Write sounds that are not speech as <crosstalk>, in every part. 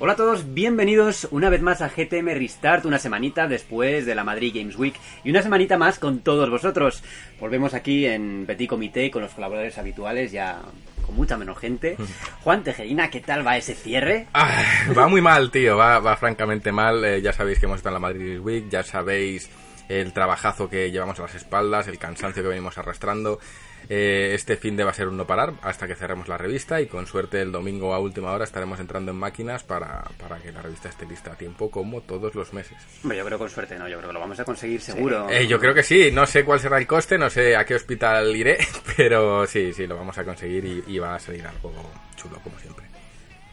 Hola a todos, bienvenidos una vez más a GTM Restart, una semanita después de la Madrid Games Week y una semanita más con todos vosotros. Volvemos aquí en Petit Comité con los colaboradores habituales, ya con mucha menos gente. <laughs> Juan Tejerina, ¿qué tal va ese cierre? Ah, va muy mal, tío, va, va francamente mal. Eh, ya sabéis que hemos estado en la Madrid Games Week, ya sabéis el trabajazo que llevamos a las espaldas, el cansancio que venimos arrastrando. Eh, este fin de va a ser un no parar hasta que cerremos la revista y con suerte el domingo a última hora estaremos entrando en máquinas para, para que la revista esté lista a tiempo como todos los meses. Yo creo con suerte, ¿no? Yo creo que lo vamos a conseguir seguro. Eh, yo creo que sí, no sé cuál será el coste, no sé a qué hospital iré, <laughs> pero sí, sí, lo vamos a conseguir y, y va a salir algo chulo como siempre.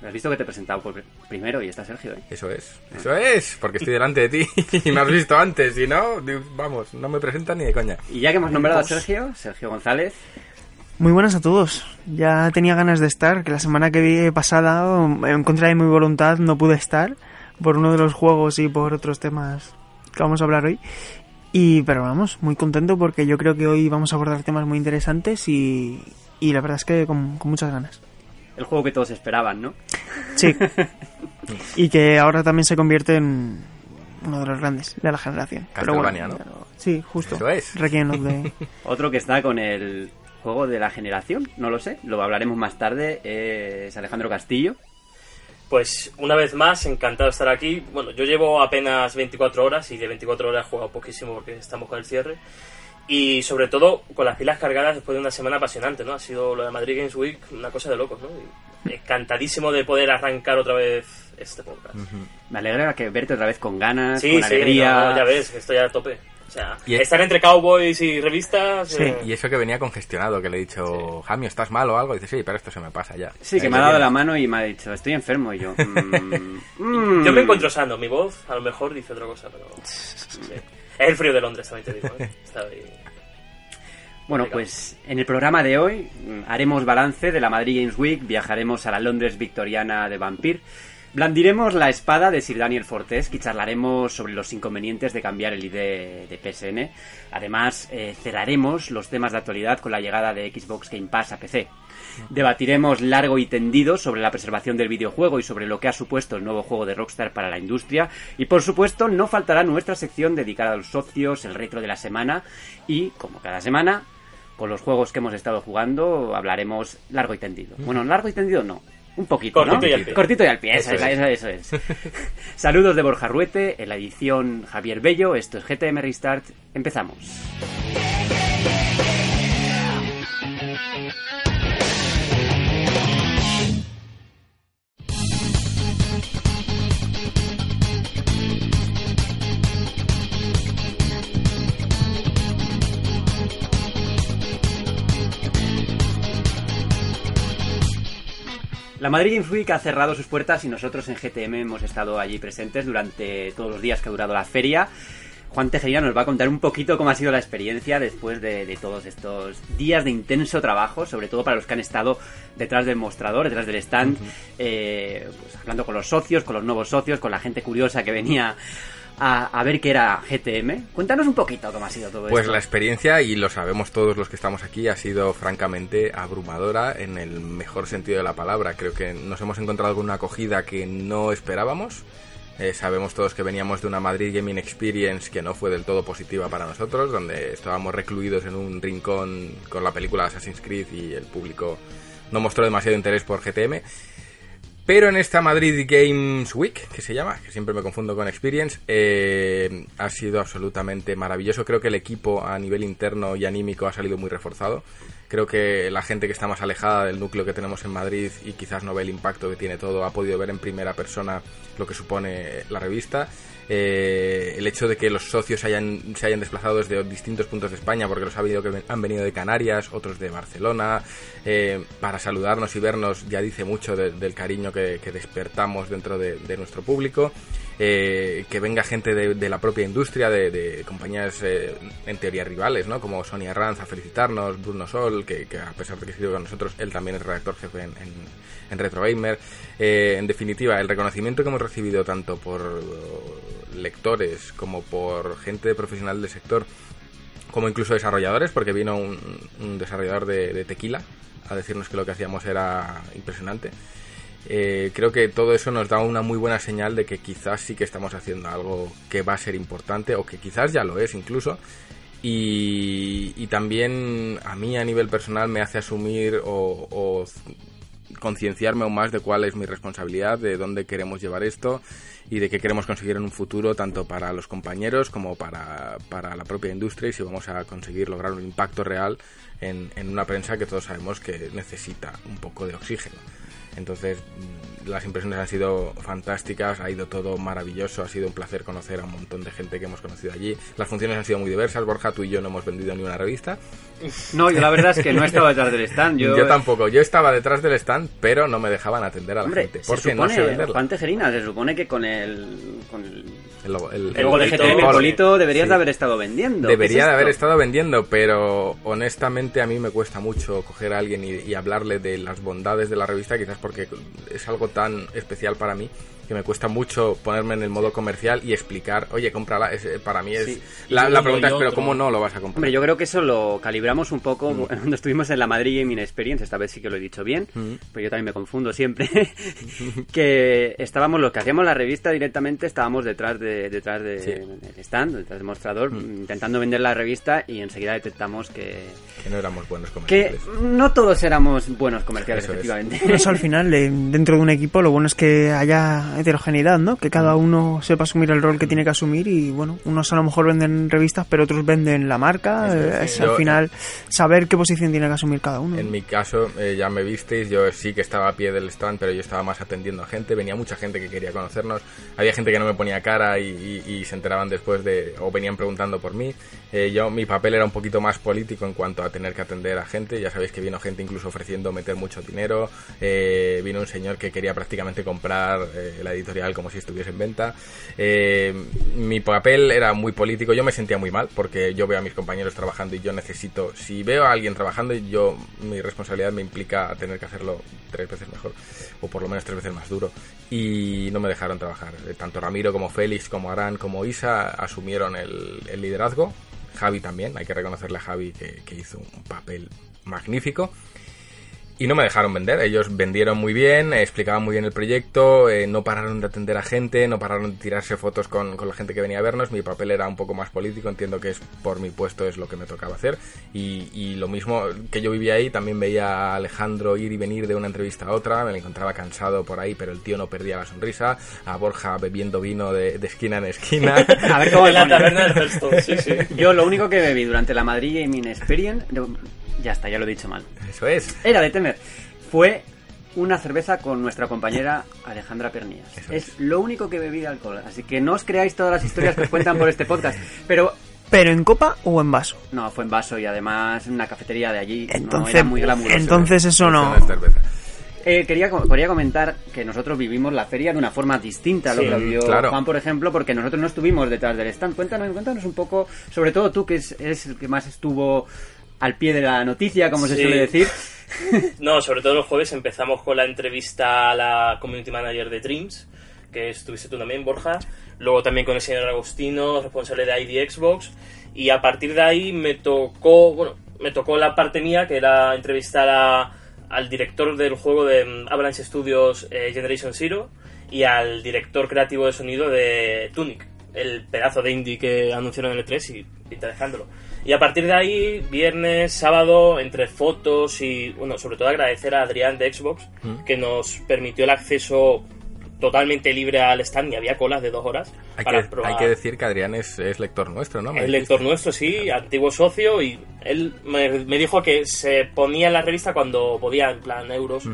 Has visto que te he presentado por primero y está Sergio, ¿eh? Eso es, eso es, porque estoy delante de ti <laughs> y me has visto antes, y no, vamos, no me presentan ni de coña. Y ya que hemos nombrado a Sergio, Sergio González, Muy buenas a todos. Ya tenía ganas de estar, que la semana que vi pasada, en contra de mi voluntad, no pude estar por uno de los juegos y por otros temas que vamos a hablar hoy. Y, pero vamos, muy contento porque yo creo que hoy vamos a abordar temas muy interesantes y, y la verdad es que con, con muchas ganas. El juego que todos esperaban, ¿no? Sí. <laughs> y que ahora también se convierte en uno de los grandes de la generación. Pero bueno, Castlevania, ¿no? pero- Sí, justo. Eso es. Requiem of the- <laughs> Otro que está con el juego de la generación, no lo sé, lo hablaremos más tarde, es Alejandro Castillo. Pues una vez más, encantado de estar aquí. Bueno, yo llevo apenas 24 horas y de 24 horas he jugado poquísimo porque estamos con el cierre. Y sobre todo con las pilas cargadas después de una semana apasionante, ¿no? Ha sido lo de Madrid Games Week una cosa de locos, ¿no? Y encantadísimo de poder arrancar otra vez este podcast. Me alegra que verte otra vez con ganas, Sí, con sí, alegría. no, ya ves, estoy a tope. O sea, Y- estar entre cowboys y revistas... Sí, eh, Y eso que venía congestionado, que le he dicho, Jamio, ¿estás mal o algo? Y dice, sí, pero esto se me pasa ya. Sí, que Ahí me ha dado la mano y me ha dicho, estoy enfermo. Y yo, mm, <laughs> mm. Yo me encuentro sano, mi voz a lo mejor dice otra cosa, pero... sí. Es el frío de Londres, también te digo, ¿eh? <laughs> Está ahí. Bueno, pues en el programa de hoy mm, haremos balance de la Madrid Games Week, viajaremos a la Londres victoriana de Vampir, blandiremos la espada de Sir Daniel Fortes y charlaremos sobre los inconvenientes de cambiar el ID de PSN. Además, eh, cerraremos los temas de actualidad con la llegada de Xbox Game Pass a PC. Debatiremos largo y tendido sobre la preservación del videojuego y sobre lo que ha supuesto el nuevo juego de Rockstar para la industria. Y por supuesto, no faltará nuestra sección dedicada a los socios, el retro de la semana y, como cada semana, con los juegos que hemos estado jugando hablaremos largo y tendido. Bueno, largo y tendido no. Un poquito, Cortito ¿no? y al pie. Cortito y al pie, eso, Eso es, eso, eso es. <laughs> Saludos de Borja Ruete, en la edición Javier Bello, esto es GTM Restart, empezamos. La Madrid Week ha cerrado sus puertas y nosotros en GTM hemos estado allí presentes durante todos los días que ha durado la feria. Juan Tejerina nos va a contar un poquito cómo ha sido la experiencia después de, de todos estos días de intenso trabajo, sobre todo para los que han estado detrás del mostrador, detrás del stand, eh, pues hablando con los socios, con los nuevos socios, con la gente curiosa que venía a, a ver qué era GTM. Cuéntanos un poquito cómo ha sido todo Pues esto. la experiencia, y lo sabemos todos los que estamos aquí, ha sido francamente abrumadora en el mejor sentido de la palabra. Creo que nos hemos encontrado con una acogida que no esperábamos. Eh, sabemos todos que veníamos de una Madrid Gaming Experience que no fue del todo positiva para nosotros, donde estábamos recluidos en un rincón con la película Assassin's Creed y el público no mostró demasiado interés por GTM. Pero en esta Madrid Games Week, que se llama, que siempre me confundo con Experience, eh, ha sido absolutamente maravilloso. Creo que el equipo a nivel interno y anímico ha salido muy reforzado. Creo que la gente que está más alejada del núcleo que tenemos en Madrid y quizás no ve el impacto que tiene todo, ha podido ver en primera persona lo que supone la revista. Eh, el hecho de que los socios hayan, se hayan desplazado desde distintos puntos de España, porque los ha habido que han venido de Canarias, otros de Barcelona, eh, para saludarnos y vernos, ya dice mucho de- del cariño que, despertamos dentro de, nuestro público. eh, que venga gente de, la propia industria, de, compañías eh, en teoría rivales, ¿no? Como Sonia Ranz a felicitarnos, Bruno Sol, que, a pesar de que escribe con nosotros, él también es redactor jefe en, en, Retro Gamer. Eh, en definitiva, el reconocimiento que hemos recibido tanto por lectores como por gente profesional del sector, como incluso desarrolladores, porque vino un, desarrollador de tequila a decirnos que lo que hacíamos era impresionante. Eh, creo que todo eso nos da una muy buena señal de que quizás sí que estamos haciendo algo que va a ser importante o que quizás ya lo es incluso. Y, también a mí a nivel personal me hace asumir o, concienciarme aún más de cuál es mi responsabilidad, de dónde queremos llevar esto y de qué queremos conseguir en un futuro, tanto para los compañeros como para, para la propia industria y si vamos a conseguir lograr un impacto real en, en una prensa que todos sabemos que necesita un poco de oxígeno. Entonces, las impresiones han sido fantásticas, ha ido todo maravilloso, ha sido un placer conocer a un montón de gente que hemos conocido allí. Las funciones han sido muy diversas, Borja, tú y yo no hemos vendido ni una revista. No, yo la verdad es que no estaba detrás del stand. Yo, <laughs> tampoco, yo estaba detrás del stand, pero no me dejaban atender a la gente. Porque no sé venderla. Juan Tejerina, se supone que con el, con el el logo, el, de GTM, el bolito, deberías de haber estado vendiendo. Debería de haber estado vendiendo, pero honestamente a mí me cuesta mucho coger a alguien y, y hablarle de las bondades de la revista, quizás porque es algo tan especial para mí que me cuesta mucho ponerme en el modo comercial y explicar, oye, cómprala. Eh, para mí es. La, pregunta es, ¿pero cómo no lo vas a comprar? Hombre, yo creo que eso lo calibramos un poco mm. <laughs> cuando estuvimos en la Madrid Gaming Experience. Esta vez sí que lo he dicho bien, mm. pero yo también me confundo siempre. <laughs> que estábamos, los que hacíamos la revista directamente, estábamos detrás de detrás del stand, detrás del mostrador, mm. intentando vender la revista y enseguida detectamos que. Que no éramos buenos comerciales. Que no todos éramos buenos comerciales, efectivamente. Eso al final, dentro de un equipo, lo bueno es que haya heterogeneidad, ¿no? Que cada mm. uno sepa asumir el rol que tiene que asumir y, bueno, unos a lo mejor venden revistas, pero otros venden la marca. Es, al final saber qué posición tiene que asumir cada uno. En mi caso, eh, ya me visteis, yo sí que estaba a pie del stand, pero yo estaba más atendiendo a gente. Venía mucha gente que quería conocernos. Había gente que no me ponía cara y, se enteraban después de, o venían preguntando por mí. Eh, yo, mi papel era un poquito más político en cuanto a tener que atender a gente. Ya sabéis que vino gente incluso ofreciendo meter mucho dinero. Eh, vino un señor que quería prácticamente comprar la editorial como si estuviese en venta. Eh, mi papel era muy político, yo me sentía muy mal porque yo veo a mis compañeros trabajando y yo necesito, si veo a alguien trabajando, yo mi responsabilidad me implica tener que hacerlo tres veces mejor o por lo menos tres veces más duro y no me dejaron trabajar. Eh, tanto Ramiro como Félix, como Arán, como Isa asumieron el, liderazgo. Javi también, hay que reconocerle a Javi que hizo un papel magnífico. Y no me dejaron vender, ellos vendieron muy bien, explicaban muy bien el proyecto, eh, no pararon de atender a gente, no pararon de tirarse fotos con, la gente que venía a vernos, mi papel era un poco más político, entiendo que es por mi puesto es lo que me tocaba hacer. Y, lo mismo que yo vivía ahí, también veía a Alejandro ir y venir de una entrevista a otra, me lo encontraba cansado por ahí, pero el tío no perdía la sonrisa, a Borja bebiendo vino de, esquina en esquina. <laughs> a ver cómo en la taberna del sí, sí. Yo lo único que bebí durante la Madrid Gaming Experience ya está, ya lo he dicho mal. Eso es. Era de temer. Fue una cerveza con nuestra compañera Alejandra Pernías. es, lo único que bebí de alcohol. Así que no os creáis todas las historias que os cuentan por este podcast. <laughs> Pero ¿Pero en copa o en vaso? No, fue en vaso y además en una cafetería de allí. Entonces, muy glamuroso. Entonces eso no... Eh, quería, quería comentar que nosotros vivimos la feria de una forma distinta a lo que vivió Juan, por ejemplo, porque nosotros no estuvimos detrás del stand. Cuéntanos, cuéntanos un poco, sobre todo tú, que eres el que más estuvo al pie de la noticia, como se suele decir. <laughs> no, sobre todo los jueves empezamos con la entrevista a la community manager de Dreams, que estuviste tú también, Borja. Luego también con el señor Agostino, responsable de ID Xbox. Y a partir de ahí me tocó, bueno, me tocó la parte mía, que era entrevistar al director del juego de mm, Avalanche Studios eh, Generation Zero y al director creativo de sonido de Tunic, el pedazo de indie que anunciaron en el E3 y pinta dejándolo. Y a partir de ahí, viernes, sábado, entre fotos y, bueno, sobre todo agradecer a Adrián de Xbox, mm. que nos permitió el acceso totalmente libre al stand y había colas de dos horas hay para que, probar. Hay que decir que Adrián es, lector nuestro, ¿no? Es lector nuestro, sí, antiguo socio y él me, dijo que se ponía en la revista cuando podía, en plan euros.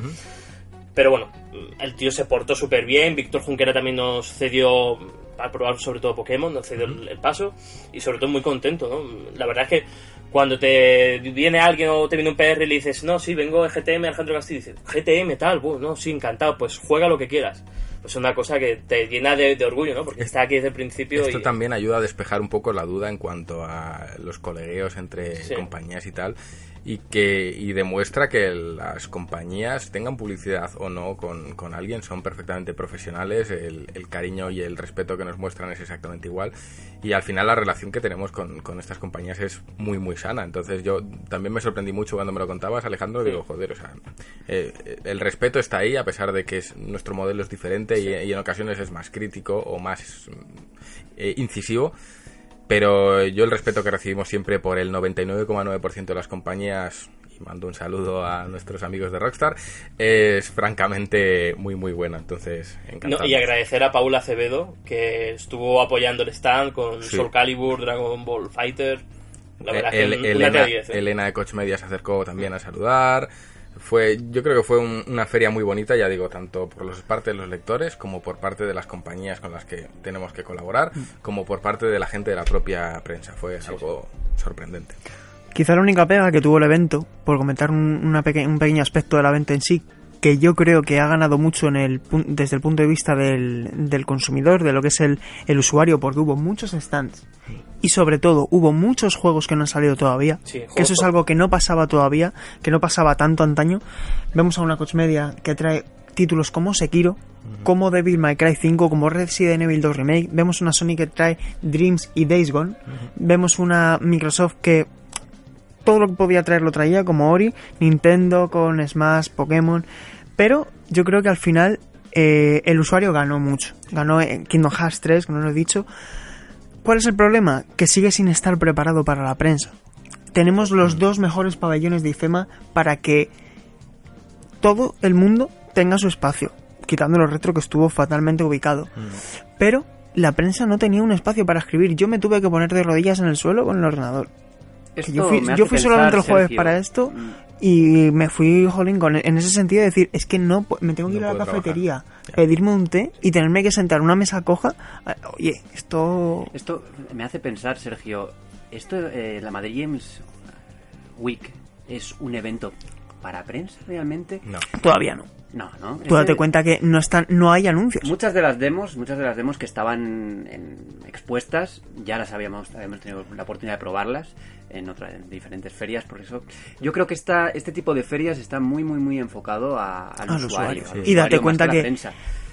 Pero bueno, el tío se portó súper bien, Víctor Junquera también nos cedió a probar sobre todo Pokémon, no cedió el, paso y sobre todo muy contento, ¿no? La verdad es que cuando te viene alguien o te viene un PR y le dices, no, sí, vengo de GTM, Alejandro Castillo, y dices, GTM tal, bueno, no, sí, encantado, pues juega lo que quieras. pues es una cosa que te llena de, de orgullo, ¿no? Porque está aquí desde el principio. Esto y... también ayuda a despejar un poco la duda en cuanto a los colegueos entre Sí. compañías y tal y que y demuestra que las compañías tengan publicidad o no con, con alguien son perfectamente profesionales el, el cariño y el respeto que nos muestran es exactamente igual. Y al final la relación que tenemos con, con estas compañías es muy muy sana. Entonces yo también me sorprendí mucho cuando me lo contabas Alejandro digo joder o sea eh, el respeto está ahí a pesar de que es, nuestro modelo es diferente y, y en ocasiones es más crítico o más eh, incisivo pero yo el respeto que recibimos siempre por el 99,9% de las compañías, y mando un saludo a nuestros amigos de Rockstar, es francamente muy muy bueno. Entonces, encantado. No, y agradecer a Paula Acevedo, que estuvo apoyando el stand con Sí. Soul Calibur, Dragon Ball Fighter. La verdad El- que una Elena, tía 10, ¿eh? Elena de Coach Media se acercó también a saludar. Fue, yo creo que fue un- una feria muy bonita, ya digo, tanto por los parte de los lectores como por parte de las compañías con las que tenemos que colaborar, Mm. como por parte de la gente de la propia prensa. Fue algo sorprendente. Quizá la única pega que tuvo el evento, por comentar un, una peque- un pequeño aspecto del evento en sí, que yo creo que ha ganado mucho en el, desde el punto de vista del, del consumidor, de lo que es el, el usuario, porque hubo muchos stands y sobre todo hubo muchos juegos que no han salido todavía, Sí, que eso es algo que no pasaba todavía, que no pasaba tanto antaño. Vemos a una Coach Media que trae títulos como Sekiro, como Devil May Cry 5, como Resident Evil 2 Remake, vemos una Sony que trae Dreams y Days Gone, vemos una Microsoft que todo lo que podía traer lo traía, como Ori, Nintendo con Smash, Pokémon, pero yo creo que al final eh, el usuario ganó mucho. Ganó en Kingdom Hearts 3, como no lo he dicho. ¿Cuál es el problema? Que sigue sin estar preparado para la prensa. Tenemos los dos mejores pabellones de IFEMA para que todo el mundo tenga su espacio, quitando lo retro que estuvo fatalmente ubicado. Pero la prensa no tenía un espacio para escribir. Yo me tuve que poner de rodillas en el suelo con el ordenador. Esto yo fui, yo solamente el jueves Sergio, para esto mm, y me fui, jolín, con, en ese sentido de decir, es que no, me tengo que No ir a la cafetería, pedirme un té y tenerme que sentar en una mesa coja. Ah, Oye, esto... Esto me hace pensar, Sergio, esto, eh, la Madrid Games Week es un evento para prensa realmente. No. Todavía no. No, ¿no? Tú date cuenta que no están, no hay anuncios. Muchas de las demos, muchas de las demos que estaban en- expuestas, ya las habíamos, habíamos tenido la oportunidad de probarlas en otras en diferentes ferias, por eso yo creo que esta, este tipo de ferias está muy muy muy enfocado a- al, Al usuario, usuario, al sí. Y date usuario cuenta que-.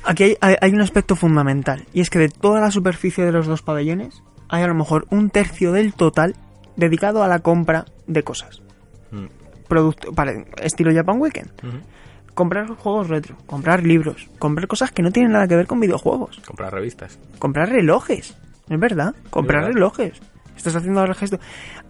Aquí hay, hay- hay un aspecto fundamental y es que de toda la superficie de los dos pabellones hay a lo mejor un tercio del total dedicado a la compra de cosas. Mm. Producto, para, estilo Japan Weekend. Comprar juegos retro, comprar libros, comprar cosas que no tienen nada que ver con videojuegos. Comprar revistas. comprar relojes. Es verdad, comprar verdad. relojes. Estás haciendo ahora el gesto.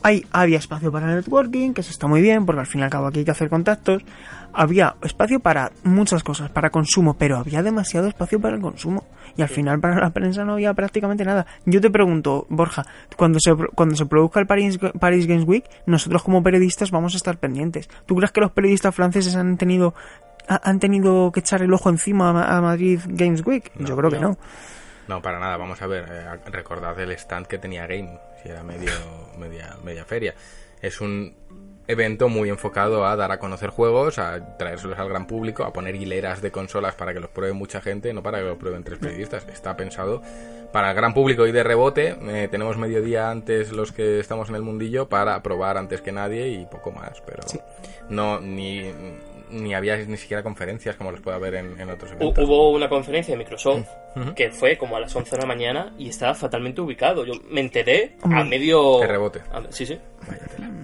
Hay, había espacio para networking, que eso está muy bien, porque al fin y al cabo aquí hay que hacer contactos. Había espacio para muchas cosas, para consumo, pero había demasiado espacio para el consumo. Y al final para la prensa no había prácticamente nada. Yo te pregunto, Borja, cuando se, cuando se produzca el Paris, Paris Games Week, nosotros como periodistas vamos a estar pendientes. ¿Tú crees que los periodistas franceses han tenido ha- han tenido que echar el ojo encima a Ma- a Madrid Games Week? No, Yo creo que no. no. No, para nada. Vamos a ver. eh, recordad el stand que tenía Game, si era medio, media, media feria. Es un evento muy enfocado a dar a conocer juegos, a traérselos al gran público, a poner hileras de consolas para que los pruebe mucha gente, no para que los prueben tres periodistas. Está pensado para el gran público y de rebote. eh, tenemos medio día antes los que estamos en el mundillo para probar antes que nadie y poco más. Pero no ni, ni había ni siquiera conferencias como los puede haber en, en otros eventos. Hubo una conferencia de Microsoft Ujú. que fue como a las 11 de la mañana y estaba fatalmente ubicado. Yo me enteré a medio... De rebote. a- sí, sí.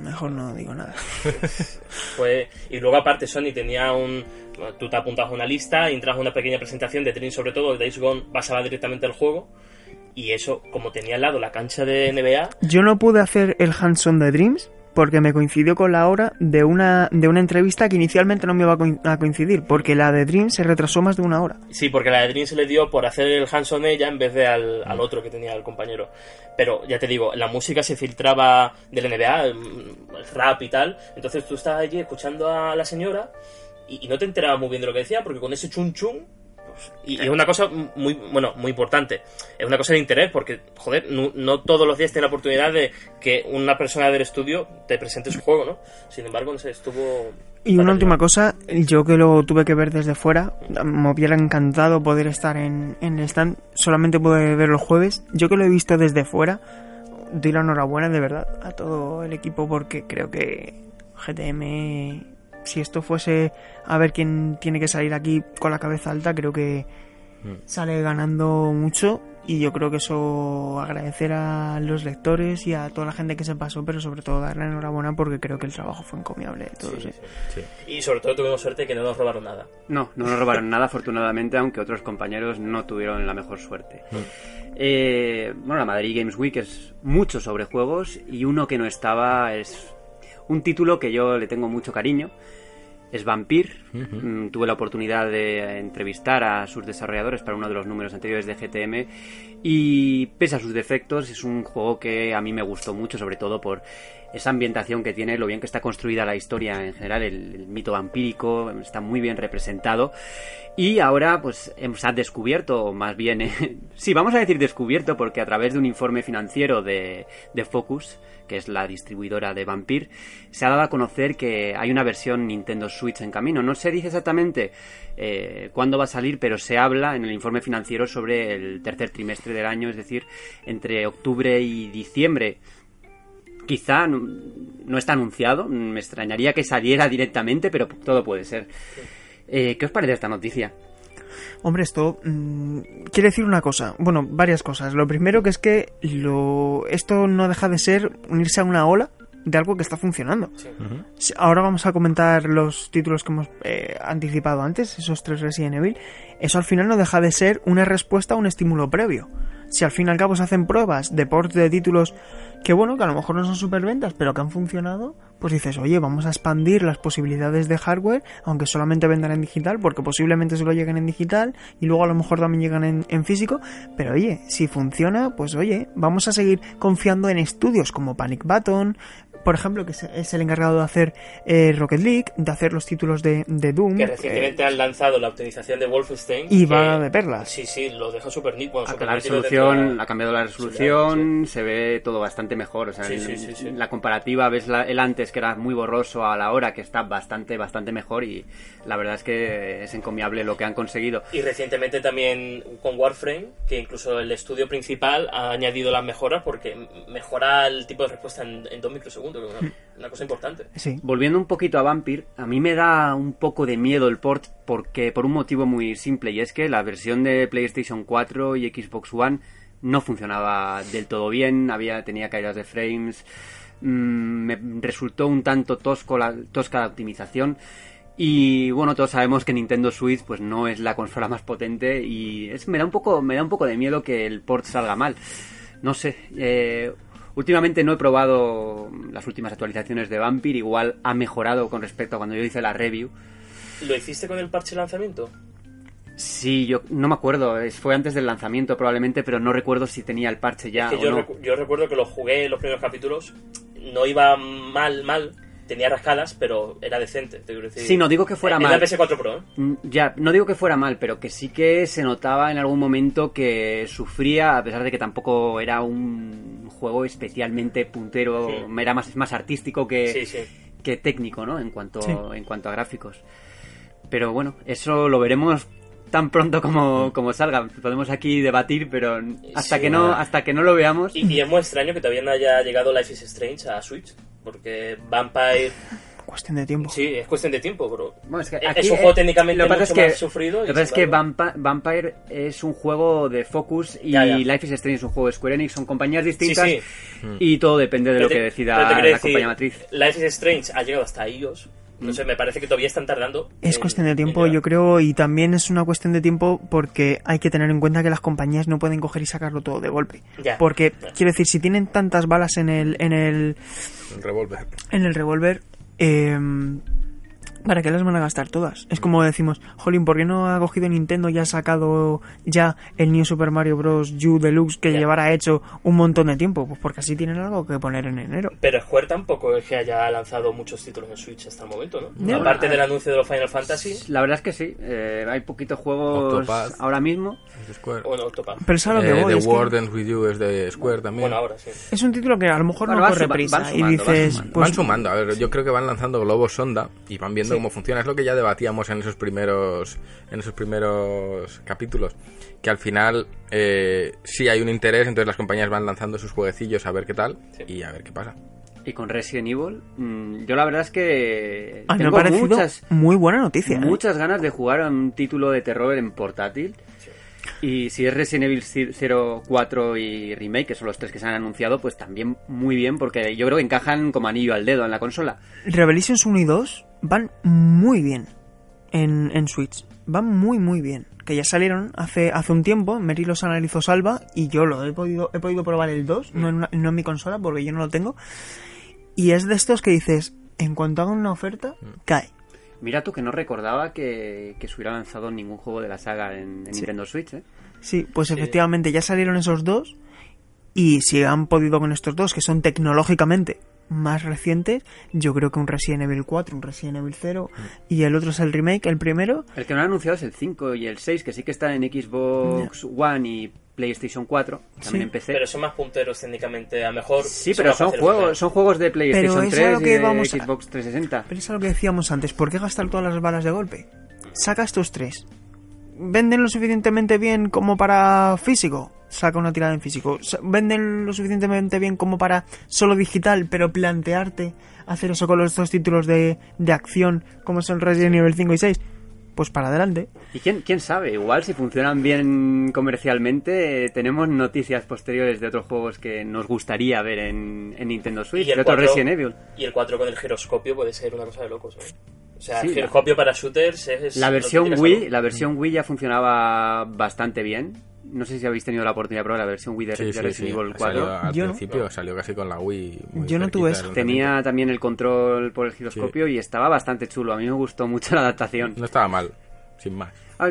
Mejor no digo nada. <laughs> Fue... Y luego aparte Sony tenía un... Tú te apuntabas a una lista y entras a una pequeña presentación de Dream sobre todo, el Days Gone basaba directamente el juego y eso, como tenía al lado la cancha de NBA, Yo no pude hacer el hands-on de Dreams porque me coincidió con la hora de una, de una entrevista que inicialmente no me iba a coin- a coincidir, porque la de Dreams se retrasó más de una hora. Sí, porque la de Dream se le dio por hacer el Hanson ella en vez de al, al otro que tenía el compañero. Pero ya te digo, la música se filtraba del NBA, el, el rap y tal. Entonces tú estabas allí escuchando a la señora y, y no te enterabas muy bien de lo que decía, porque con ese chun chun. Y es una cosa muy, bueno, muy importante. Es una cosa de interés porque, joder, no, no todos los días tienes la oportunidad de que una persona del estudio te presente su juego, ¿no? Sin embargo, no sé, estuvo... Y una última cosa, yo que lo tuve que ver desde fuera, me hubiera encantado poder estar en, en el stand, solamente pude ver los jueves, yo que lo he visto desde fuera, doy la enhorabuena de verdad a todo el equipo porque creo que GTM, si esto fuese a ver quién tiene que salir aquí con la cabeza alta, creo que sale ganando mucho y yo creo que eso agradecer a los lectores y a toda la gente que se pasó, pero sobre todo darle enhorabuena porque creo que el trabajo fue encomiable de todos. ¿eh? Y sobre todo tuvimos suerte que no nos robaron nada. No, no nos robaron nada afortunadamente, aunque otros compañeros no tuvieron la mejor suerte. Eh, bueno, la Madrid Games Week es mucho sobre juegos y uno que no estaba es un título que yo le tengo mucho cariño. Es Vampir. Mm, Tuve la oportunidad de entrevistar a sus desarrolladores para uno de los números anteriores de GTM y pese a sus defectos es un juego que a mí me gustó mucho, sobre todo por esa ambientación que tiene, lo bien que está construida la historia en general, el, mito vampírico está muy bien representado y ahora pues hemos ha descubierto, o más bien, eh, <laughs> sí, vamos a decir descubierto porque a través de un informe financiero de, de Focus, que es la distribuidora de Vampir, se ha dado a conocer que hay una versión Nintendo Switch en camino. No se dice exactamente eh, cuándo va a salir, pero se habla en el informe financiero sobre el tercer trimestre del año, es decir, entre octubre y diciembre. Quizá no, no está anunciado, me extrañaría que saliera directamente, pero todo puede ser. Eh, ¿Qué os parece esta noticia? Hombre, esto mmm, quiere decir una cosa, bueno, varias cosas. Lo primero que es que lo esto no deja de ser unirse a una ola de algo que está funcionando. Sí. Ahora vamos a comentar los títulos que hemos eh, anticipado antes, esos tres Resident Evil. Eso al final no deja de ser una respuesta a un estímulo previo. Si al fin y al cabo se hacen pruebas de port de títulos que bueno, que a lo mejor no son superventas, pero que han funcionado, pues dices, oye, vamos a expandir las posibilidades de hardware, aunque solamente vendan en digital, porque posiblemente solo lleguen en digital y luego a lo mejor también llegan en, en físico, pero oye, si funciona, pues oye, vamos a seguir confiando en estudios como Panic Button, por ejemplo, que es el encargado de hacer eh, Rocket League, de hacer los títulos de, de Doom. Que recientemente eh, han lanzado la optimización de Wolfenstein. Y que- va de perlas. Sí, sí, lo deja súper nítido. Bueno, Ha- súper la nítido resolución, ha cambiado la resolución, se ve todo bastante mejor. O sea, Sí, en- sí, sí, sí. la comparativa, ves la- el antes que era muy borroso a la hora que está bastante, bastante mejor y la verdad es que es encomiable lo que han conseguido. Y recientemente también con Warframe, que incluso el estudio principal ha añadido las mejoras porque mejora el tipo de respuesta en, en dos microsegundos, es una, una cosa importante. Sí. Volviendo un poquito a Vampir, a mí me da un poco de miedo el port porque por un motivo muy simple y es que la versión de PlayStation 4 y Xbox One no funcionaba del todo bien, había tenía caídas de frames, mm, me resultó un tanto tosco la, tosca la optimización y bueno, todos sabemos que Nintendo Switch pues no es la consola más potente y es, me da un poco me da un poco de miedo que el port salga mal. No sé, eh, últimamente no he probado las últimas actualizaciones de Vampir, igual ha mejorado con respecto a cuando yo hice la review. ¿Lo hiciste con el parche lanzamiento? Sí, yo no me acuerdo, fue antes del lanzamiento probablemente, pero no recuerdo si tenía el parche ya que o yo, no. recu- yo recuerdo que lo jugué en los primeros capítulos, no iba mal, mal, tenía rascadas, pero era decente. te quiero decir. Sí, no digo que fuera Es mal. la PS4 Pro, ¿eh? Mm, Ya, no digo que fuera mal, pero que sí que se notaba en algún momento que sufría, a pesar de que tampoco era un juego especialmente puntero, Sí. era más, más artístico que, Sí, sí. que técnico, ¿no? En cuanto, Sí. en cuanto a gráficos. Pero bueno, eso lo veremos tan pronto como, como salga. Podemos aquí debatir, pero hasta Sí, que no, hasta que no lo veamos. Y, y es muy extraño que todavía no haya llegado Life is Strange a Switch, porque Vampire... Cuestión de tiempo. Sí, es cuestión de tiempo, bro. Bueno, es, que Es- aquí, es un eh, juego técnicamente lo que pasa mucho es que, más sufrido. Lo que pasa es que Vampire es un juego de Focus y Ya, ya. Life is Strange es un juego de Square Enix, son compañías distintas sí. y todo depende de Pero lo te- que decida la decir, compañía matriz. Life is Strange ha llegado hasta iOS. No sé, me parece que todavía están tardando. Es en- cuestión de tiempo, yo creo, y también es una cuestión de tiempo porque hay que tener en cuenta que las compañías no pueden coger y sacarlo todo de golpe. Ya. Porque, Ya. quiero decir, si tienen tantas balas en el, en el, Un revólver. en el revólver, eh, ¿Para qué las van a gastar todas? Es como decimos, Jolín, ¿por qué no ha cogido Nintendo y ha sacado ya el New Super Mario Bros. U Deluxe que Ya. llevará hecho un montón de tiempo? Pues porque así tienen algo que poner en enero. Pero Square tampoco es que haya lanzado muchos títulos en Switch hasta el momento, ¿no? No. Aparte del anuncio de los Final Fantasy, La verdad es que sí, eh, hay poquitos juegos Octopath. ahora mismo. Es de Square. bueno, Octopath. Pero es a lo que Eh, voy. The es que With You es de Square también. Bueno, ahora sí. es un título que a lo mejor Bueno, no corre prisa van y sumando, van dices, sumando. pues, van sumando, a ver, yo creo que van lanzando globos sonda y van viendo Cómo funciona. Es lo que ya debatíamos en esos primeros, en esos primeros capítulos. Que al final eh, sí hay un interés, entonces las compañías van lanzando sus jueguecillos a ver qué tal Sí. y a ver qué pasa. Y con Resident Evil, mm, yo la verdad es que a mí me ha tengo parecido muchas, muy buena noticia. ¿eh? muchas ganas de jugar a un título de terror en portátil. Y si es Resident Evil 04 y Remake, que son los tres que se han anunciado, pues también muy bien, porque yo creo que encajan como anillo al dedo en la consola. Revelations 1 y 2 van muy bien en, en Switch. Van muy, muy bien. Que ya salieron hace, hace un tiempo. Mary los analizó Salva y yo lo he podido, he podido probar el 2, no en, una- no en mi consola porque yo no lo tengo. Y es de estos que dices, en cuanto hagan una oferta, cae. Mira tú que no recordaba que, que se hubiera lanzado ningún juego de la saga en, en Sí. Nintendo Switch, ¿eh? Sí, pues efectivamente ya salieron esos dos. Y si han podido con estos dos, que son tecnológicamente más recientes, yo creo que un Resident Evil 4, un Resident Evil 0 y el otro es el remake, el primero, El que no han anunciado es el 5 y el 6, que sí que están en Xbox One y PlayStation 4, también Sí. en PC. Pero son más punteros técnicamente, a lo mejor. Sí, pero son juegos, son juegos de PlayStation es a 3 lo y que de vamos a- Xbox 360. Pero es algo que decíamos antes, ¿por qué gastar todas las balas de golpe? Saca estos tres. ¿Venden lo suficientemente bien como para físico? Saca una tirada en físico. ¿Venden lo suficientemente bien como para solo digital, pero plantearte hacer eso con los dos títulos de, de acción como son Resident Evil 5 y 6? Pues para adelante. Y quién, quién sabe, igual si funcionan bien comercialmente, eh, tenemos noticias posteriores de otros juegos que nos gustaría ver en, en Nintendo Switch, Y el de otro 4 Resident Evil. Y el 4 con el giroscopio puede ser una cosa de locos. ¿eh? O sea, Sí, el giroscopio para shooters es. La versión Wii, algo. la versión Wii ya funcionaba bastante bien. No sé si habéis tenido la oportunidad de probar la versión Wii de, Sí, de sí, Resident sí. Evil Salió 4. al Yo no. principio, salió casi con la Wii. muy Yo no tuve eso. Tenía también el control por el giroscopio y estaba bastante chulo. A mí me gustó mucho la adaptación. No estaba mal, sin más. Ah,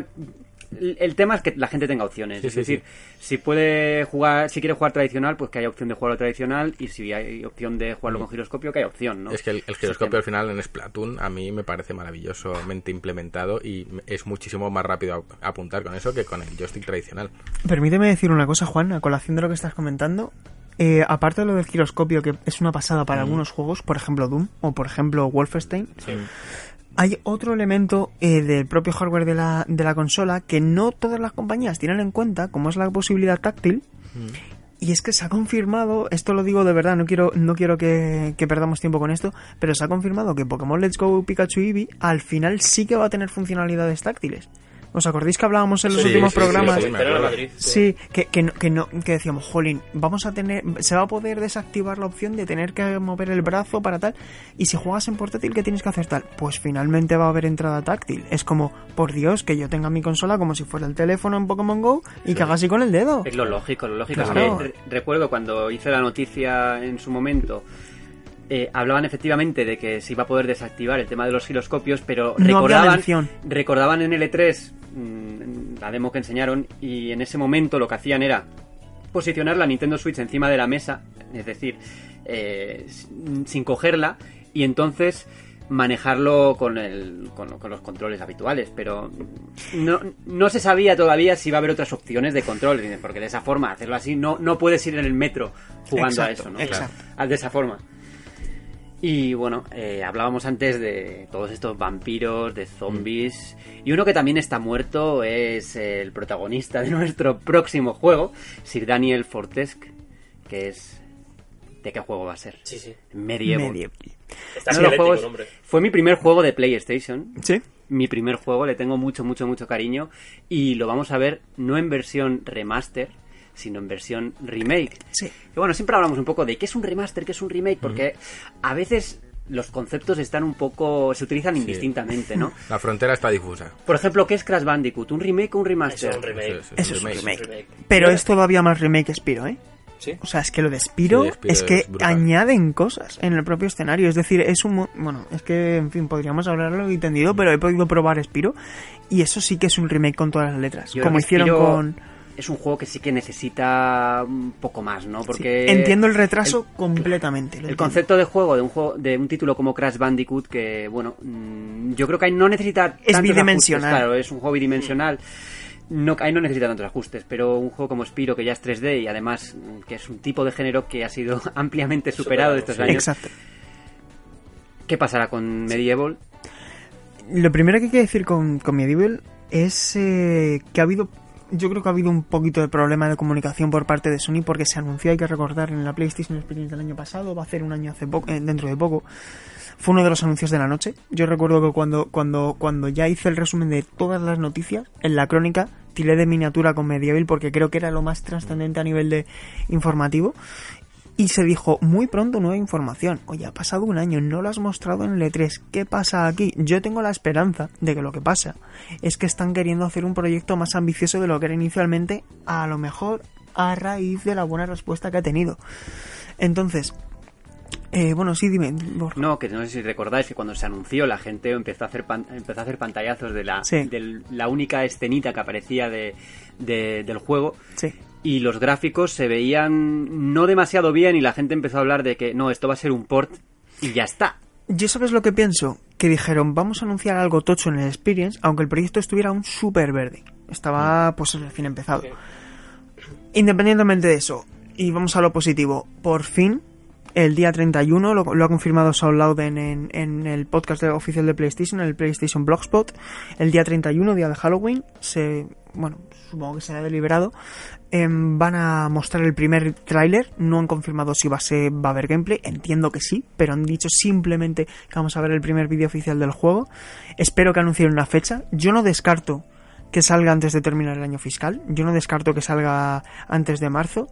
El tema es que la gente tenga opciones. Sí, es sí, decir, sí. si puede jugar, si quiere jugar tradicional, pues que haya opción de jugarlo tradicional. Y si hay opción de jugarlo con giroscopio, que haya opción, ¿no? Mm. Es que el, el giroscopio al final en Splatoon a mí me parece maravillosamente implementado y es muchísimo más rápido a- apuntar con eso que con el joystick tradicional. Permíteme decir una cosa, Juan, a colación de lo que estás comentando. Eh, aparte de lo del giroscopio, que es una pasada para algunos juegos, por ejemplo Doom o por ejemplo Wolfenstein, hay otro elemento eh, del propio hardware de la, de la consola que no todas las compañías tienen en cuenta, como es la posibilidad táctil. Y es que se ha confirmado, esto lo digo de verdad, no quiero, no quiero que, que perdamos tiempo con esto, pero se ha confirmado que Pokémon Let's Go Pikachu Eevee al final sí que va a tener funcionalidades táctiles. ¿Os acordáis que hablábamos en los Sí, últimos sí, programas? sí, que, que, no, que, no, que decíamos, jolín, vamos a tener, se va a poder desactivar la opción de tener que mover el brazo para tal, y si juegas en portátil, ¿qué tienes que hacer tal? Pues finalmente va a haber entrada táctil. Es como, por Dios, que yo tenga mi consola como si fuera el teléfono en Pokémon Go y que haga así con el dedo. Es lo lógico, lo lógico. Claro. Es que re- recuerdo cuando hice la noticia en su momento, eh, hablaban efectivamente de que se iba a poder desactivar el tema de los giroscopios, pero No recordaban, recordaban en L3 mm, la demo que enseñaron y en ese momento lo que hacían era posicionar la Nintendo Switch encima de la mesa, es decir, eh, sin cogerla y entonces manejarlo con, el, con, con los controles habituales, pero no, no se sabía todavía si iba a haber otras opciones de control, porque de esa forma, hacerlo así, no, no puedes ir en el metro jugando a eso, ¿no? exacto. De esa forma. Y bueno, eh, hablábamos antes de todos estos vampiros, de zombies. Y uno que también está muerto es el protagonista de <laughs> nuestro próximo juego, Sir Daniel Fortesque, que es... ¿De qué juego va a ser? Sí, sí. Medieval. Medieval. Está de los juegos- fue mi primer juego de PlayStation. Sí. Mi primer juego, le tengo mucho, mucho, mucho cariño. Y lo vamos a ver no en versión remaster, sino en versión remake. Sí. Y bueno, siempre hablamos un poco de qué es un remaster, qué es un remake, porque a veces los conceptos están un poco. se utilizan indistintamente, ¿no? <laughs> La frontera está difusa. Por ejemplo, ¿qué es Crash Bandicoot? ¿Un remake o un Eso remaster? es un remake. Eso es- Eso es un remake. remake. Pero es todavía más remake que Spiro, ¿eh? Sí. O sea, es que lo de Spiro, Sí, Spiro es que es añaden cosas en el propio escenario. Es decir, es un... mo- Bueno, es que, en fin, podríamos hablarlo y tendido, pero he podido probar Spiro y eso sí que es un remake con todas las letras. Yo como hicieron con... Es un juego que sí que necesita un poco más, ¿no? Sí, Porque entiendo el retraso completamente. El concepto de juego de un juego de un título como Crash Bandicoot que bueno mm, yo creo que ahí no necesita Es bidimensional. ajustes, claro es un juego bidimensional no ahí no necesita tantos ajustes pero un juego como Spiro que ya es 3D y además mm, que es un tipo de género que ha sido <laughs> ampliamente superado Superado, estos sí. años Exacto. qué pasará con Medieval Lo primero que hay que decir con, con Medieval es eh, que ha habido, yo creo que ha habido un poquito de problema de comunicación por parte de Sony porque se anunció, hay que recordar, en la PlayStation Experience del año pasado, va a hacer un año hace poco, eh, dentro de poco. Fue uno de los anuncios de la noche. Yo recuerdo que cuando, cuando, cuando ya hice el resumen de todas las noticias, en la crónica, tiré de miniatura con Medieval porque creo que era lo más trascendente a nivel de informativo. Y se dijo, muy pronto nueva información. Oye, ha pasado un año, no lo has mostrado en el E3. ¿Qué pasa aquí? Yo tengo la esperanza de que lo que pasa es que están queriendo hacer un proyecto más ambicioso de lo que era inicialmente, a lo mejor a raíz de la buena respuesta que ha tenido. Entonces, eh, bueno, sí, dime. Borja. no que no sé si recordáis que cuando se anunció la gente empezó a hacer pan- empezó a hacer pantallazos de la Sí. de la única escenita que aparecía de, de- del juego Sí. Y los gráficos se veían no demasiado bien y la gente empezó a hablar de que no, esto va a ser un port y ya está. Yo sabes lo que pienso, que dijeron vamos a anunciar algo tocho en el Experience, aunque el proyecto estuviera aún súper verde. Estaba pues recién empezado. Independientemente de eso, y vamos a lo positivo, por fin, el día 31, lo, lo ha confirmado Saul Louden en, en el podcast de- oficial de PlayStation, en el PlayStation Blogspot, el día 31, día de Halloween, se, bueno, supongo que será deliberado, em, van a mostrar el primer tráiler, no han confirmado si va a, ser, va a haber gameplay, entiendo que sí, pero han dicho simplemente que vamos a ver el primer vídeo oficial del juego, espero que anuncien una fecha, yo no descarto que salga antes de terminar el año fiscal. Yo no descarto que salga antes de marzo.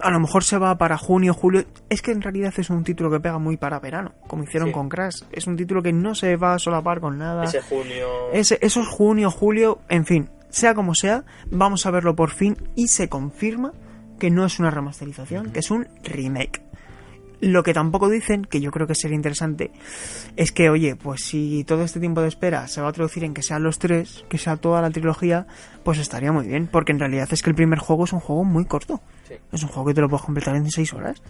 A lo mejor se va para junio, julio. Es que en realidad es un título que pega muy para verano, como hicieron Sí. con Crash. Es un título que no se va a solapar con nada. Ese junio. Ese- eso es junio, julio, en fin. Sea como sea, vamos a verlo por fin y se confirma que no es una remasterización, que es un remake. Lo que tampoco dicen, que yo creo que sería interesante, es que, oye, pues si todo este tiempo de espera se va a traducir en que sean los tres, que sea toda la trilogía, pues estaría muy bien, porque en realidad es que el primer juego es un juego muy corto. Sí. Es un juego que te lo puedes completar en seis horas.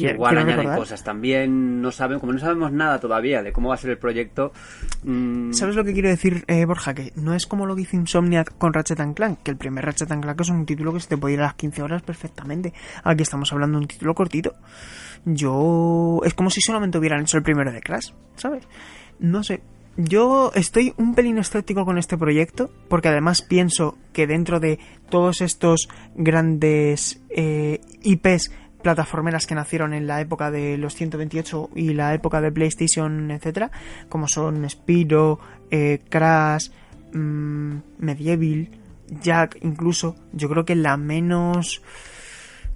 Quiero- Igual quiero añaden recordar. cosas también, no saben, como no sabemos nada todavía de cómo va a ser el proyecto. mm, ¿Sabes lo que quiero decir, eh, Borja? Que no es como lo que hizo Insomniac con Ratchet and Clank, que el primer Ratchet and Clank es un título que se te puede ir a las 15 horas perfectamente. Aquí estamos hablando de un título cortito. Yo... Es como si solamente hubieran hecho el primero de Crash, ¿sabes? No sé. Yo estoy un pelín escéptico con este proyecto, porque además pienso que dentro de todos estos grandes eh, IPs plataformeras que nacieron en la época de los 128 y la época de PlayStation, etcétera, como son Spyro, eh, Crash, mm, Medieval, Jack, incluso, yo creo que la menos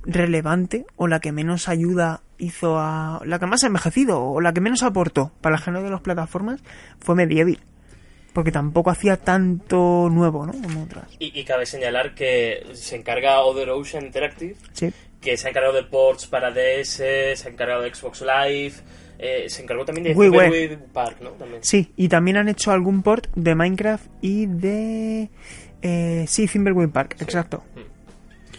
relevante o la que menos ayuda hizo a la que más ha envejecido o la que menos aportó para el género de las plataformas fue Medieval porque tampoco hacía tanto nuevo, ¿no? Como otras. Y, y cabe señalar que se encarga Other Ocean Interactive, Sí. Que se ha encargado de ports para DS, se ha encargado de Xbox Live, eh, se encargó también de. Thimbleweed Park, ¿no? También. Sí, y también han hecho algún port de Minecraft y de eh, sí, Park, exacto.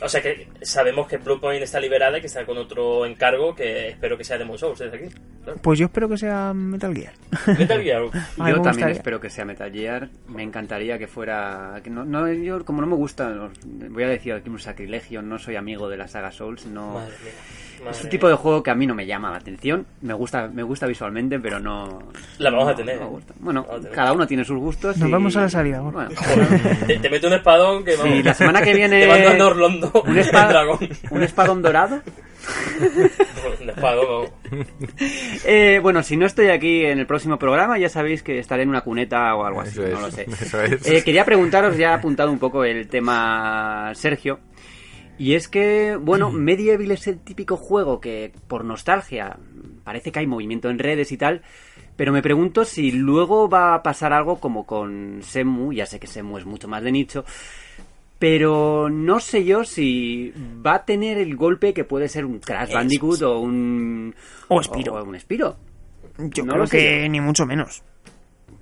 O sea que sabemos que Bluepoint está liberada y que está con otro encargo que espero que sea Demon Souls desde aquí. Claro. Pues yo espero que sea Metal Gear. Metal Gear. Ay, <laughs> Yo también gustaría. espero que sea Metal Gear. Me encantaría que fuera. Que no, no, yo, como no me gusta, voy a decir aquí un sacrilegio. No soy amigo de la saga Souls. No, Madre mía. Es madre un tipo de juego que a mí no me llama la atención. Me gusta, me gusta visualmente, pero no. La vamos a tener, no me ¿eh? gusta. Bueno, Vamos a tener. cada uno tiene sus gustos. Nos y- vemos a la salida. Bueno, Te, te mete un espadón que vamos. Sí, la semana que <laughs> viene- Te mando a un, el espa- dragón. un espadón dorado. <laughs> un espadón, vamos. Eh, bueno, si no estoy aquí en el próximo programa, ya sabéis que estaré en una cuneta o algo así. Eso es, no lo sé. <laughs> eso es. Eh, quería preguntaros, ya ha apuntado un poco el tema Sergio. Y es que, bueno, Medieval es el típico juego que, por nostalgia, parece que hay movimiento en redes y tal. Pero me pregunto si luego va a pasar algo como con Semu, ya sé que Semu es mucho más de nicho, pero no sé yo si va a tener el golpe que puede ser un Crash Bandicoot o un... O Spyro. o un Spyro. Yo No creo lo sé que ni mucho menos.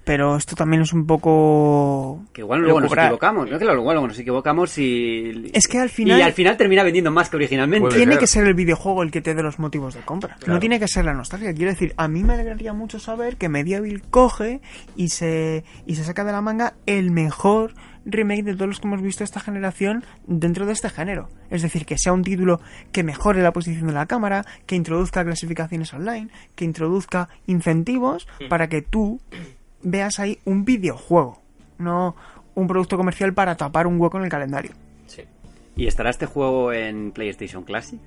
Pero esto también es un poco... Que igual luego nos equivocamos, ¿no? Que luego luego nos equivocamos y... Es que al final- Y al final termina vendiendo más que originalmente. Tiene ser. que ser el videojuego el que te dé los motivos de compra. Claro. No tiene que ser la nostalgia. Quiero decir, a mí me alegraría mucho saber que Medieval coge y se, y se saca de la manga el mejor remake de todos los que hemos visto esta generación dentro de este género. Es decir, que sea un título que mejore la posición de la cámara, que introduzca clasificaciones online, que introduzca incentivos para que tú veas ahí un videojuego, no un producto comercial para tapar un hueco en el calendario. Sí. ¿Y estará este juego en PlayStation Classic?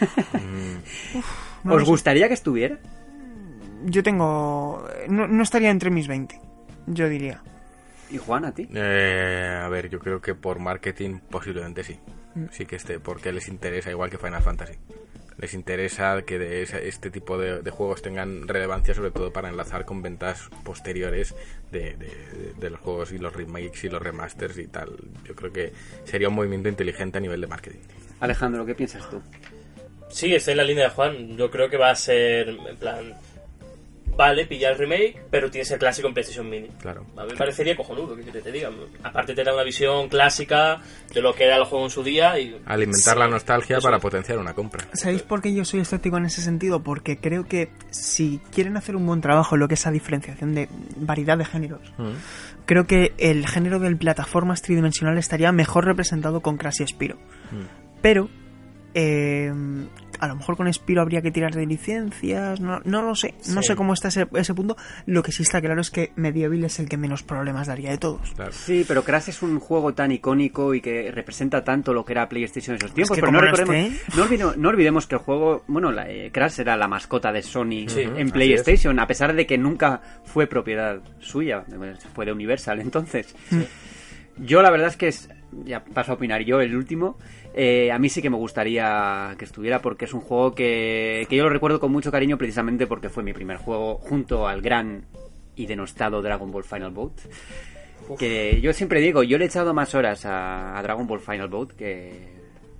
<laughs> no ¿Os sé. gustaría que estuviera? Yo tengo. No, no estaría entre mis 20, yo diría. ¿Y Juan, a ti? Eh, a ver, yo creo que por marketing posiblemente sí. Sí que esté, porque les interesa igual que Final Fantasy. Les interesa que de este tipo de, de juegos tengan relevancia, sobre todo para enlazar con ventas posteriores de, de- de los juegos y los remakes y los remasters y tal. Yo creo que sería un movimiento inteligente a nivel de marketing. Alejandro, ¿qué piensas tú? Sí, estoy en la línea de Juan. Yo creo que va a ser, en plan... Vale, pilla el remake, pero tienes el clásico en PlayStation Mini. Claro. A mí me parecería cojonudo, que te diga. Aparte te da una visión clásica de lo que era el juego en su día y... Alimentar Sí, la nostalgia eso para potenciar una compra. ¿Sabéis por qué yo soy escéptico en ese sentido? Porque creo que si quieren hacer un buen trabajo en lo que es esa diferenciación de variedad de géneros, Mm. creo que el género del plataformas tridimensional estaría mejor representado con Crash y Spiro. Mm. Pero eh, a lo mejor con Spiro habría que tirar de licencias, no, no lo sé, no Sí. sé cómo está ese, ese punto. Lo que sí está claro es que Medieval es el que menos problemas daría de todos. Claro. Sí, pero Crash es un juego tan icónico y que representa tanto lo que era PlayStation en esos tiempos. que pero no, recordemos- no, olvidemos, no olvidemos que el juego, bueno, la, eh, Crash era la mascota de Sony Sí, en PlayStation, a pesar de que nunca fue propiedad suya, fue de Universal entonces. Yo la verdad es que es, ya paso a opinar yo, el último, eh, a mí sí que me gustaría que estuviera porque es un juego que, que yo lo recuerdo con mucho cariño precisamente porque fue mi primer juego junto al gran y denostado Dragon Ball Final Boat. Que yo siempre digo, yo le he echado más horas a, a Dragon Ball Final Boat que,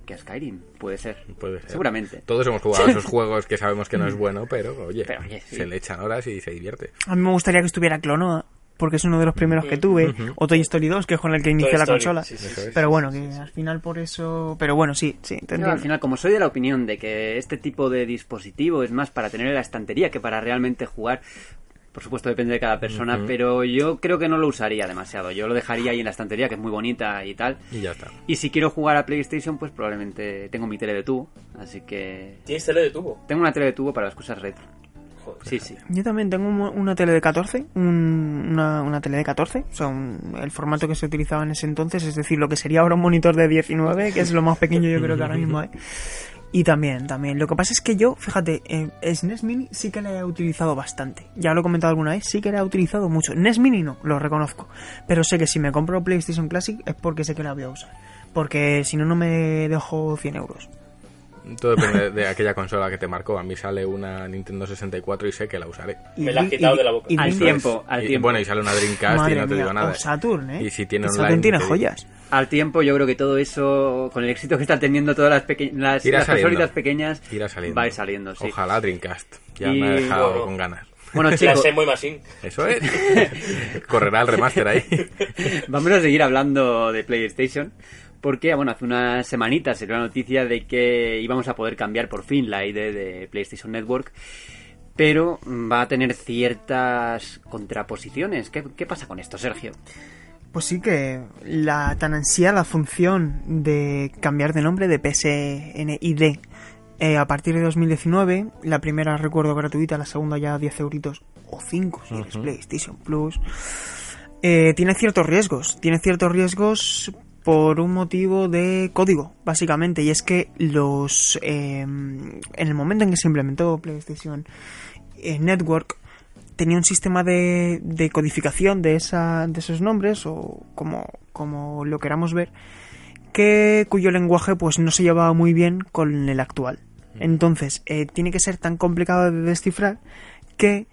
que a Skyrim, puede ser. Puede ser. Seguramente. Todos hemos jugado a <laughs> esos juegos que sabemos que no es bueno, pero oye, Pero, oye, sí. se le echan horas y se divierte. A mí me gustaría que estuviera Clonoa, porque es uno de los primeros que tuve, o Toy Story 2, que es con el que inicié la consola. sí, sí. Pero bueno, que al final por eso... Pero bueno, sí, sí, Yo, al final, como soy de la opinión de que este tipo de dispositivo es más para tener en la estantería que para realmente jugar, por supuesto depende de cada persona, pero yo creo que no lo usaría demasiado. Yo lo dejaría ahí en la estantería, que es muy bonita y tal. Y ya está. Y si quiero jugar a PlayStation, pues probablemente tengo mi tele de tubo, así que ¿Tienes tele de tubo? tengo una tele de tubo para las cosas retro. Joder. Sí, sí. Yo también tengo un- una tele de 14, un- una, una tele de 14, o sea, un- el formato que se utilizaba en ese entonces, es decir, lo que sería ahora un monitor de 19, que es lo más pequeño yo creo que ahora mismo hay. Y también, también. Lo que pasa es que yo, fíjate, eh, SNES Mini sí que la he utilizado bastante. Ya lo he comentado alguna vez, sí que la he utilizado mucho. NES Mini no, lo reconozco. Pero sé que si me compro PlayStation Classic es porque sé que la voy a usar. Porque si no, no me dejo 100 euros. Todo depende de aquella consola que te marcó. A mí sale una Nintendo 64 y sé que la usaré. Me la has quitado y- de la boca. y Al tiempo, al Y- tiempo. Bueno, y sale una Dreamcast Madre y no te mía, digo nada. o Saturn, ¿eh? Y si tiene Saturn online, tiene joyas. Al tiempo, yo creo que todo eso, con el éxito que están teniendo todas las, peque- las, las pequeñas, Irá saliendo. va a ir saliendo, sí. Ojalá Dreamcast. Ya Y- me ha dejado Bueno. con ganas. Bueno, La <laughs> chicos, Machine. Eso es. <laughs> Correrá el remaster ahí. <laughs> Vamos a seguir hablando de PlayStation. Porque, bueno, hace unas semanitas se dio la noticia de que íbamos a poder cambiar por fin la ID de PlayStation Network. Pero va a tener ciertas contraposiciones. ¿Qué, qué pasa con esto, Sergio? Pues sí que la tan ansiada función de cambiar de nombre de PSNID eh, a partir de 2019, la primera recuerdo gratuita, la segunda ya 10 euritos o 5 si eres. PlayStation Plus, eh, tiene ciertos riesgos. Tiene ciertos riesgos por un motivo de código, básicamente, y es que los eh, en el momento en que se implementó PlayStation eh, Network tenía un sistema de, de codificación de, esa, de esos nombres o como, como lo queramos ver que cuyo lenguaje pues no se llevaba muy bien con el actual. Entonces eh, tiene que ser tan complicado de descifrar que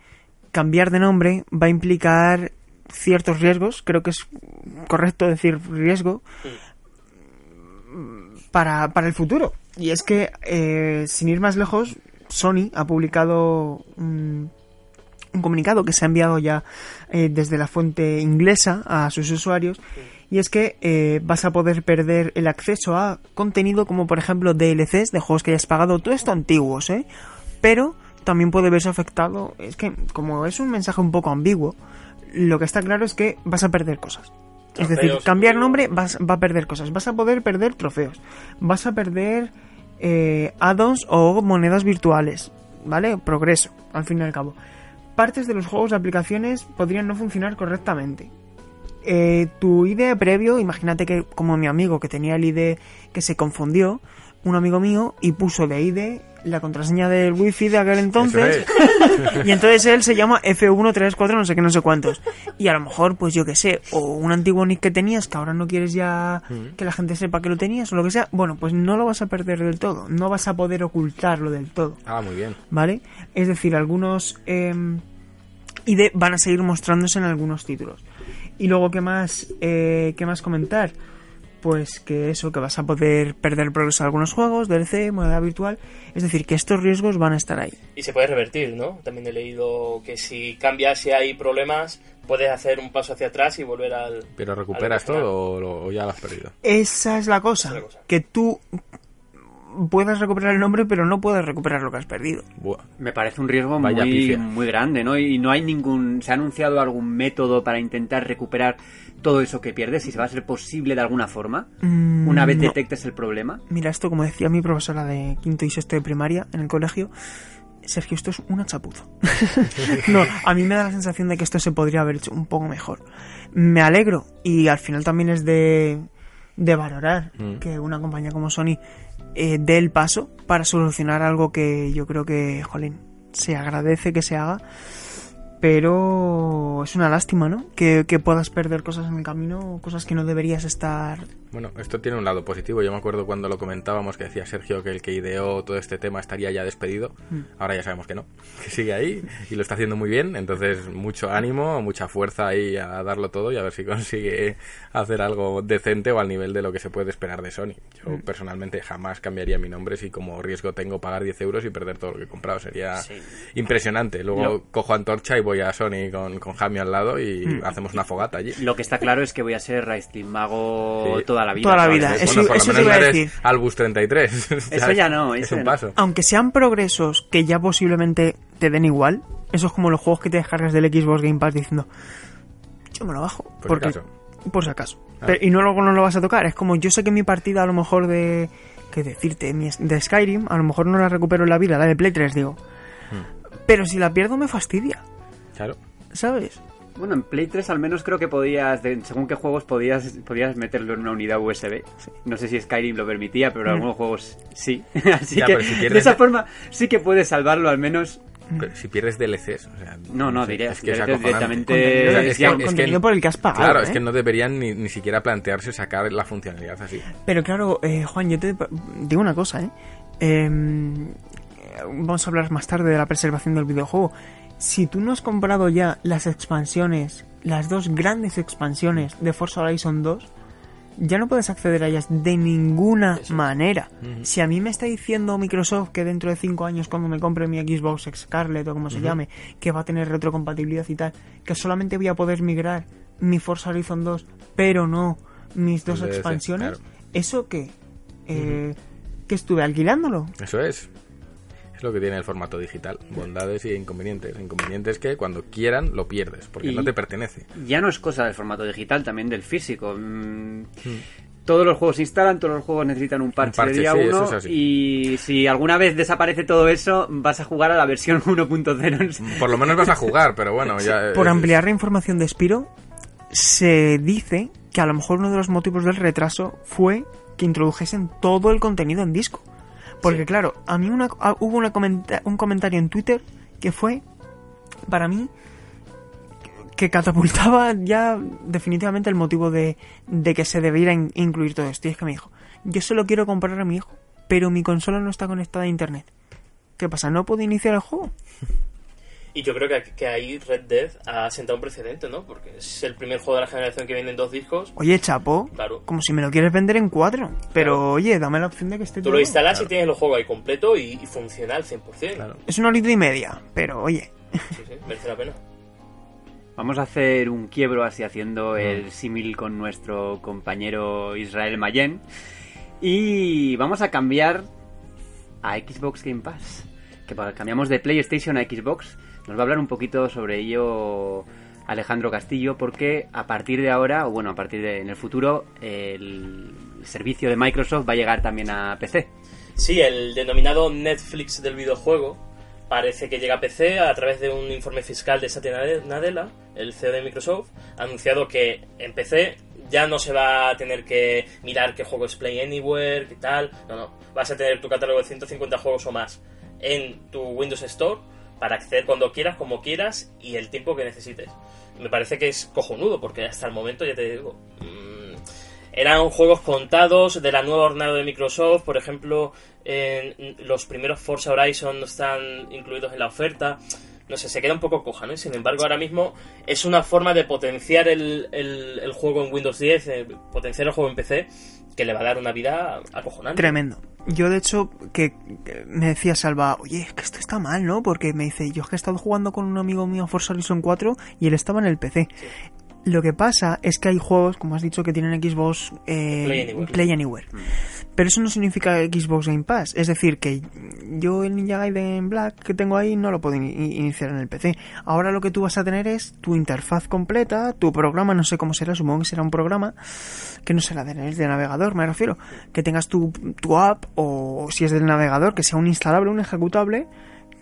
cambiar de nombre va a implicar ciertos riesgos creo que es correcto decir riesgo para, para el futuro. Y es que, eh, sin ir más lejos, Sony ha publicado un, un comunicado que se ha enviado ya eh, desde la fuente inglesa a sus usuarios. Y es que eh, vas a poder perder el acceso a contenido como por ejemplo DLCs de juegos que hayas pagado, todo esto antiguos, ¿eh? Pero también puede verse afectado, es que como es un mensaje un poco ambiguo, lo que está claro es que vas a perder cosas. Es decir, cambiar nombre vas, va a perder cosas. Vas a poder perder trofeos. Vas a perder eh, add-ons o monedas virtuales. ¿Vale? Progreso, al fin y al cabo. Partes de los juegos de aplicaciones podrían no funcionar correctamente. Eh, tu ID previo, imagínate que como mi amigo que tenía el ID que se confundió, un amigo mío, y puso de ID la contraseña del wifi de aquel entonces. <laughs> Y entonces él se llama F134 no sé qué, no sé cuántos. Y a lo mejor, pues yo qué sé, o un antiguo nick que tenías que ahora no quieres ya que la gente sepa que lo tenías o lo que sea, bueno, pues no lo vas a perder del todo, no vas a poder ocultarlo del todo, Ah, muy bien. ¿vale? Es decir, algunos eh, ID van a seguir mostrándose en algunos títulos. Y luego, ¿qué más, eh, ¿qué más comentar? Pues que eso, que vas a poder perder progreso en algunos juegos, DLC, moneda virtual. Es decir, que estos riesgos van a estar ahí. Y se puede revertir, ¿no? También he leído que si cambias, si hay problemas, puedes hacer un paso hacia atrás y volver al... ¿Pero recuperas al todo o, lo- o ya lo has perdido? Esa es la cosa. Esa es la cosa. Que tú puedas recuperar el nombre, pero no puedes recuperar lo que has perdido. Buah. Me parece un riesgo Vaya muy, pifia. muy grande, ¿no? Y no hay ningún... ¿Se ha anunciado algún método para intentar recuperar todo eso que pierdes? Si se va a ser posible de alguna forma, Mm, una vez no. detectes el problema. Mira, esto como decía mi profesora de quinto y sexto de primaria en el colegio, Sergio, esto es una chapuza. <laughs> no, a mí me da la sensación de que esto se podría haber hecho un poco mejor. Me alegro y al final también es de, de valorar Mm. que una compañía como Sony eh, dé el paso para solucionar algo que yo creo que, jolín, se agradece que se haga. Pero es una lástima, ¿no? Que, que puedas perder cosas en el camino, cosas que no deberías estar Bueno, esto tiene un lado positivo. Yo me acuerdo cuando lo comentábamos que decía Sergio que el que ideó todo este tema estaría ya despedido. Ahora ya sabemos que no, <laughs> que sigue ahí y lo está haciendo muy bien. Entonces, mucho ánimo, mucha fuerza ahí a darlo todo y a ver si <laughs> consigue hacer algo decente o al nivel de lo que se puede esperar de Sony. Yo personalmente jamás cambiaría mi nombre si como riesgo tengo pagar 10 euros y perder todo lo que he comprado. Sería Sí. impresionante. Luego cojo antorcha y voy a Sony con, con Jamie al lado y hacemos una fogata allí. Lo que está claro es que voy a ser Raistlin Mago Sí. toda la vida. Toda la vida, Es- eso- bueno, por eso lo te menos iba a no eres decir. Albus 33. <laughs> Eso ya no, Es eso un ya no. paso. aunque sean progresos que ya posiblemente te den igual, eso es como los juegos que te descargas del Xbox Game Pass diciendo, yo me lo bajo. Por si porque, acaso. Por si acaso. Ah. Pero- y no luego no lo vas a tocar. Es como yo sé que mi partida a lo mejor de... que decirte? De Skyrim, a lo mejor no la recupero en la vida, la de Play 3 digo. Hmm. Pero si la pierdo me fastidia, Claro. ¿sabes? Bueno, en Play 3 al menos creo que podías, de- según qué juegos podías, podías meterlo en una unidad USB. No sé si Skyrim lo permitía, pero Mm. algunos juegos sí. <laughs> Así Ya, que pero si pierdes- de esa forma sí que puedes salvarlo al menos. Pero si pierdes DLCs, o sea, No, no, diría es que es directamente- O sea, es que- es que- por el que has pagado. Claro, ¿eh? es que no deberían ni, ni siquiera plantearse sacar la funcionalidad así. Pero claro, eh, Juan, yo te digo una cosa, ¿eh? Em, Vamos a hablar más tarde de la preservación del videojuego. Si tú no has comprado ya las expansiones, las dos grandes expansiones de Forza Horizon 2, ya no puedes acceder a ellas de ninguna manera. Si a mí me está diciendo Microsoft que dentro de 5 años cuando me compre mi Xbox Scarlet o como se llame, que va a tener retrocompatibilidad y tal, que solamente voy a poder migrar mi Forza Horizon 2, pero no mis dos expansiones, claro. ¿eso qué? Eh, ¿Que estuve alquilándolo? Eso es. Es lo que tiene el formato digital. Bondades y inconvenientes. Inconvenientes que cuando quieran lo pierdes, porque Y- no te pertenece. Ya no es cosa del formato digital, también del físico. Mm, Todos los juegos se instalan, todos los juegos necesitan un parche, parche, de día sí, eso 1 es así. y si alguna vez desaparece todo eso, vas a jugar a la versión <laughs> 1.0. Por lo menos vas a jugar, pero bueno, ya... Por es- ampliar la información de Spiro, se dice que a lo mejor uno de los motivos del retraso fue que introdujesen todo el contenido en disco. Porque claro, a mí una- a- hubo una comenta- un comentario en Twitter que fue, para mí, que catapultaba ya definitivamente el motivo de, de que se debiera in- incluir todo esto. Y es que me dijo, yo solo quiero comprar a mi hijo, pero mi consola no está conectada a internet. ¿Qué pasa? ¿No puedo iniciar el juego? Y yo creo que, que ahí Red Dead ha sentado un precedente, ¿no? Porque es el primer juego de la generación que viene en dos discos. Oye, chapo, Claro. como si me lo quieres vender en cuatro. Pero Claro. oye, dame la opción de que esté Tú todo. lo instalas y tienes el juego ahí completo y, y funcional 100%. Claro. Es una horita y media, pero oye. Sí, sí, merece la pena. Vamos a hacer un quiebro así haciendo el símil con nuestro compañero Israel Mayen. Y vamos a cambiar a Xbox Game Pass. Que para- cambiamos de PlayStation a Xbox. Nos va a hablar un poquito sobre ello Alejandro Castillo, porque a partir de ahora, o bueno, a partir de en el futuro, el servicio de Microsoft va a llegar también a PC. Sí, el denominado Netflix del videojuego parece que llega a PC a través de un informe fiscal de Satya Nadella, el CEO de Microsoft, ha anunciado que en PC ya no se va a tener que mirar qué juego es Play Anywhere, qué tal, no, no, vas a tener tu catálogo de 150 juegos o más en tu Windows Store para acceder cuando quieras, como quieras y el tiempo que necesites. Me parece que es cojonudo porque hasta el momento, ya te digo, mm, eran juegos contados de la nueva jornada de Microsoft, por ejemplo, en- los primeros Forza Horizon no están incluidos en la oferta. No sé, se queda un poco coja, ¿no? Sin embargo, ahora mismo es una forma de potenciar el juego en Windows 10, eh, potenciar el juego en PC, que le va a dar una vida acojonante. Tremendo. Yo, de hecho, que que me decía Salva, oye, es que esto está mal, ¿no? Porque me dice, yo es que he estado jugando con un amigo mío a Forza Horizon 4 y él estaba en el PC. Lo que pasa es que hay juegos, como has dicho, que tienen Xbox eh, Play Anywhere. Play Anywhere. Pero eso no significa Xbox Game Pass. Es decir, que yo el Ninja Gaiden Black que tengo ahí no lo puedo in- iniciar en el PC. Ahora lo que tú vas a tener es tu interfaz completa, tu programa, no sé cómo será, supongo que será un programa que no será de, de navegador, me refiero. Que tengas tu, tu app o si es del navegador, que sea un instalable, un ejecutable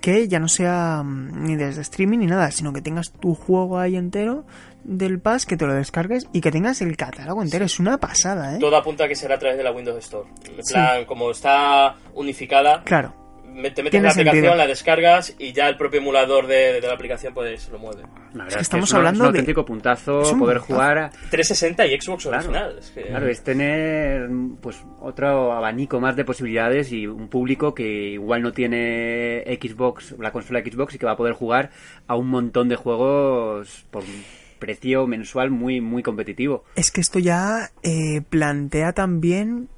que ya no sea mm, ni desde streaming ni nada, sino que tengas tu juego ahí entero del pass, que te lo descargues y que tengas el catálogo entero. Es una pasada, ¿eh? Todo apunta a que será a través de la Windows Store. En plan, como está unificada, Claro. te metes en la aplicación, sentido. la descargas y ya el propio emulador de, de la aplicación pues lo mueve. La verdad que es estamos es un- hablando es un de- auténtico puntazo es un poder puntazo. jugar a- 360 y Xbox Claro. original. Es que- Claro, es tener pues otro abanico más de posibilidades y un público que igual no tiene Xbox, la consola Xbox y que va a poder jugar a un montón de juegos por un precio mensual muy muy competitivo. Es que esto ya eh, plantea también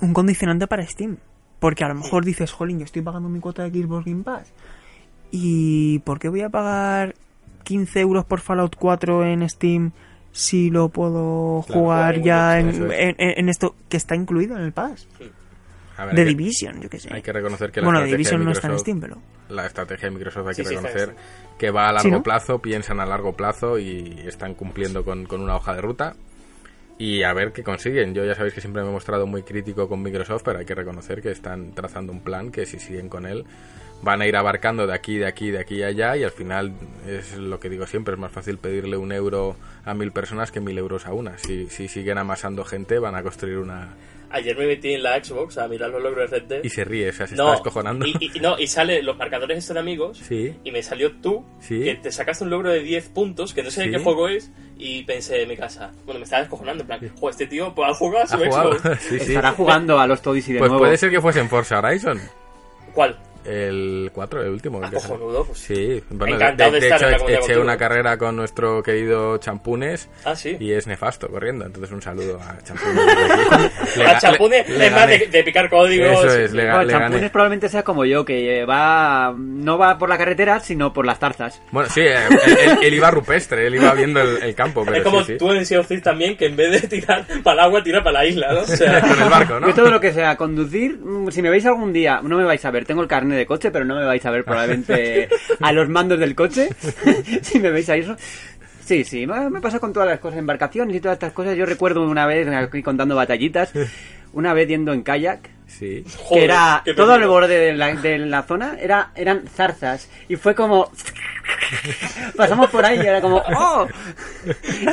un condicionante para Steam. Porque a lo mejor dices, jolín, yo estoy pagando mi cuota de Xbox Game Pass. ¿Y por qué voy a pagar 15 euros por Fallout 4 en Steam si lo puedo Claro, jugar ya en, en- en esto que está incluido en el Pass? A ver, De hay que- Division, yo qué sé. Hay que reconocer que la bueno, estrategia Division de no está en Microsoft- Steam, pero... La estrategia de Microsoft hay Sí, que sí, reconocer que va a largo Sí, ¿no? plazo, piensan a largo plazo y están cumpliendo con, con una hoja de ruta. Y a ver qué consiguen. Yo ya sabéis que siempre me he mostrado muy crítico con Microsoft, pero hay que reconocer que están trazando un plan que si siguen con él van a ir abarcando de aquí, de aquí, de aquí y allá y al final es lo que digo siempre, es más fácil pedirle un euro a mil personas que mil euros a una. Si, si siguen amasando gente van a construir una... Ayer me metí en la Xbox a mirar los logros de Red Dead. Y se ríe, o sea, se no, está descojonando. Y, y- no, y sale los marcadores de amigos. Sí. Y me salió tú, Sí. que te sacaste un logro de 10 puntos, que no sé de qué juego es, y pensé en mi casa. Bueno, me estaba descojonando, en plan, "Jo, este tío pues, ha jugado a su. Xbox. <laughs> sí, sí. Estará jugando a los Todis y de Pues nuevo. puede ser que fuese en Forza Horizon. ¿Cuál? El 4, el último. sale. Acojonudo, pues. Sí, bueno, de, hecho eché contigo. una carrera con nuestro querido Champunes Ah, sí. y es nefasto corriendo. Entonces un saludo a Champunes. <laughs> Le a ga- Champune le- le es más de, picar códigos. Eso es, le, le Champunes gané. probablemente sea como yo, que va no va por la carretera, sino por las tarzas. Bueno, sí, eh, él, iba rupestre, él iba viendo el, el campo, pero es como sí, sí. tú en Sea of Thieves también, que en vez de tirar para el agua, tira para la isla, ¿no? O sea, <laughs> con el barco, ¿no? Yo todo lo que sea conducir, mm, si me veis algún día, no me vais a ver, tengo el carnet de coche, pero no me vais a ver probablemente <laughs> a los mandos del coche, <laughs> si me veis a eso. Sí, sí, me me pasa con todas las cosas, embarcaciones y todas estas cosas. Yo recuerdo una vez, aquí contando batallitas, una vez yendo en kayak, Sí. joder, que era todo el borde de la, de la zona era eran zarzas y fue como <laughs> pasamos por ahí y era como ¡oh!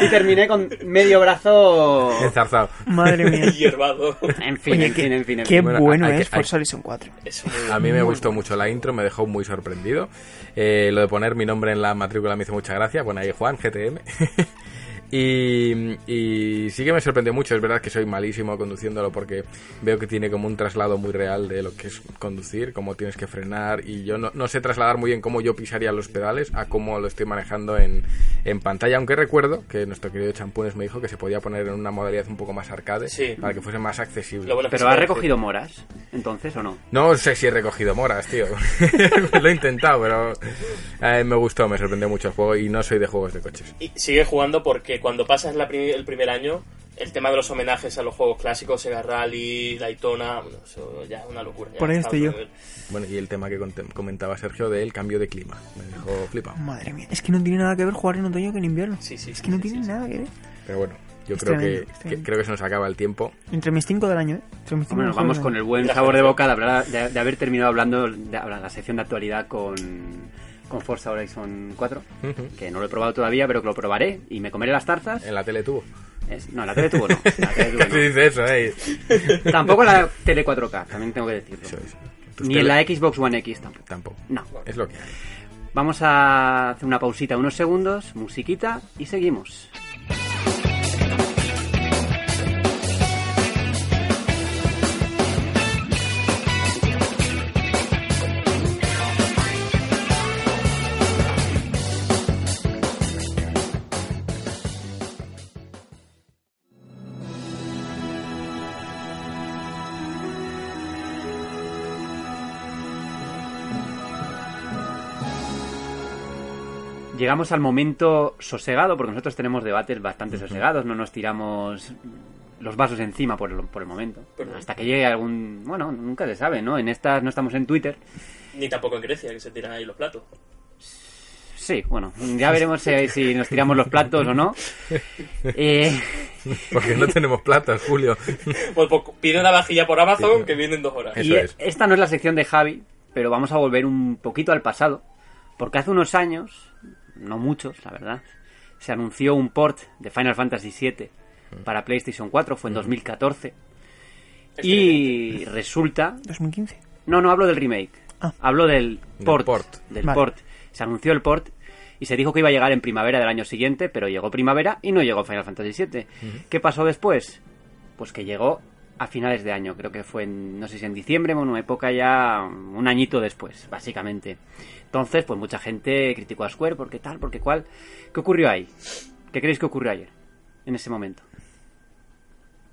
y terminé con medio brazo Enzarzado. Madre mía. <laughs> Hierbado. en fin en fin en fin, en Qué fin. Bueno, bueno hay que- es hay- Forza Horizon 4. Es muy- A mí me gustó mucho la intro, me dejó muy sorprendido. Eh, lo de poner mi nombre en la matrícula me hizo mucha gracia. Bueno, ahí Juan, GTM. <laughs> Y, y sí que me sorprendió mucho, es verdad que soy malísimo conduciéndolo porque veo que tiene como un traslado muy real de lo que es conducir, cómo tienes que frenar y yo no, no sé trasladar muy bien cómo yo pisaría los pedales a cómo lo estoy manejando en, en pantalla, aunque recuerdo que nuestro querido Champunes me dijo que se podía poner en una modalidad un poco más arcade Sí. para que fuese más accesible. Bueno Pero se ha puede- recogido moras, entonces, ¿o no? No sé si he recogido moras, tío. <laughs> lo he intentado, pero eh, me gustó, me sorprendió mucho el juego y no soy de juegos de coches. Y sigue jugando porque cuando pasas la pri- el primer año, el tema de los homenajes a los juegos clásicos, Sega Rally, Daytona, bueno, eso ya es una locura. Por ahí estoy yo. nivel. Bueno, y el tema que comentaba Sergio del cambio de clima. Me dejó flipado. Madre mía, es que no tiene nada que ver jugar en otoño que en invierno. Sí, sí, es sí, que no sí, tiene sí, sí. nada que ver. Pero bueno, yo creo que, que- creo que se nos acaba el tiempo. Entre mis 5 del año, ¿eh? Entre mis cinco mejores vamos del con el buen sabor de boca de, hablar- de- de haber terminado hablando de hablar la sección de actualidad con, con Forza Horizon 4, Ujú. que no lo he probado todavía, pero que lo probaré y me comeré las tarzas. En la tele tuvo. Es- no, en la tele tuvo no. en la tele <laughs> tuvo, Casi dice eso, eh. no. Tampoco en la tele 4K, también tengo que decirlo. Eso Ni en la Xbox One X tampoco. Tampoco. No. Es lo que hay. Vamos a hacer una pausita, unos segundos, musiquita y seguimos. Llegamos al momento sosegado, porque nosotros tenemos debates bastante sosegados, no nos tiramos los vasos encima por el, por el momento. Pero- Hasta que llegue algún... Bueno, nunca se sabe, ¿no? En estas no estamos en Twitter. Ni tampoco en Grecia, que se tiran ahí los platos. Sí, bueno, ya veremos si, si nos tiramos los platos o no. <laughs> Eh, Porque no tenemos platas, Julio. <laughs> Pues, pues pide una vajilla por Amazon que viene en dos horas. Eso y es. esta no es la sección de Javi, pero vamos a volver un poquito al pasado. Porque hace unos años, no muchos, la verdad, se anunció un port de Final Fantasy VII para PlayStation 4, fue en 2014. Y resulta... 2015. No, no hablo del remake. Ah. Hablo del Del port. port. Del Vale. port. Se anunció el port y se dijo que iba a llegar en primavera del año siguiente, pero llegó primavera y no llegó Final Fantasy VII. ¿Qué pasó después? Pues que llegó a finales de año, creo que fue en, no sé si en diciembre, bueno, época ya un añito después, básicamente. Entonces, pues mucha gente criticó a Square porque tal, porque cual. ¿Qué ocurrió ahí? ¿Qué creéis que ocurrió ayer? En ese momento.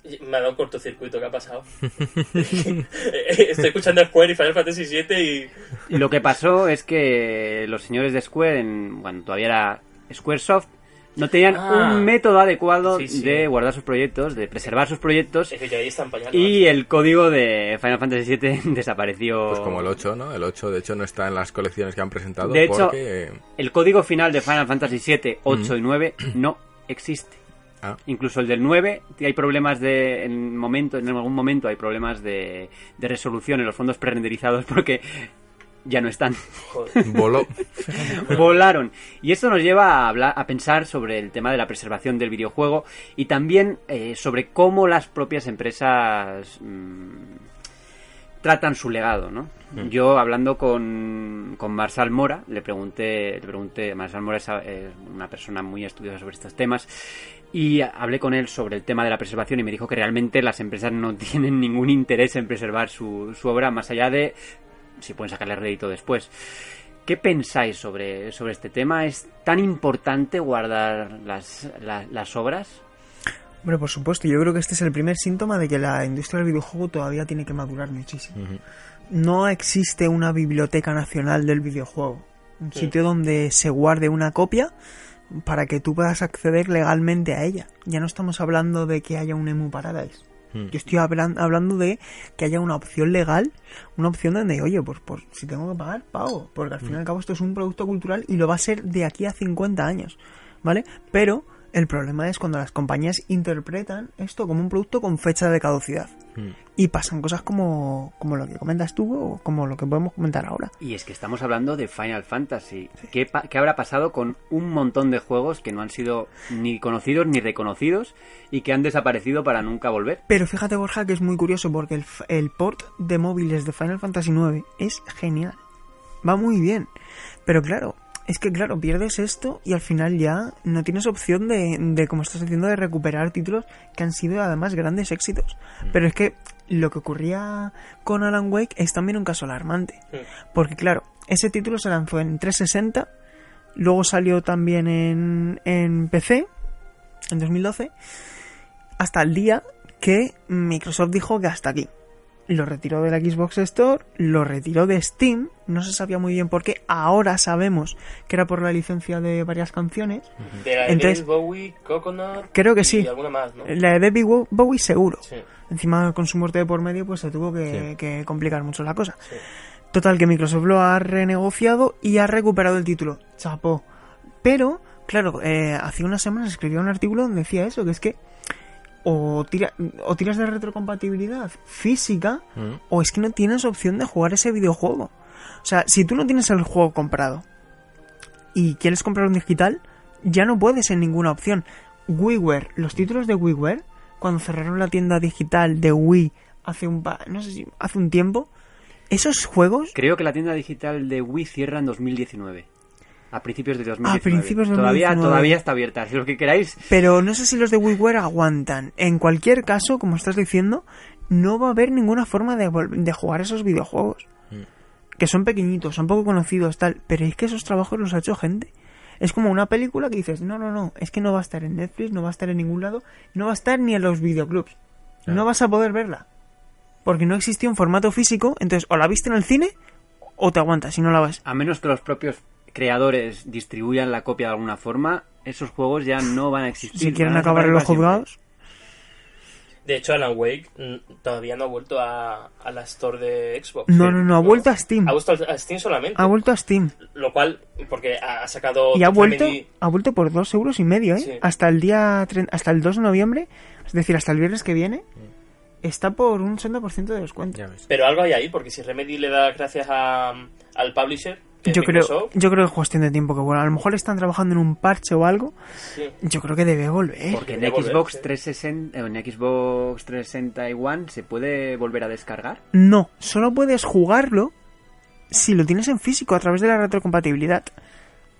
Me ha dado un cortocircuito, ¿qué ha pasado? <laughs> Estoy escuchando Square y Final Fantasy VII y... Lo que pasó es que los señores de Square, en, bueno, todavía era Squaresoft, no tenían Ah. un método adecuado Sí, sí. de guardar sus proyectos, de preservar sus proyectos, Es que ya ahí está empañado. y el código de Final Fantasy VII <laughs> desapareció. Pues como el 8, ¿no? El 8, de hecho, no está en las colecciones que han presentado. De hecho, porque... El código final de Final Fantasy VII, 8 y 9 no existe. Ah, Incluso el del 9 hay problemas de en momento en algún momento hay problemas de, de resolución en los fondos prerenderizados porque ya no están. Voló. <laughs> volaron. Y esto nos lleva a, hablar, a pensar sobre el tema de la preservación del videojuego y también eh, sobre cómo las propias empresas mm, tratan su legado, ¿no? Yo hablando con, con Marsal Mora, le pregunté, le pregunté, Marsal Mora es una persona muy estudiosa sobre estos temas, y hablé con él sobre el tema de la preservación y me dijo que realmente las empresas no <laughs> tienen ningún interés en preservar su, su obra, más allá de si pueden sacarle rédito después. ¿Qué pensáis sobre, sobre este tema? ¿Es tan importante guardar las, la- las obras? Hombre, por supuesto, yo creo que este es el primer síntoma de que la industria del videojuego todavía tiene que madurar muchísimo. No existe una biblioteca nacional del videojuego, un sitio donde se guarde una copia para que tú puedas acceder legalmente a ella. Ya no estamos hablando de que haya un Emu Paradise. Yo estoy hablan- hablando de que haya una opción legal, una opción donde, oye, pues, pues si tengo que pagar, pago. Porque al fin y al cabo esto es un producto cultural y lo va a ser de aquí a 50 años, ¿vale? Pero el problema es cuando las compañías interpretan esto como un producto con fecha de caducidad. Mm. Y pasan cosas como, como lo que comentas tú o como lo que podemos comentar ahora. Y es que estamos hablando de Final Fantasy. ¿Qué, qué habrá pasado con un montón de juegos que no han sido ni conocidos ni reconocidos y que han desaparecido para nunca volver? Pero fíjate, Borja, que es muy curioso porque el, el port de móviles de Final Fantasy IX es genial. Va muy bien. Pero claro, Es que claro, pierdes esto y al final ya no tienes opción de, de como estás diciendo, de recuperar títulos que han sido además grandes éxitos. Pero es que lo que ocurría con Alan Wake es también un caso alarmante. Mm. Porque claro, ese título se lanzó en 360, luego salió también en, en PC, en 2012, hasta el día que Microsoft dijo que hasta aquí. Lo retiró de la Xbox Store, lo retiró de Steam, no se sabía muy bien por qué, ahora sabemos que era por la licencia de varias canciones. De la de Entonces- Bowie, Coconut. Creo que y sí. alguna más, ¿no? La de David Bowie seguro. Sí. Encima con su muerte de por medio pues se tuvo que, Sí. que complicar mucho la cosa. Sí. Total que Microsoft lo ha renegociado y ha recuperado el título. Chapó. Pero, claro, eh, hace unas semanas escribió un artículo donde decía eso, que es que o, tira- o tiras de retrocompatibilidad física Mm. o es que no tienes opción de jugar ese videojuego. O sea, si tú no tienes el juego comprado y quieres comprar un digital, ya no puedes en ninguna opción. WiiWare, los títulos de WiiWare, cuando cerraron la tienda digital de Wii hace un pa- no sé si hace un tiempo, esos juegos Creo que la tienda digital de Wii cierra en 2019. A principios de 2019. principios de Todavía, 2019. todavía está abierta. Si lo que queráis, Pero no sé si los de WiiWare aguantan. En cualquier caso, como estás diciendo, no va a haber ninguna forma de, de jugar esos videojuegos. Mm. Que son pequeñitos, son poco conocidos, tal. Pero es que esos trabajos los ha hecho gente. Es como una película que dices, no, no, no, es que no va a estar en Netflix, no va a estar en ningún lado, no va a estar ni en los videoclubs. Claro. No vas a poder verla. Porque no existía un formato físico, entonces o la viste en el cine o te aguantas si no la ves. a menos que los propios creadores distribuyan la copia de alguna forma, esos juegos ya no van a existir. Si quieren acabar en los juzgados, De hecho, Alan Wake mm, todavía no ha vuelto a, a la store de Xbox. no, Sí. no, no, ha vuelto a Steam. Ha vuelto a Steam solamente. Ha vuelto a Steam. Lo cual, porque ha sacado. Y ha vuelto, ha vuelto por dos euros y medio, ¿eh? Sí. Hasta el día, hasta el 2 de noviembre, es decir, hasta el viernes que viene, está por un 60% de descuento. Pero algo hay ahí, porque si Remedy le da gracias a, al publisher, Yo creo, yo creo que es cuestión de tiempo que bueno, a lo mejor están trabajando en un parche o algo. sí. Yo creo que debe volver. Porque en volver, Xbox sí. 360, eh, en Xbox 360 y One se puede volver a descargar. No, solo puedes jugarlo si lo tienes en físico a través de la retrocompatibilidad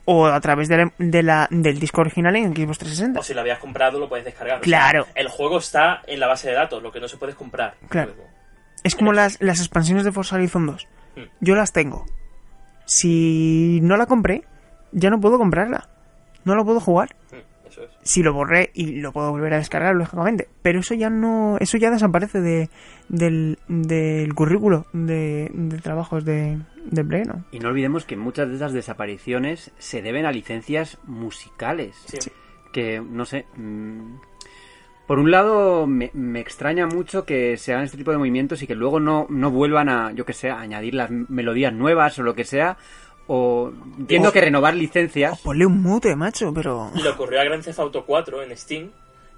o a través de la- de la- del disco original en Xbox 360. O si lo habías comprado, lo puedes descargar. O Claro. sea, el juego está en la base de datos, lo que no se puede es comprar. Claro. Es como las, las expansiones de Forza Horizon 2. Mm. Yo las tengo. Si no la compré, ya no puedo comprarla. No la puedo jugar. Mm, Eso es. Si lo borré y lo puedo volver a descargar, lógicamente. Pero eso ya no. Eso ya desaparece de, del, del currículo de, de trabajos de, de Pleno. Y no olvidemos que muchas de esas desapariciones se deben a licencias musicales. Sí. Que, no sé. mm, por un lado, me, me extraña mucho que se hagan este tipo de movimientos y que luego no, no vuelvan a, yo que sé, a añadir las melodías nuevas o lo que sea. O entiendo O- que renovar licencias. Ponle un mute, macho, pero. Le ocurrió a Grand Theft Auto 4 en Steam,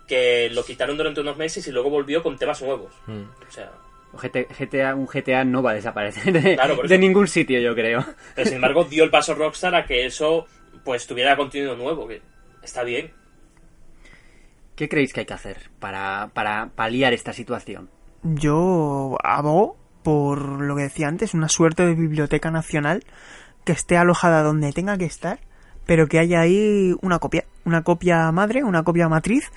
que lo quitaron durante unos meses y luego volvió con temas nuevos. Mm. O sea, GT GTA, un GTA no va a desaparecer de, Claro, de ningún sitio, yo creo. pero sin embargo dio el paso Rockstar a que eso pues tuviera contenido nuevo, que está bien. ¿Qué creéis que hay que hacer para, para paliar esta situación? Yo abogo por lo que decía antes, una suerte de biblioteca nacional que esté alojada donde tenga que estar, pero que haya ahí una copia, una copia madre, una copia matriz,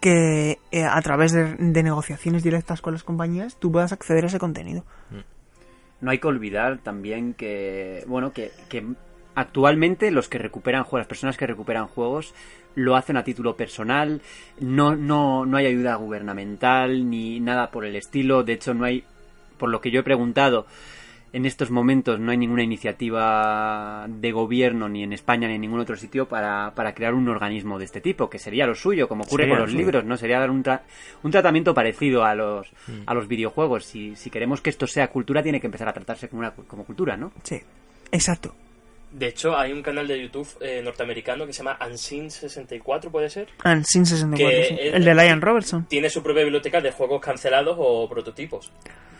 que eh, a través de, de negociaciones directas con las compañías tú puedas acceder a ese contenido. No hay que olvidar también que, bueno, que, que actualmente los que recuperan juegos, las personas que recuperan juegos, lo hacen a título personal, no, no, no hay ayuda gubernamental ni nada por el estilo, de hecho no hay, por lo que yo he preguntado, en estos momentos no hay ninguna iniciativa de gobierno ni en España ni en ningún otro sitio para, para crear un organismo de este tipo, que sería lo suyo, como ocurre Sería con lo los suyo. libros, ¿no? Sería dar un, tra- un tratamiento parecido a los, a los videojuegos. Si, si queremos que esto sea cultura, tiene que empezar a tratarse como, una, como cultura, ¿no? Sí, exacto. De hecho, hay un canal de YouTube eh, norteamericano que se llama Unseen64, ¿puede ser? And Sin 64, Que sí. es- el de Lion Robertson. Tiene su propia biblioteca de juegos cancelados o prototipos.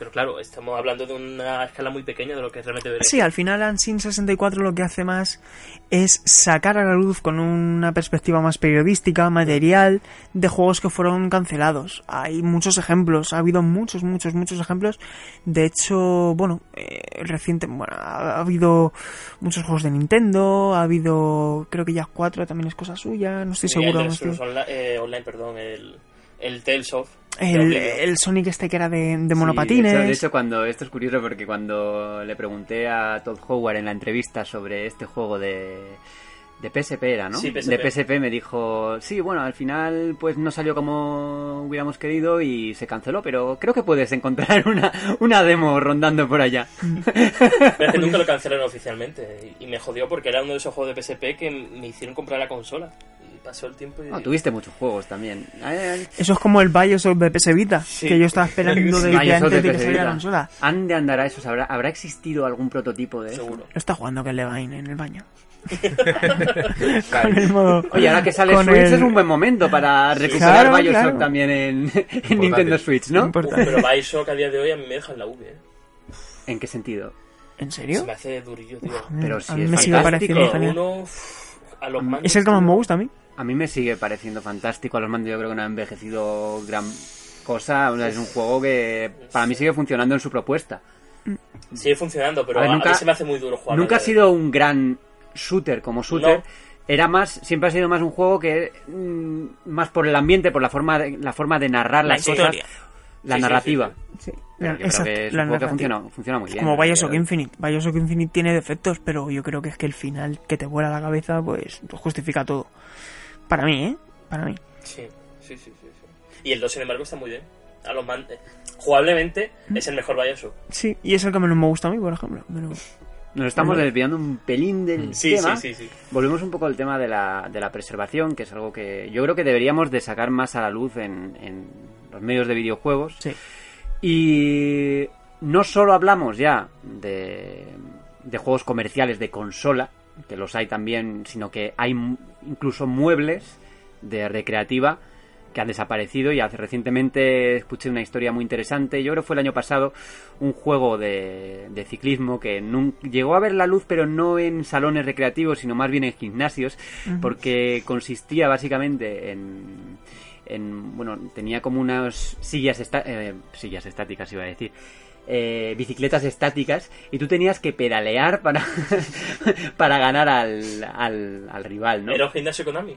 Pero claro, estamos hablando de una escala muy pequeña de lo que realmente debería Sí, al final Ansin 64 lo que hace más es sacar a la luz con una perspectiva más periodística, material, de juegos que fueron cancelados. Hay muchos ejemplos, ha habido muchos, muchos, muchos ejemplos. De hecho, bueno, eh, reciente, bueno, ha, ha habido muchos juegos de Nintendo, ha habido, creo que ya 4 también es cosa suya, no estoy Sí, seguro. El no estoy- eh, online, perdón, el, el Tales of. El, Sonic este que era de, de Sí, monopatines. de, hecho, de hecho, cuando esto es curioso porque cuando le pregunté a Todd Howard en la entrevista sobre este juego de de PSP era, ¿no? Sí, PSP. De PSP me dijo, sí, bueno, al final pues no salió como hubiéramos querido y se canceló, pero creo que puedes encontrar una, una demo rondando por allá. Pero es que nunca <laughs> lo cancelaron oficialmente. Y me jodió porque era uno de esos juegos de PSP que me hicieron comprar la consola. Pasó el tiempo y. No, tuviste muchos juegos también. Eso es como el Bioshock de PS Vita, Sí. que yo estaba esperando <laughs> Sí. Bioshock antes de que saliera la consola. ¿Ande andará eso? ¿Habrá, ¿Habrá existido algún prototipo de eso? Seguro. Lo está jugando que Levine en el baño. Claro. <laughs> Con el modo- Oye, ahora que sale Switch el- es un buen momento para recuperar Claro, Bioshock claro. también en, <laughs> en Nintendo Switch, ¿no? Importa. Uf, pero Bioshock a día de hoy a mí me deja en la V. ¿eh? ¿En qué sentido? ¿En Se serio? me hace durillo, tío. Pero a mí es me sigue pareciendo genial. Uno, uf, a los mandos, Es el que más me gusta a mí. A mí me sigue pareciendo fantástico. A los mandos yo creo que no ha envejecido gran cosa. O sea, es un juego que para mí sigue funcionando en su propuesta. Sigue funcionando, pero A nunca- mí se me hace muy duro jugar. Nunca ha sido un gran shooter como shooter. No. Era más, siempre ha sido más un juego que mm, más por el ambiente, por la forma de, la forma de narrar La las historia. cosas, la Sí, sí, narrativa. Sí, Pero yo creo exacto, que es la un juego que narrativa. funciona, funciona muy bien. Como ¿no? Bioshock Pero- Infinite. Bioshock Infinite tiene defectos, pero yo creo que es que el final que te vuela la cabeza, pues justifica todo. Para mí, ¿eh? Para mí. Sí, sí, sí, sí, sí. Y el 2, sin embargo, está muy bien. A los man- eh, Jugablemente es el mejor Bioshock. Sí, y es el que menos me gusta a mí, por ejemplo. Pero... Nos estamos desviando un pelín del Sí, tema. sí, sí, sí. Volvemos un poco al tema de la, de la preservación, que es algo que yo creo que deberíamos de sacar más a la luz en, en los medios de videojuegos. Sí. Y no solo hablamos ya de, de juegos comerciales de consola, que los hay también, sino que hay incluso muebles de recreativa que han desaparecido. Y hace recientemente escuché una historia muy interesante, yo creo que fue el año pasado, un juego de, de ciclismo que nun- llegó a ver la luz pero no en salones recreativos sino más bien en gimnasios porque consistía básicamente en, en bueno, tenía como unas sillas, esta- eh, sillas estáticas iba a decir, eh, bicicletas estáticas y tú tenías que pedalear para, <laughs> para ganar al, al, al rival, ¿no? Era un gimnasio Konami.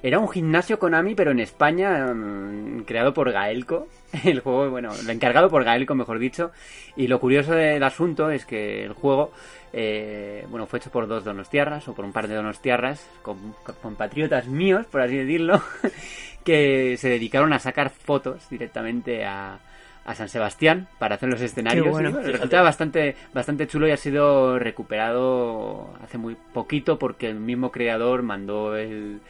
Era un gimnasio Konami, pero en España, mm, creado por Gaelco. <laughs> El juego, bueno, lo encargado por Gaelco, mejor dicho. Y lo curioso del asunto es que el juego, eh, bueno, fue hecho por dos donostiarras, o por un par de donostiarras, con compatriotas míos, por así decirlo, <laughs> que se dedicaron a sacar fotos directamente a, a San Sebastián para hacer los escenarios. Qué Y, bueno. bueno, Fíjate. resulta bastante, bastante chulo y ha sido recuperado hace muy poquito porque el mismo creador mandó el,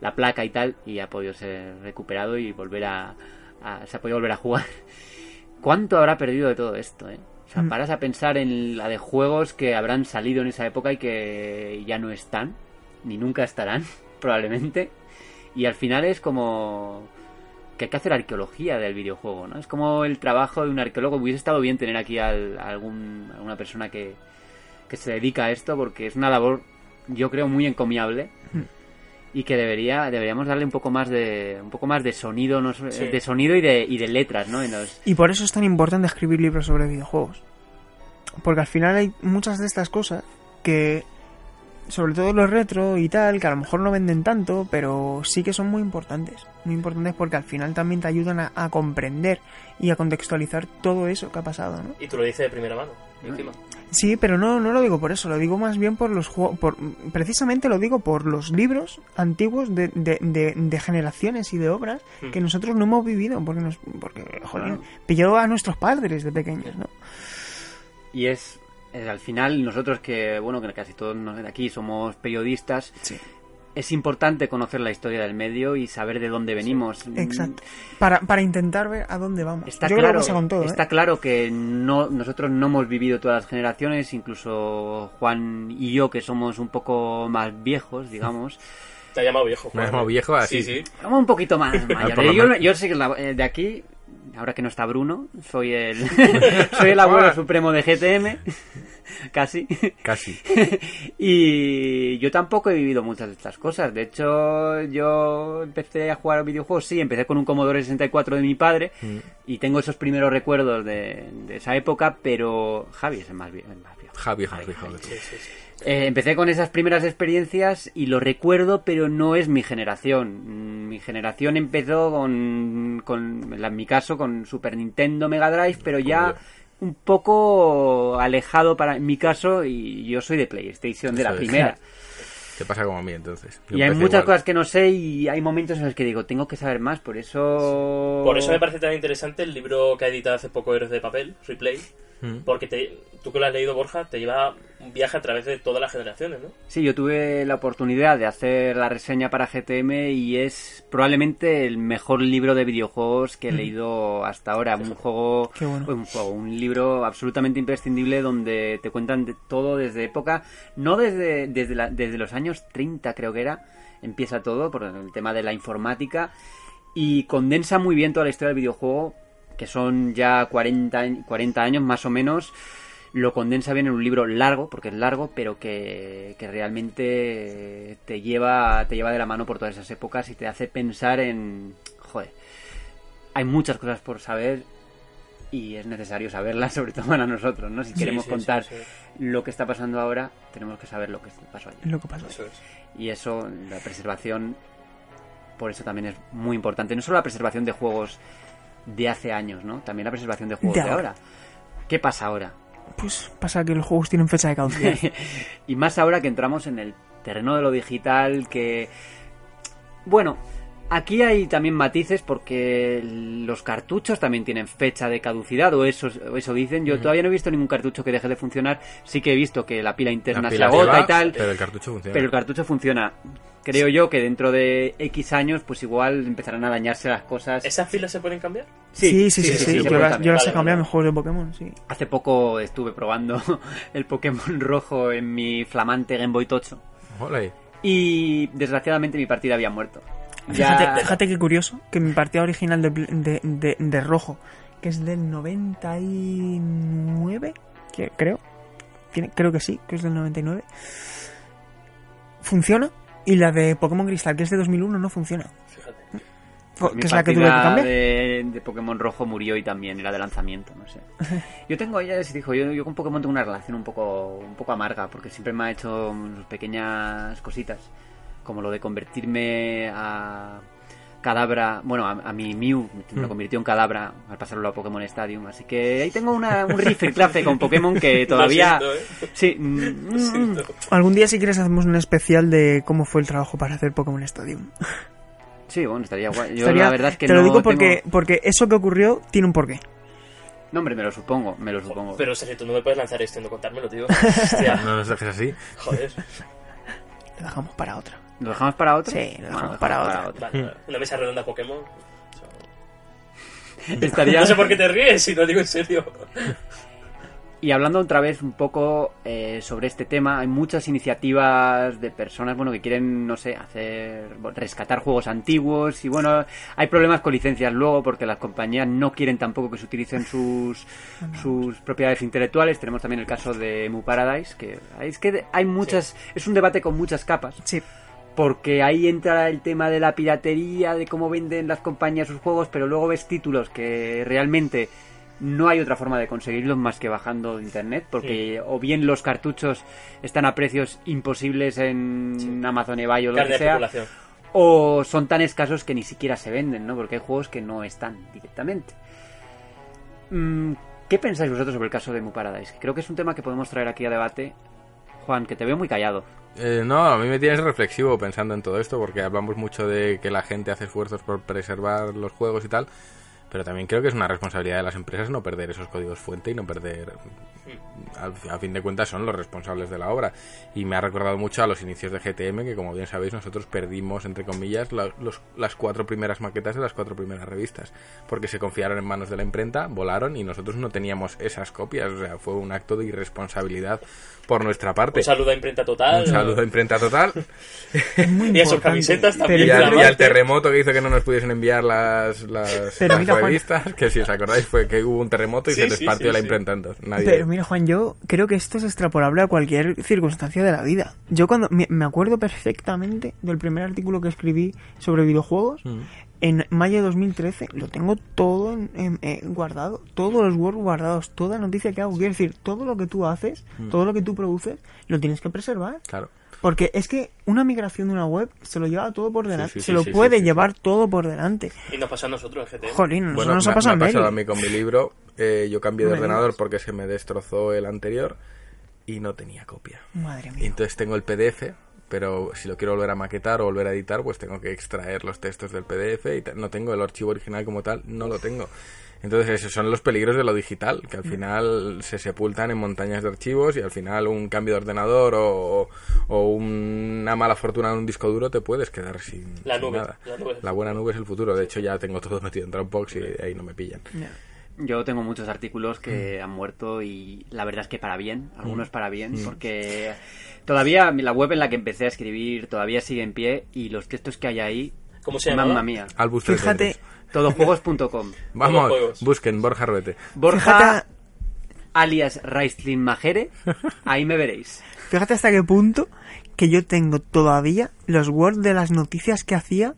la placa y tal y ha podido ser recuperado y volver a, a- se ha podido volver a jugar. <laughs> ¿Cuánto habrá perdido de todo esto, eh? O sea, Mm. paras a pensar en la de juegos que habrán salido en esa época y que ya no están, ni nunca estarán, <laughs> probablemente. Y al final es como que hay que hacer arqueología del videojuego, ¿no? Es como el trabajo de un arqueólogo. Hubiese estado bien tener aquí al- a algún, alguna persona que, que se dedica a esto porque es una labor, yo creo, muy encomiable y que debería deberíamos darle un poco más de un poco más de sonido, no Sí. de sonido y de, y de letras, ¿no? En los- Y por eso es tan importante escribir libros sobre videojuegos. Porque al final hay muchas de estas cosas que, sobre todo los retro y tal, que a lo mejor no venden tanto, pero sí que son muy importantes. Muy importantes porque al final también te ayudan a, a comprender y a contextualizar todo eso que ha pasado, ¿no? Y tú lo dices de primera mano, encima. Sí, pero no, no lo digo por eso, lo digo más bien por los juegos, por, precisamente lo digo por los libros antiguos de, de, de, de generaciones y de obras Hmm. que nosotros no hemos vivido, porque nos, porque, Claro. pilló a nuestros padres de pequeños, ¿no? y es, es al final nosotros que bueno que casi todos nos- de aquí somos periodistas Sí. es importante conocer la historia del medio y saber de dónde venimos. Exacto. Para, para intentar ver a dónde vamos. Está Yo claro, que todo, ¿eh? está claro que no, nosotros no hemos vivido todas las generaciones, incluso Juan y yo que somos un poco más viejos, digamos, Te ha llamado viejo. Me ha Juan. llamado viejo así. Sí, un poquito más <laughs> lo Yo, yo sé que la- eh, de aquí ahora que no está Bruno, soy el, <laughs> soy el abuelo supremo de GTM. <laughs> Casi. Casi. <laughs> y yo tampoco he vivido muchas de estas cosas. De hecho, yo empecé a jugar videojuegos, sí, empecé con un Commodore 64 de mi padre Mm. y tengo esos primeros recuerdos de, de esa época, pero Javi es el más, el más viejo. Javi tú. Sí, sí, sí. Eh, empecé con esas primeras experiencias y lo recuerdo, pero no es mi generación. Mi generación empezó con, con en mi caso, con Super Nintendo, Mega Drive, pero ya un poco alejado para en mi caso y yo soy de PlayStation, de la es. primera. <laughs> Te pasa como a mí entonces. Yo Y hay muchas igual. cosas que no sé y hay momentos en los que digo, tengo que saber más, por eso... Por eso me parece tan interesante el libro que ha editado hace poco Héroes de Papel, Replay, Mm. porque te, tú que lo has leído, Borja, te lleva un viaje a través de todas las generaciones, ¿no? Sí, yo tuve la oportunidad de hacer la reseña para GTM y es probablemente el mejor libro de videojuegos que he leído hasta ahora. Un juego, bueno. un juego, un libro absolutamente imprescindible donde te cuentan de todo desde época, no desde desde, la- desde los años 30 creo que era, empieza todo por el tema de la informática y condensa muy bien toda la historia del videojuego, que son ya 40, añ- 40 años más o menos lo condensa bien en un libro largo, porque es largo, pero que, que realmente te lleva, te lleva de la mano por todas esas épocas y te hace pensar en, joder, hay muchas cosas por saber y es necesario saberlas, <laughs> sobre todo para nosotros, ¿no? Si queremos sí, contar sí, lo que está pasando ahora, tenemos que saber lo que pasó ayer. lo que pasó. Eso es. Y eso, la preservación, por eso también es muy importante. No solo la preservación de juegos de hace años, ¿no? También la preservación de juegos De de, ahora. ahora. ¿Qué pasa ahora? Pues pasa que los juegos tienen fecha de caducidad. <laughs> y más ahora que entramos en el terreno de lo digital, que... Bueno, aquí hay también matices porque los cartuchos también tienen fecha de caducidad, o eso, o eso dicen. Yo todavía no he visto ningún cartucho que deje de funcionar. Sí que he visto que la pila interna La se agota lleva, y tal, Pero el cartucho funciona. pero el cartucho funciona. Creo yo que dentro de X años, pues igual empezarán a dañarse las cosas. ¿Esas filas se pueden cambiar? Sí, sí, sí. sí, Yo, las, yo las Vale, he cambiado vale. en juegos de Pokémon, sí. Hace poco estuve probando <laughs> el Pokémon rojo en mi flamante Game Boy Tocho. Y desgraciadamente mi partida había muerto. Fíjate, fíjate qué curioso, que mi partida original de, de, de- de rojo, que es del 99, que creo, tiene, creo que sí, que es del 99, funciona, y la de Pokémon Cristal, que es de 2001, no funciona. Fíjate. Mi que es la que tuve que cambiar. De, de Pokémon rojo murió y también era de lanzamiento, no sé. <laughs> Yo tengo, ya les dijo, yo, yo con Pokémon tengo una relación un poco, un poco amarga, porque siempre me ha hecho mm, pequeñas cositas, como lo de convertirme a Cadabra, bueno, a, a mi Mew me lo convirtió en Cadabra al pasarlo a Pokémon Stadium, así que ahí tengo una, un rifle con Pokémon que todavía... Lo siento, ¿eh? Sí, mm, Lo. Algún día si quieres hacemos un especial de cómo fue el trabajo para hacer Pokémon Stadium. sí, bueno, estaría guay. Yo Estaría- la verdad es que te no lo digo porque, tengo- porque eso que ocurrió tiene un porqué. No, hombre, me lo supongo, me lo supongo. Pero Sergio, tú no me puedes lanzar esto y no contármelo, tío. Hostia, No nos dejes así. joder. Lo dejamos para otra. ¿Lo dejamos para otro? Sí, lo Bueno, dejamos para otra. Vale, una mesa redonda Pokémon. <laughs> Estaría... No sé por qué te ríes, si lo digo en serio. Y hablando otra vez un poco eh, sobre este tema, hay muchas iniciativas de personas bueno que quieren, no sé, hacer rescatar juegos antiguos y bueno, hay problemas con licencias luego porque las compañías no quieren tampoco que se utilicen sus <laughs> sus propiedades intelectuales. Tenemos también el caso de Mu Paradise, que es que hay muchas, es un debate con muchas capas. Sí. Porque ahí entra el tema de la piratería, de cómo venden las compañías sus juegos, pero luego ves títulos que realmente no hay otra forma de conseguirlos más que bajando de internet, porque o bien los cartuchos están a precios imposibles en Sí. Amazon eBay o lo Carne que de sea, o son tan escasos que ni siquiera se venden, ¿no? Porque hay juegos que no están directamente. Mm, ¿Qué pensáis vosotros sobre el caso de Mu Paradise? Creo que es un tema que podemos traer aquí a debate. Juan, que te veo muy callado. Eh, no, a mí me tienes reflexivo pensando en todo esto, porque hablamos mucho de que la gente hace esfuerzos por preservar los juegos y tal, pero también creo que es una responsabilidad de las empresas no perder esos códigos fuente y no perder... al- A fin de cuentas son los responsables de la obra. Y me ha recordado mucho a los inicios de GTM, que como bien sabéis nosotros perdimos, entre comillas, la- los- las cuatro primeras maquetas de las cuatro primeras revistas, porque se confiaron en manos de la imprenta, volaron y nosotros no teníamos esas copias. O sea, fue un acto de irresponsabilidad por nuestra parte. Un saludo a Imprenta Total. Un saludo a imprenta total. Muy <laughs> Y a sus camisetas también. y, al, y al terremoto que hizo que no nos pudiesen enviar las, las, Pero las mira, Juan, <laughs> que si os acordáis fue que hubo un terremoto y Sí, se les sí, partió sí, la sí. imprenta. Entonces, nadie... Pero mira, Juan, yo creo que esto es extrapolable a cualquier circunstancia de la vida. Yo cuando me me acuerdo perfectamente del primer artículo que escribí sobre videojuegos, Mm. en mayo de 2013, lo tengo todo en- en- eh, guardado, todos los Word guardados, toda noticia que hago. Quiero decir, todo lo que tú haces, Mm. todo lo que tú produces, lo tienes que preservar. Claro. Porque es que una migración de una web se lo lleva todo por delante, sí, sí, se lo sí, puede sí, sí, llevar todo por delante. Y nos pasa a nosotros en GT. Jolín, Bueno, nos me, ha pasado me ha en pasado a mí con mi libro. eh, yo cambié de No me ordenador digas. porque se me destrozó el anterior y no tenía copia. Madre Y mía. entonces tengo el PDF, pero si lo quiero volver a maquetar o volver a editar, pues tengo que extraer los textos del PDF y no tengo el archivo original como tal, no lo tengo. Entonces esos son los peligros de lo digital, que al Mm. final se sepultan en montañas de archivos y al final un cambio de ordenador o, o una mala fortuna en un disco duro te puedes quedar sin, La sin nube, nada. la nube. La buena nube es el futuro, de hecho ya tengo todo <laughs> metido en Dropbox y ahí no me pillan. Yo tengo muchos artículos que han muerto y la verdad es que para bien, algunos para bien, porque todavía la web en la que empecé a escribir todavía sigue en pie y los textos que hay ahí, ¿Cómo se mamma mía, Albus Fíjate, 33. todojuegos.com. <laughs> Vamos, busquen Borja Ruete. Borja, Fíjate- alias Raistlin Majere, <laughs> ahí me veréis. Fíjate hasta qué punto que yo tengo todavía los Word de las noticias que hacía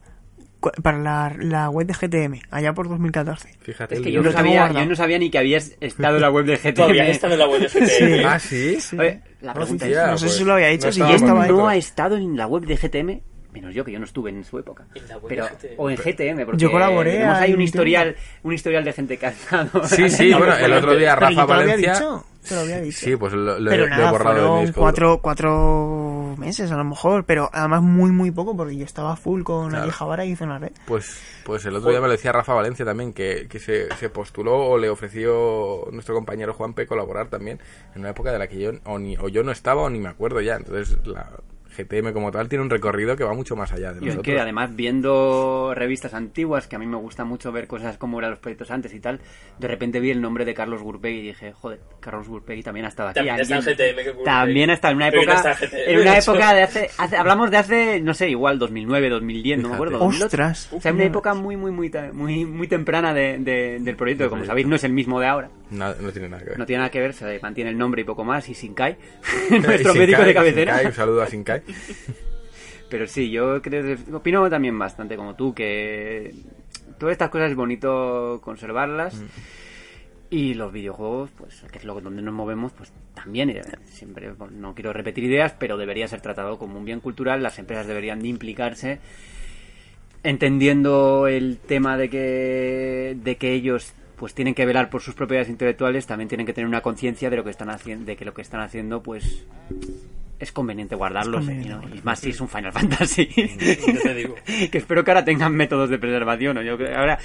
cu- para la, la web de GTM, allá por 2014. Fíjate. Es el que yo no, lo tengo sabía, guardado. yo no sabía ni que habías estado en la web de GTM. Todavía está en la web de GT. <laughs> Sí. Ah, sí. Oye, la pregunta Hostia, es, no sé pues, si lo había hecho, si con estaba ahí. no ha estado en la web de GTM, menos yo que yo no estuve en su época. En la web pero, GTM. o en GTM, porque Yo colaboré tenemos ahí ahí un historial, un historial de gente estado. Sí, sí, bueno, el otro día Pero Rafa yo te lo había Valencia. dicho, te lo había dicho. Sí, pues lo, lo he- pero lo he borrado fueron disco cuatro, cuatro meses a lo mejor, pero además muy muy poco porque yo estaba full con Claro. Ali Javara y Zona Red. Pues, pues el otro día me lo decía Rafa Valencia también, que, que se, se postuló o le ofreció nuestro compañero Juanpe colaborar también en una época de la que yo o, ni, o yo no estaba o ni me acuerdo ya. Entonces la GTM como tal tiene un recorrido que va mucho más allá de Y es nosotros. que además viendo revistas antiguas, que a mí me gusta mucho ver cosas como eran los proyectos antes y tal, de repente vi el nombre de Carlos Gurpegui y dije, joder, Carlos Gurpegui también ha estado aquí. También está en GTM que. También ha estado en una no época, en GTM, en una <laughs> época de hace, hace- hablamos de hace, no sé, igual 2009, 2010, no me Fíjate. acuerdo. 2008. Ostras. O sea, una época muy, muy, muy, muy, muy temprana de- de- del proyecto, que como sabéis no es el mismo de ahora. No tiene nada que ver. No tiene nada que ver, se mantiene el nombre y poco más, y Sinkai, <laughs> Y nuestro Sinkai, médico de cabecera. Sinkai, un saludo a Sinkai. <laughs> Pero sí, yo creo, opino también bastante como tú, que todas estas cosas es bonito conservarlas. Mm. Y los videojuegos, pues, que es lo donde nos movemos, pues también, eh, siempre, bueno, no quiero repetir ideas, pero debería ser tratado como un bien cultural, las empresas deberían de implicarse, entendiendo el tema de que, de que ellos pues tienen que velar por sus propiedades intelectuales, también tienen que tener una conciencia de lo que están haciendo, de que lo que están haciendo, pues es conveniente guardarlos, Es conveniente y no- y más si es un Final Fantasy. <laughs> Yo te digo. <laughs> que espero que ahora tengan métodos de preservación, o yo creo- ahora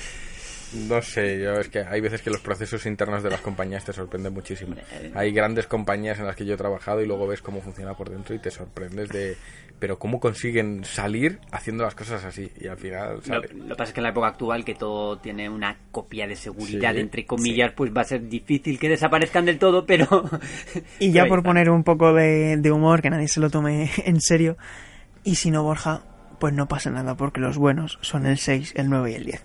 No sé, yo es que hay veces que los procesos internos de las compañías te sorprenden muchísimo. Eh. Hay grandes compañías en las que yo he trabajado y luego ves cómo funciona por dentro y te sorprendes de, pero cómo consiguen salir haciendo las cosas así y al final Lo, sale. lo que pasa es que en la época actual que todo tiene una copia de seguridad, Sí, entre comillas, pues va a ser difícil que desaparezcan del todo, pero... <laughs> Y ya por está. poner un poco de, de humor, que nadie se lo tome <laughs> en serio, y si no Borja, pues no pasa nada, porque los buenos son el 6, el 9 y el 10.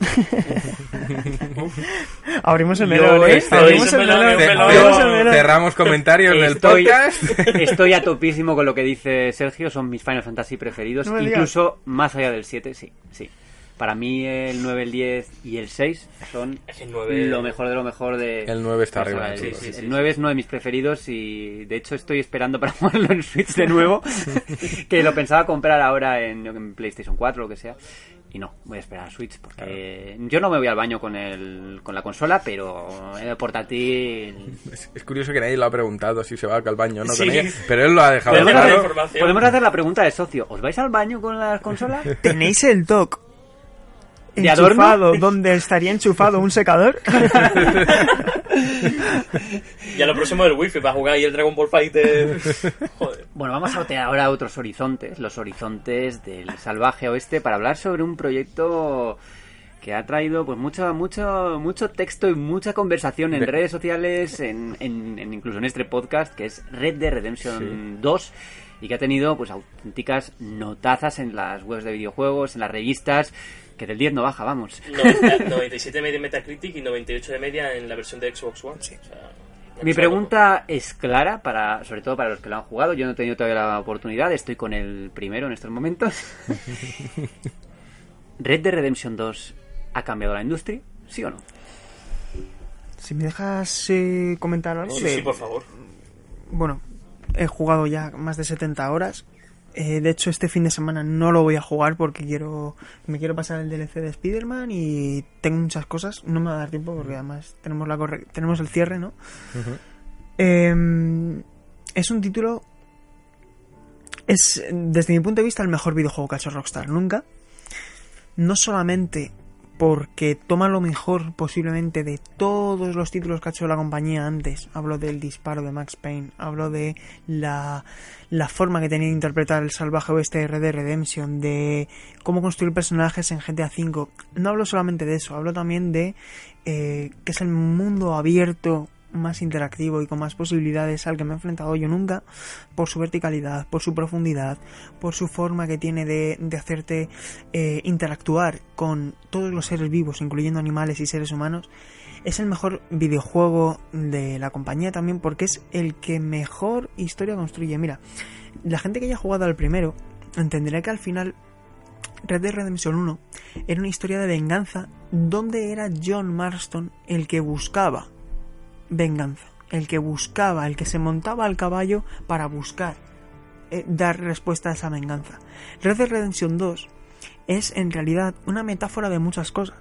<laughs> Abrimos el melón, ¿eh? estoy- Abrimos el melón. Cerramos comentarios del Estoy, podcast. <laughs> estoy a topísimo con lo que dice Sergio, son mis Final Fantasy preferidos, No incluso más allá del 7, sí, sí. Para mí el 9, el 10 y el 6 son el 9 lo mejor de lo mejor de... El 9 está arriba del- todos. sí, sí, El sí, 9 es uno de mis preferidos y de hecho estoy esperando para <laughs> jugarlo en Switch de nuevo, que lo pensaba comprar ahora en, en PlayStation 4 o lo que sea. Y no, voy a esperar a Switch porque yo no me voy al baño con el con la consola, pero el portátil Es, es curioso que nadie lo ha preguntado si se va al baño o no Sí. con ella, pero él lo ha dejado ¿Podemos claro. hacer- podemos hacer la pregunta de socio. ¿Os vais al baño con las consolas? ¿Tenéis el dock ¿De adorno? enchufado donde estaría enchufado un secador? <laughs> Y a lo próximo del wifi para jugar ahí el Dragon Ball Fighter. <laughs> Joder. Bueno, vamos a otear ahora otros horizontes, los horizontes del salvaje oeste, para hablar sobre un proyecto que ha traído pues mucho mucho mucho texto y mucha conversación en De- redes sociales, en, en- en- incluso en este podcast, que es Red Dead Redemption 2. Y que ha tenido pues auténticas notazas en las webs de videojuegos, en las revistas, que del 10 no baja, vamos. 97 de <laughs> media en Metacritic y 98 de media en la versión de Xbox One. Sí. Mi pregunta es clara, para, sobre todo para los que lo han jugado. Yo no he tenido todavía la oportunidad, estoy con el primero en estos momentos. <laughs> ¿Red Dead Redemption 2 ha cambiado la industria? ¿Sí o no? Si me dejas eh, comentar algo. Sí, sí, por favor. Bueno, he jugado ya más de 70 horas. Eh, de hecho, este fin de semana no lo voy a jugar porque quiero me quiero pasar el DLC de Spider-Man y tengo muchas cosas. No me va a dar tiempo porque además tenemos la tenemos el cierre, ¿no? Em, es un título... Es, desde mi punto de vista, el mejor videojuego que ha hecho Rockstar nunca. No solamente porque toma lo mejor posiblemente de todos los títulos que ha hecho la compañía antes. Hablo del disparo de Max Payne, hablo de la, la forma que tenía de interpretar el salvaje oeste de Red Redemption, de cómo construir personajes en GTA V. No hablo solamente de eso, hablo también de eh, que es el mundo abierto más interactivo y con más posibilidades al que me he enfrentado yo nunca, por su verticalidad, por su profundidad, por su forma que tiene de, hacerte eh, interactuar con todos los seres vivos, incluyendo animales y seres humanos. Es el mejor videojuego de la compañía también porque es el que mejor historia construye. Mira, la gente que haya jugado al primero entenderá que al final Red Dead Redemption 1 era una historia de venganza donde era John Marston el que buscaba venganza, el que buscaba, el que se montaba al caballo para buscar eh, dar respuesta a esa venganza. Red Dead Redemption 2 es en realidad una metáfora de muchas cosas.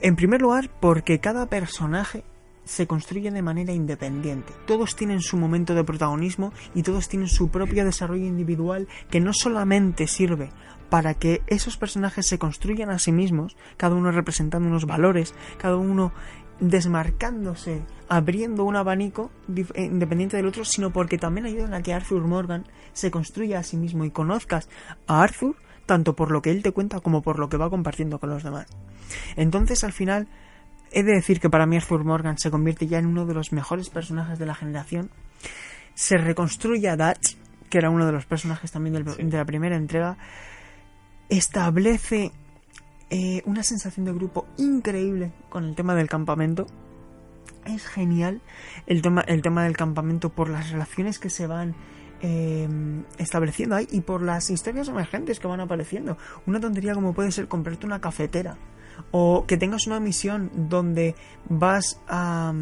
En primer lugar, porque cada personaje se construye de manera independiente. Todos tienen su momento de protagonismo y todos tienen su propio desarrollo individual que no solamente sirve para que esos personajes se construyan a sí mismos, cada uno representando unos valores, cada uno desmarcándose, abriendo un abanico eh, independiente del otro, sino porque también ayudan a que Arthur Morgan se construya a sí mismo y conozcas a Arthur tanto por lo que él te cuenta como por lo que va compartiendo con los demás. Entonces, al final, he de decir que para mí Arthur Morgan se convierte ya en uno de los mejores personajes de la generación. Se reconstruye a Dutch, que era uno de los personajes también de la primera entrega. Establece eh, una sensación de grupo increíble con el tema del campamento. Es genial el tema, el tema del campamento por las relaciones que se van eh, estableciendo ahí y por las historias emergentes que van apareciendo. Una tontería como puede ser comprarte una cafetera o que tengas una misión donde vas a...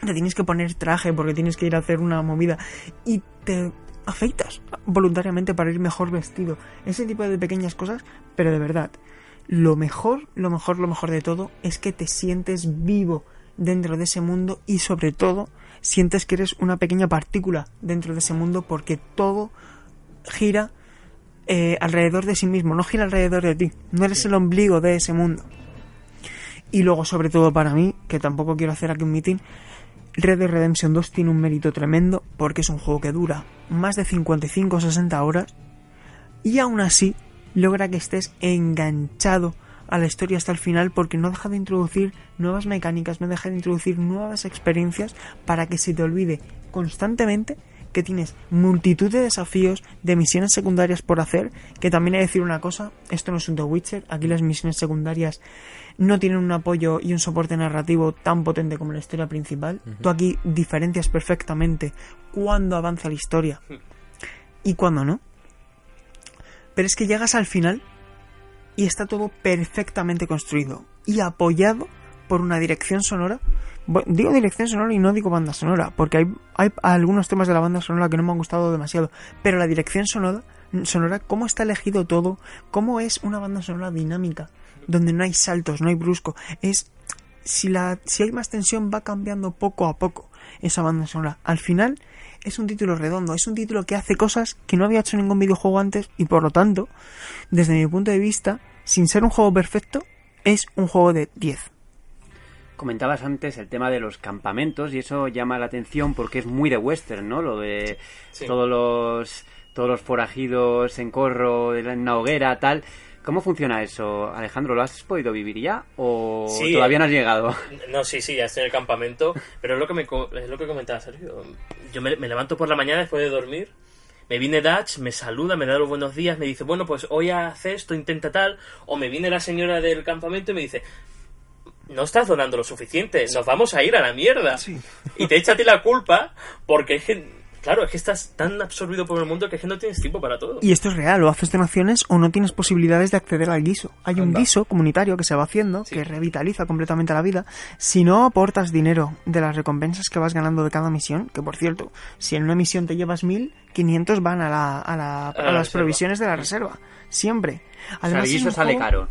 te tienes que poner traje porque tienes que ir a hacer una movida y te afeitas voluntariamente para ir mejor vestido. Ese tipo de pequeñas cosas, pero de verdad, lo mejor, lo mejor, lo mejor de todo es que te sientes vivo dentro de ese mundo y sobre todo sientes que eres una pequeña partícula dentro de ese mundo porque todo gira eh, alrededor de sí mismo, no gira alrededor de ti, no eres el ombligo de ese mundo. Y luego, sobre todo para mí, que tampoco quiero hacer aquí un meeting, Red Dead Redemption 2 tiene un mérito tremendo porque es un juego que dura más de 55 o 60 horas y aún así logra que estés enganchado a la historia hasta el final porque no deja de introducir nuevas mecánicas, no deja de introducir nuevas experiencias para que se te olvide constantemente que tienes multitud de desafíos, de misiones secundarias por hacer, que también hay que decir una cosa, esto no es un The Witcher, aquí las misiones secundarias no tienen un apoyo y un soporte narrativo tan potente como la historia principal. Tú aquí diferencias perfectamente cuándo avanza la historia y cuándo no. Pero es que llegas al final y está todo perfectamente construido y apoyado por una dirección sonora. Digo dirección sonora y no digo banda sonora, porque hay, hay algunos temas de la banda sonora que no me han gustado demasiado, pero la dirección sonora, sonora, cómo está elegido todo, cómo es una banda sonora dinámica, donde no hay saltos, no hay brusco, es si la si hay más tensión va cambiando poco a poco esa banda sonora. Al final es un título redondo, es un título que hace cosas que no había hecho ningún videojuego antes y por lo tanto, desde mi punto de vista, sin ser un juego perfecto, es un juego de 10. Comentabas antes el tema de los campamentos y eso llama la atención porque es muy de western, ¿no? Lo de todos los todos los forajidos en corro, en una hoguera, tal. ¿Cómo funciona eso, Alejandro? ¿Lo has podido vivir ya o todavía no has llegado? No, sí, sí, ya estoy en el campamento, pero es lo que, me, es lo que comentaba Sergio. Yo me, levanto por la mañana después de dormir me viene Dutch, me saluda, me da los buenos días, me dice, bueno, pues hoy hace esto, intenta tal, o me viene la señora del campamento y me dice, no estás donando lo suficiente, nos vamos a ir a la mierda. Y te echa a ti la culpa porque es que, claro, es que estás tan absorbido por el mundo que es que no tienes tiempo para todo. Y esto es real, o haces donaciones o no tienes posibilidades de acceder al guiso. Hay un guiso comunitario que se va haciendo, Sí. que revitaliza completamente la vida. Si no aportas dinero de las recompensas que vas ganando de cada misión, que por cierto, si en una misión te llevas mil, 500 van a, la, a, la- a la las reserva. provisiones de la reserva. Siempre. O sea, el Además, guiso sale juego- caro.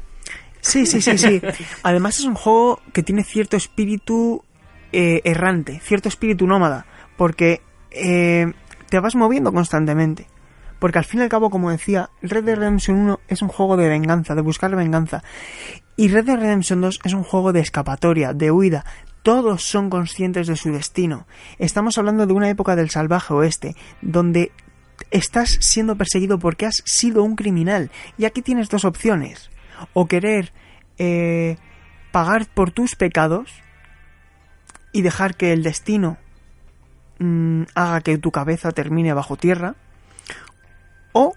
Sí, sí, sí, sí. <laughs> Además es un juego que tiene cierto espíritu eh, errante, cierto espíritu nómada, porque eh, te vas moviendo constantemente. Porque al fin y al cabo, como decía, Red Dead Redemption 1 es un juego de venganza, de buscar venganza. Y Red Dead Redemption 2 es un juego de escapatoria, de huida. Todos son conscientes de su destino. Estamos hablando de una época del salvaje oeste, donde estás siendo perseguido porque has sido un criminal. Y aquí tienes dos opciones. O querer eh, pagar por tus pecados y dejar que el destino mm, haga que tu cabeza termine bajo tierra. O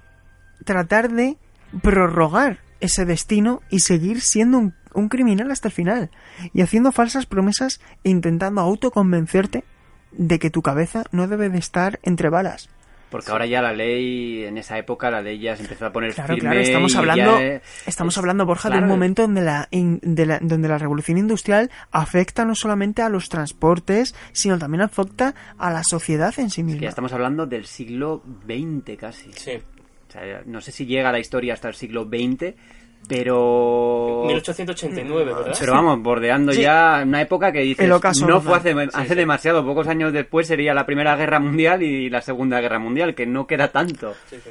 tratar de prorrogar ese destino y seguir siendo un, un criminal hasta el final. Y haciendo falsas promesas e intentando autoconvencerte de que tu cabeza no debe de estar entre balas. Porque ahora ya la ley, en esa época, la ley ya se empezó a poner Claro, firme. claro, estamos hablando, ya, estamos es- hablando, Borja, de claro, un momento donde la, in- de la- donde la revolución industrial afecta no solamente a los transportes, sino también afecta a la sociedad en sí que misma. ya estamos hablando del siglo XX casi. Sí. O sea, no sé si llega la historia hasta el siglo XX, pero... 1889, ¿verdad? Pero vamos, bordeando Sí. ya una época que dices, El ocaso no fue hace, hace sí. demasiado, pocos años después sería la Primera Guerra Mundial y la Segunda Guerra Mundial, que no queda tanto. Sí, sí.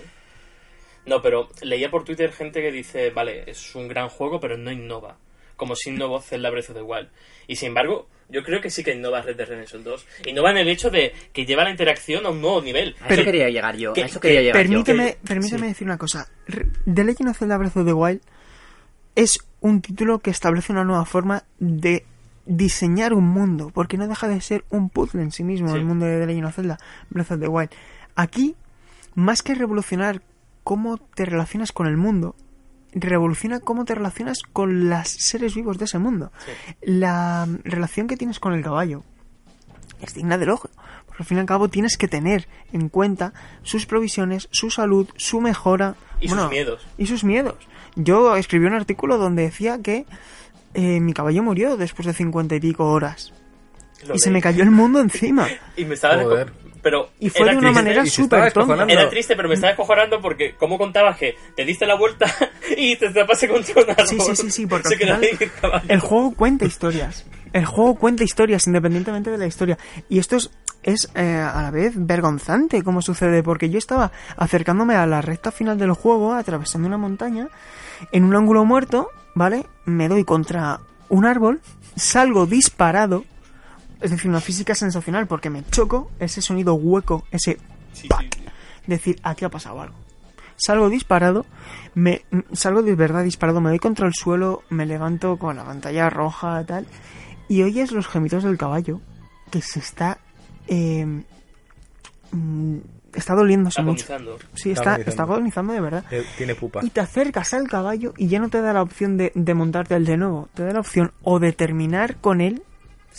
No, pero leía por Twitter gente que dice, vale, es un gran juego, pero no innova. Como si innovó Zelda Breath of the Wild. Y sin embargo, yo creo que sí que innova Red Dead Redemption 2. Innova en el hecho de que lleva la interacción a un nuevo nivel. A Pero- eso quería llegar yo, que- a eso quería llegar yo. Permíteme, que- permíteme sí. decir una cosa. The Legend of Zelda Breath of the Wild es un título que establece una nueva forma de diseñar un mundo, porque no deja de ser un puzzle en sí mismo, Sí. el mundo de The Legend of Zelda Breath of the Wild. Aquí, más que revolucionar cómo te relacionas con el mundo, revoluciona cómo te relacionas con los seres vivos de ese mundo. La relación que tienes con el caballo es digna del ojo. Porque al fin y al cabo tienes que tener en cuenta sus provisiones, su salud, su mejora. Y sus miedos. Y sus miedos. Yo escribí un artículo donde decía que eh, mi caballo murió después de cincuenta y pico horas. Lo y se me cayó el mundo encima. <laughs> Y me estaba... Joder. Pero Y fue de una triste. manera súper tonta. Era triste, pero me estaba descojonando porque como contabas que te diste la vuelta <laughs> y te tapaste contra un árbol. Sí, sí, sí, sí, porque al final el juego cuenta historias. El juego cuenta historias independientemente de la historia. Y esto es, es eh, a la vez vergonzante como sucede, porque yo estaba acercándome a la recta final del juego, atravesando una montaña, en un ángulo muerto, ¿vale? Me doy contra un árbol, salgo disparado, es decir, una física sensacional, porque me choco, ese sonido hueco, ese decir, aquí ha pasado algo. Salgo disparado, me salgo de verdad disparado, me doy contra el suelo, me levanto con la pantalla roja tal, y oyes los gemidos del caballo que se está eh, está doliéndose mucho. Agonizando. Sí, Está está, agonizando. está agonizando de verdad. Eh, Tiene pupa. Y te acercas al caballo y ya no te da la opción de, de montarte al de nuevo. Te da la opción o de terminar con él,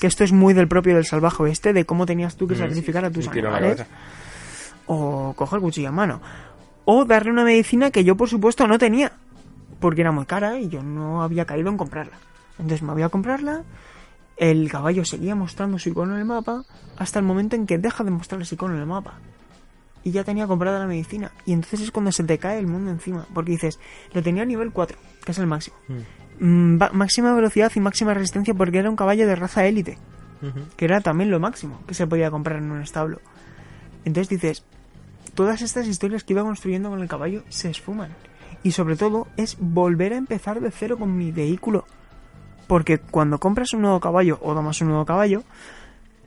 que esto es muy del propio del salvaje oeste, de cómo tenías tú que Mm, sacrificar a tus animales o coger cuchillo en mano. O darle una medicina que yo, por supuesto, no tenía. Porque era muy cara y yo no había caído en comprarla. Entonces me voy a comprarla. El caballo seguía mostrando su icono en el mapa hasta el momento en que deja de mostrar ese icono en el mapa. Y ya tenía comprada la medicina. Y entonces es cuando se te cae el mundo encima. Porque dices, lo tenía a nivel 4, que es el máximo. Mm, va- máxima velocidad y máxima resistencia porque era un caballo de raza élite que era también lo máximo que se podía comprar en un establo. Entonces dices, todas estas historias que iba construyendo con el caballo se esfuman. Y sobre todo es volver a empezar de cero con mi vehículo. Porque cuando compras un nuevo caballo o tomas un nuevo caballo,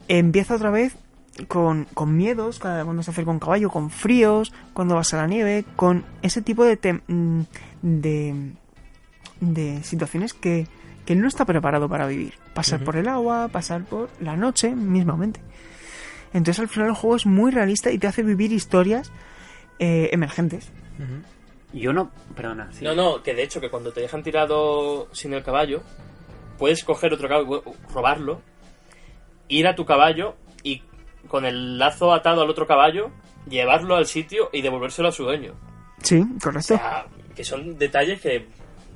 empieza otra vez con, con miedos cada cuando se acerca un caballo, con fríos, cuando vas a la nieve, con ese tipo de, tem- mm, de, de situaciones que, que no está preparado para vivir. Pasar por el agua, pasar por la noche mismamente. Entonces al final el juego es muy realista y te hace vivir historias eh, emergentes. Yo no, perdona. sí. No, no, que de hecho que cuando te dejan tirado sin el caballo, puedes coger otro caballo, robarlo, ir a tu caballo y con el lazo atado al otro caballo, llevarlo al sitio y devolvérselo a su dueño. Sí, O correcto. sea, que son detalles que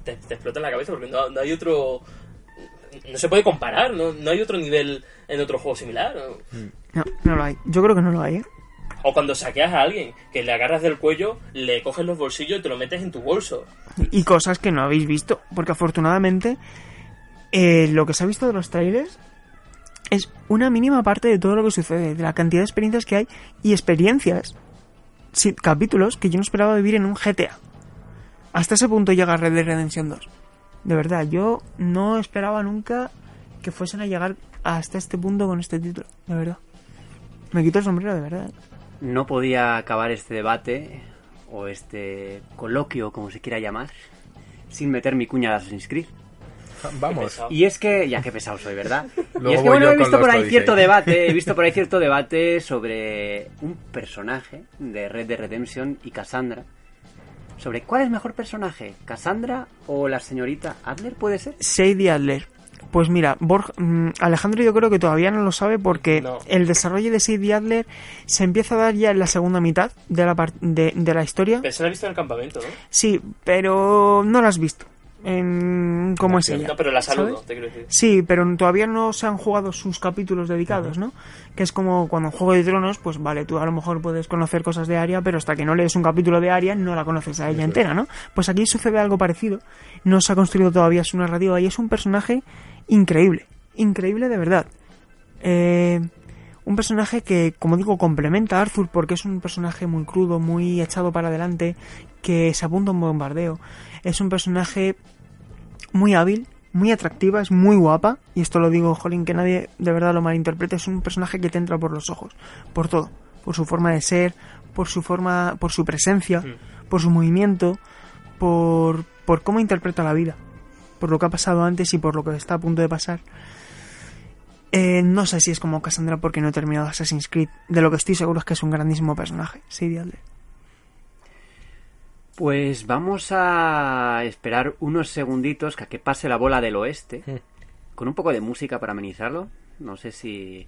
te, te explotan la cabeza porque no, no hay otro... No se puede comparar, no, no hay otro nivel en otro juego similar. ¿no? No, no lo hay. Yo creo que no lo hay. ¿eh? O cuando saqueas a alguien, que le agarras del cuello, le coges los bolsillos y te lo metes en tu bolso. Y cosas que no habéis visto. Porque afortunadamente, eh, lo que se ha visto de los trailers es una mínima parte de todo lo que sucede, de la cantidad de experiencias que hay y experiencias, capítulos que yo no esperaba vivir en un GTA. Hasta ese punto llega Red Dead Redemption 2. De verdad, yo no esperaba nunca que fuesen a llegar hasta este punto con este título, de verdad. Me quito el sombrero, de verdad. No podía acabar este debate o este coloquio, como se quiera llamar, sin meter mi cuña de Assassin's Creed. <laughs> Vamos. Y es que, ya que pesado soy, ¿verdad? <laughs> Luego y es que bueno, he visto por ahí cierto debate, he visto por ahí <laughs> cierto debate sobre un personaje de Red Dead Redemption y Cassandra. Sobre cuál es mejor personaje, Cassandra o la señorita Adler, ¿puede ser? Sadie Adler. Pues mira, Borg, mm, Alejandro yo creo que todavía no lo sabe porque No. el desarrollo de Sadie Adler se empieza a dar ya en la segunda mitad de la, de, de la historia. Pero se la ha visto en el campamento, ¿no? Sí, pero no la has visto. En cómo es ella. No, pero la saludo, ¿sabes? te quiero decir. Sí, pero todavía no se han jugado sus capítulos dedicados, ¿no? Que es como cuando en Juego de Tronos, pues vale, tú a lo mejor puedes conocer cosas de Arya, pero hasta que no lees un capítulo de Arya no la conoces a ella entera, ¿no? Pues aquí sucede algo parecido. No se ha construido todavía su narrativa y es un personaje increíble. Increíble de verdad. Eh, un personaje que, como digo, complementa a Arthur porque es un personaje muy crudo, muy echado para adelante, que se apunta a un bombardeo. Es un personaje muy hábil, muy atractiva, es muy guapa, y esto lo digo, Jolín, que nadie de verdad lo malinterprete, es un personaje que te entra por los ojos, por todo, por su forma de ser, por su forma, por su presencia, por su movimiento, por, por cómo interpreta la vida, por lo que ha pasado antes y por lo que está a punto de pasar. Eh, no sé si es como Cassandra porque no he terminado Assassin's Creed. De lo que estoy seguro es que es un grandísimo personaje. Sí, Adler. Pues vamos a esperar unos segunditos que a que pase la bola del oeste, con un poco de música para amenizarlo. No sé si...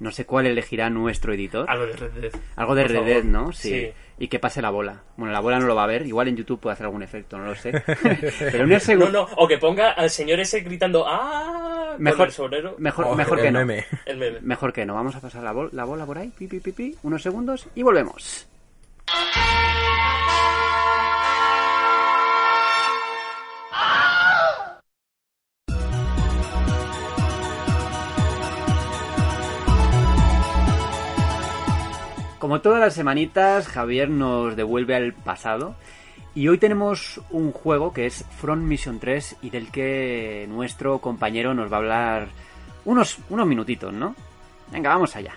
No sé cuál elegirá nuestro editor. Algo de Red Dead. Algo de por Red favor. Dead, ¿no? Sí. Sí. Y que pase la bola. Bueno, la bola no lo va a ver. Igual en YouTube puede hacer algún efecto, no lo sé. <laughs> Pero unos No, segundos... no, o que ponga al señor ese gritando ¡Ah! con Mejor, el sombrero. mejor, Oh, mejor el que no. meme. El meme. Mejor que no. Vamos a pasar la, bol- la bola por ahí. Pi, pi, pi, pi. Unos segundos y volvemos. Como todas las semanitas, Javier nos devuelve al pasado. Y hoy tenemos un juego que es Front Mission 3 y del que nuestro compañero nos va a hablar unos, unos minutitos, ¿no? Venga, vamos allá.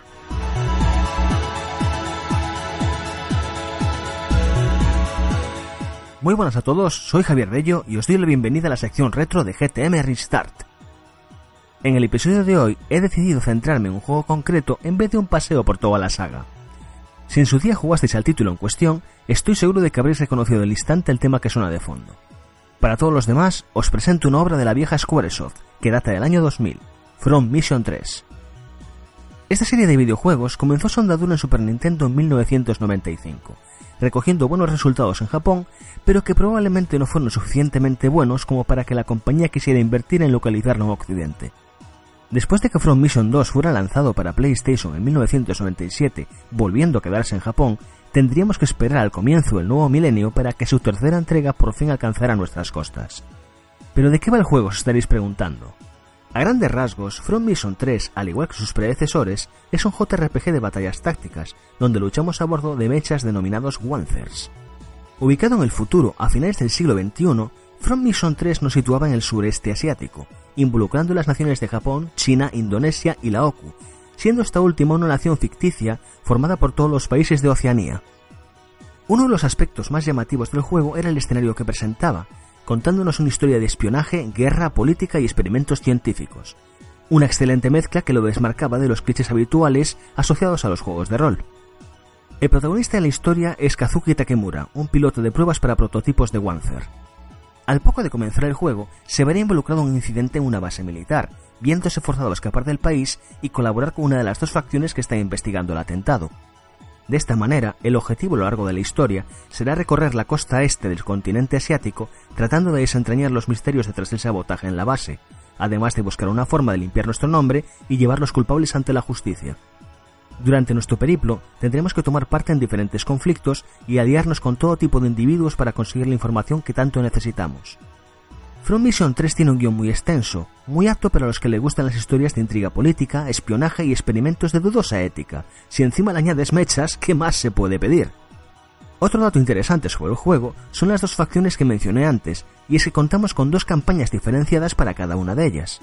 Muy buenas a todos, soy Javier Bello y os doy la bienvenida a la sección retro de GTM Restart. En el episodio de hoy he decidido centrarme en un juego concreto en vez de un paseo por toda la saga. Si en su día jugasteis al título en cuestión, estoy seguro de que habréis reconocido al instante el tema que suena de fondo. Para todos los demás, os presento una obra de la vieja Squaresoft, que data del año 2000, From Mission 3. Esta serie de videojuegos comenzó su andadura en Super Nintendo en 1995, recogiendo buenos resultados en Japón, pero que probablemente no fueron suficientemente buenos como para que la compañía quisiera invertir en localizarlo en Occidente. Después de que From Mission 2 fuera lanzado para PlayStation en 1997, volviendo a quedarse en Japón, tendríamos que esperar al comienzo del nuevo milenio para que su tercera entrega por fin alcanzara nuestras costas. ¿Pero de qué va el juego? os estaréis preguntando. A grandes rasgos, From Mission 3, al igual que sus predecesores, es un JRPG de batallas tácticas, donde luchamos a bordo de mechas denominados Wanthers. Ubicado en el futuro, a finales del siglo XXI, From Mission 3 nos situaba en el sureste asiático, involucrando las naciones de Japón, China, Indonesia y la OKU, siendo esta última una nación ficticia formada por todos los países de Oceanía. Uno de los aspectos más llamativos del juego era el escenario que presentaba, contándonos una historia de espionaje, guerra, política y experimentos científicos. Una excelente mezcla que lo desmarcaba de los clichés habituales asociados a los juegos de rol. El protagonista de la historia es Kazuki Takemura, un piloto de pruebas para prototipos de Wanzer. Al poco de comenzar el juego, se verá involucrado en un incidente en una base militar, viéndose forzado a escapar del país y colaborar con una de las dos facciones que están investigando el atentado. De esta manera, el objetivo a lo largo de la historia será recorrer la costa este del continente asiático tratando de desentrañar los misterios detrás del sabotaje en la base, además de buscar una forma de limpiar nuestro nombre y llevar los culpables ante la justicia. Durante nuestro periplo tendremos que tomar parte en diferentes conflictos y aliarnos con todo tipo de individuos para conseguir la información que tanto necesitamos. From Mission 3 tiene un guion muy extenso, muy apto para los que le gustan las historias de intriga política, espionaje y experimentos de dudosa ética. Si encima le añades mechas, ¿qué más se puede pedir? Otro dato interesante sobre el juego son las dos facciones que mencioné antes, y es que contamos con dos campañas diferenciadas para cada una de ellas.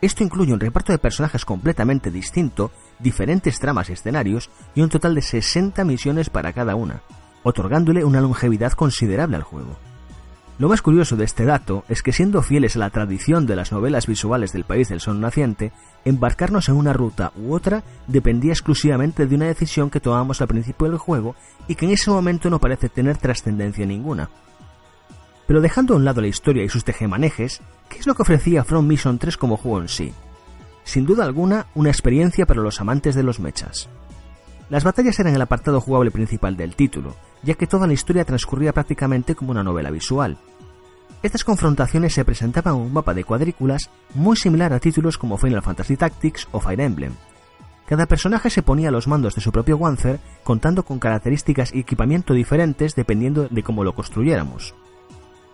Esto incluye un reparto de personajes completamente distinto, diferentes tramas y escenarios y un total de 60 misiones para cada una, otorgándole una longevidad considerable al juego. Lo más curioso de este dato es que siendo fieles a la tradición de las novelas visuales del país del sol naciente, embarcarnos en una ruta u otra dependía exclusivamente de una decisión que tomábamos al principio del juego y que en ese momento no parece tener trascendencia ninguna. Pero dejando a un lado la historia y sus tejemanejes, ¿qué es lo que ofrecía From Mission 3 como juego en sí? Sin duda alguna, una experiencia para los amantes de los mechas. Las batallas eran el apartado jugable principal del título, ya que toda la historia transcurría prácticamente como una novela visual. Estas confrontaciones se presentaban en un mapa de cuadrículas muy similar a títulos como Final Fantasy Tactics o Fire Emblem. Cada personaje se ponía a los mandos de su propio Wanzer, contando con características y equipamiento diferentes dependiendo de cómo lo construyéramos.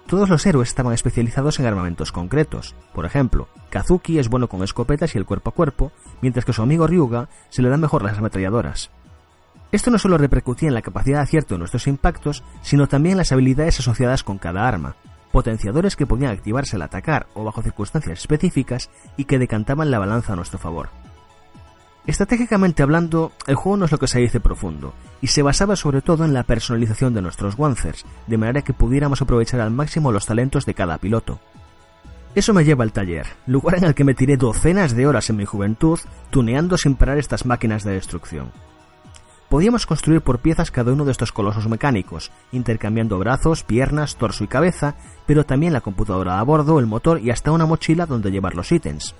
Todos los héroes estaban especializados en armamentos concretos. Por ejemplo, Kazuki es bueno con escopetas y el cuerpo a cuerpo, mientras que su amigo Ryuga se le dan mejor las ametralladoras. Esto no solo repercutía en la capacidad de acierto de nuestros impactos, sino también en las habilidades asociadas con cada arma, potenciadores que podían activarse al atacar o bajo circunstancias específicas y que decantaban la balanza a nuestro favor. Estratégicamente hablando, el juego no es lo que se dice profundo, y se basaba sobre todo en la personalización de nuestros Wancers, de manera que pudiéramos aprovechar al máximo los talentos de cada piloto. Eso me lleva al taller, lugar en el que me tiré docenas de horas en mi juventud tuneando sin parar estas máquinas de destrucción. Podíamos construir por piezas cada uno de estos colosos mecánicos, intercambiando brazos, piernas, torso y cabeza, pero también la computadora a bordo, el motor y hasta una mochila donde llevar los ítems.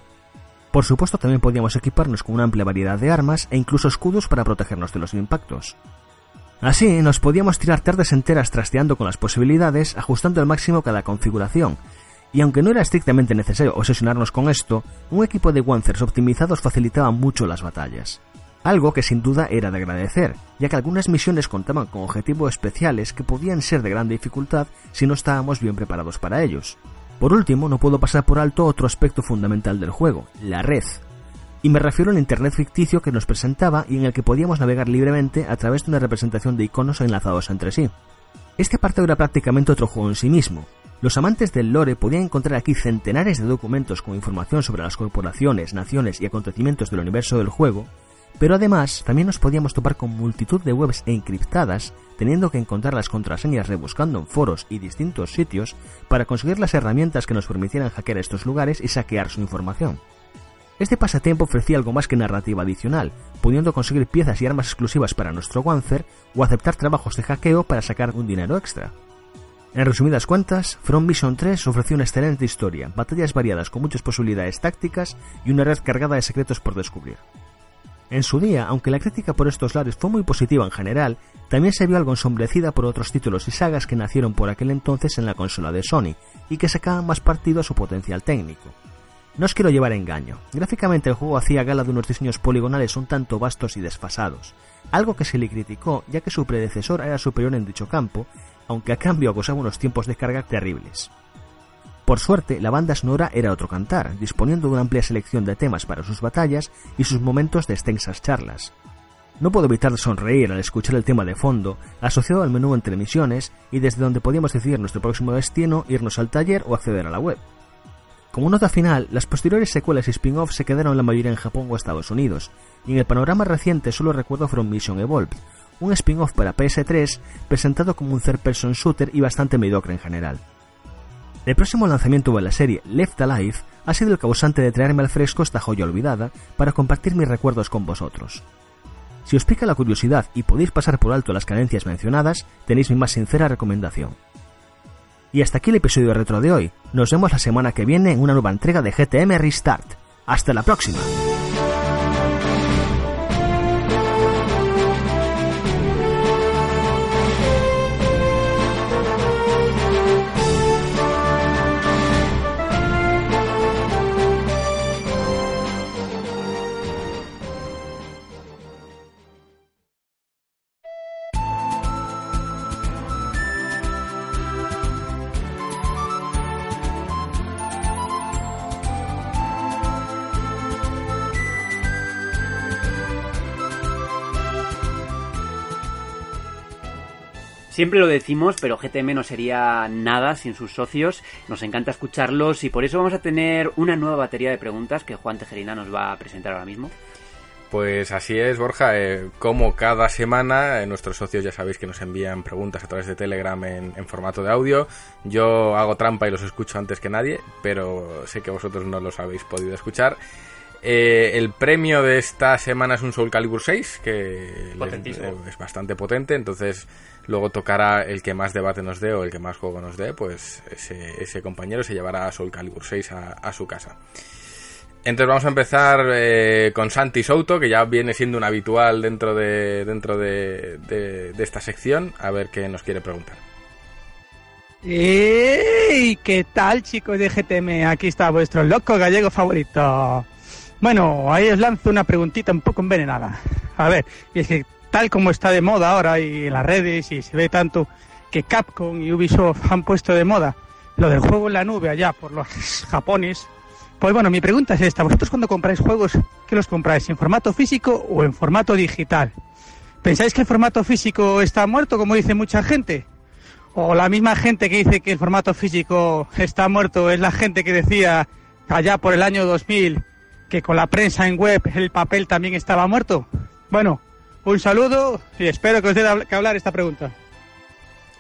Por supuesto, también podíamos equiparnos con una amplia variedad de armas e incluso escudos para protegernos de los impactos. Así, nos podíamos tirar tardes enteras trasteando con las posibilidades, ajustando al máximo cada configuración, y aunque no era estrictamente necesario obsesionarnos con esto, un equipo de Wancers optimizados facilitaba mucho las batallas. Algo que sin duda era de agradecer, ya que algunas misiones contaban con objetivos especiales que podían ser de gran dificultad si no estábamos bien preparados para ellos. Por último, no puedo pasar por alto otro aspecto fundamental del juego, la red. Y me refiero al Internet ficticio que nos presentaba y en el que podíamos navegar libremente a través de una representación de iconos enlazados entre sí. Este apartado era prácticamente otro juego en sí mismo. Los amantes del lore podían encontrar aquí centenares de documentos con información sobre las corporaciones, naciones y acontecimientos del universo del juego, pero además también nos podíamos topar con multitud de webs encriptadas, teniendo que encontrar las contraseñas rebuscando en foros y distintos sitios para conseguir las herramientas que nos permitieran hackear estos lugares y saquear su información. Este pasatiempo ofrecía algo más que narrativa adicional, pudiendo conseguir piezas y armas exclusivas para nuestro Wanzer o aceptar trabajos de hackeo para sacar un dinero extra. En resumidas cuentas, From Mission 3 ofreció una excelente historia, batallas variadas con muchas posibilidades tácticas y una red cargada de secretos por descubrir. En su día, aunque la crítica por estos lares fue muy positiva en general, también se vio algo ensombrecida por otros títulos y sagas que nacieron por aquel entonces en la consola de Sony y que sacaban más partido a su potencial técnico. No os quiero llevar a engaño, gráficamente el juego hacía gala de unos diseños poligonales un tanto vastos y desfasados, algo que se le criticó ya que su predecesor era superior en dicho campo, aunque a cambio acosaba unos tiempos de carga terribles. Por suerte, la banda sonora era otro cantar, disponiendo de una amplia selección de temas para sus batallas y sus momentos de extensas charlas. No puedo evitar sonreír al escuchar el tema de fondo, asociado al menú entre misiones y desde donde podíamos decidir nuestro próximo destino, irnos al taller o acceder a la web. Como nota final, las posteriores secuelas y spin-offs se quedaron la mayoría en Japón o Estados Unidos, y en el panorama reciente solo recuerdo From Mission Evolved, un spin-off para PS3 presentado como un third-person shooter y bastante mediocre en general. El próximo lanzamiento de la serie Left Alive ha sido el causante de traerme al fresco esta joya olvidada para compartir mis recuerdos con vosotros. Si os pica la curiosidad y podéis pasar por alto las carencias mencionadas, tenéis mi más sincera recomendación. Y hasta aquí el episodio retro de hoy. Nos vemos la semana que viene en una nueva entrega de GTM Restart. Hasta la próxima. Siempre lo decimos, pero GTM no sería nada sin sus socios. Nos encanta escucharlos y por eso vamos a tener una nueva batería de preguntas que Juan Tejerina nos va a presentar ahora mismo. Pues así es, Borja. Eh, como cada semana, eh, nuestros socios ya sabéis que nos envían preguntas a través de Telegram en, en, formato de audio. Yo hago trampa y los escucho antes que nadie, pero sé que vosotros no los habéis podido escuchar. Eh, el premio de esta semana es un Soul Calibur 6, que es bastante potente, entonces luego tocará el que más debate nos dé o el que más juego nos dé, pues ese, ese compañero se llevará a Soul Calibur 6 a, a su casa. Entonces vamos a empezar eh, con Santi Souto, que ya viene siendo un habitual dentro de dentro de, de, de esta sección, a ver qué nos quiere preguntar. ¡Ey! ¿Qué tal, chicos de GTM? Aquí está vuestro loco gallego favorito. Bueno, ahí os lanzo una preguntita un poco envenenada. A ver, y es que tal como está de moda ahora y en las redes y se ve tanto que Capcom y Ubisoft han puesto de moda lo del juego en la nube allá por los japones, pues bueno, mi pregunta es esta. ¿Vosotros cuando compráis juegos, qué los compráis? ¿En formato físico o en formato digital? ¿Pensáis que el formato físico está muerto, como dice mucha gente? ¿O la misma gente que dice que el formato físico está muerto es la gente que decía allá por el año 2000 que con la prensa en web el papel también estaba muerto? Bueno, un saludo y espero que os dé que hablar esta pregunta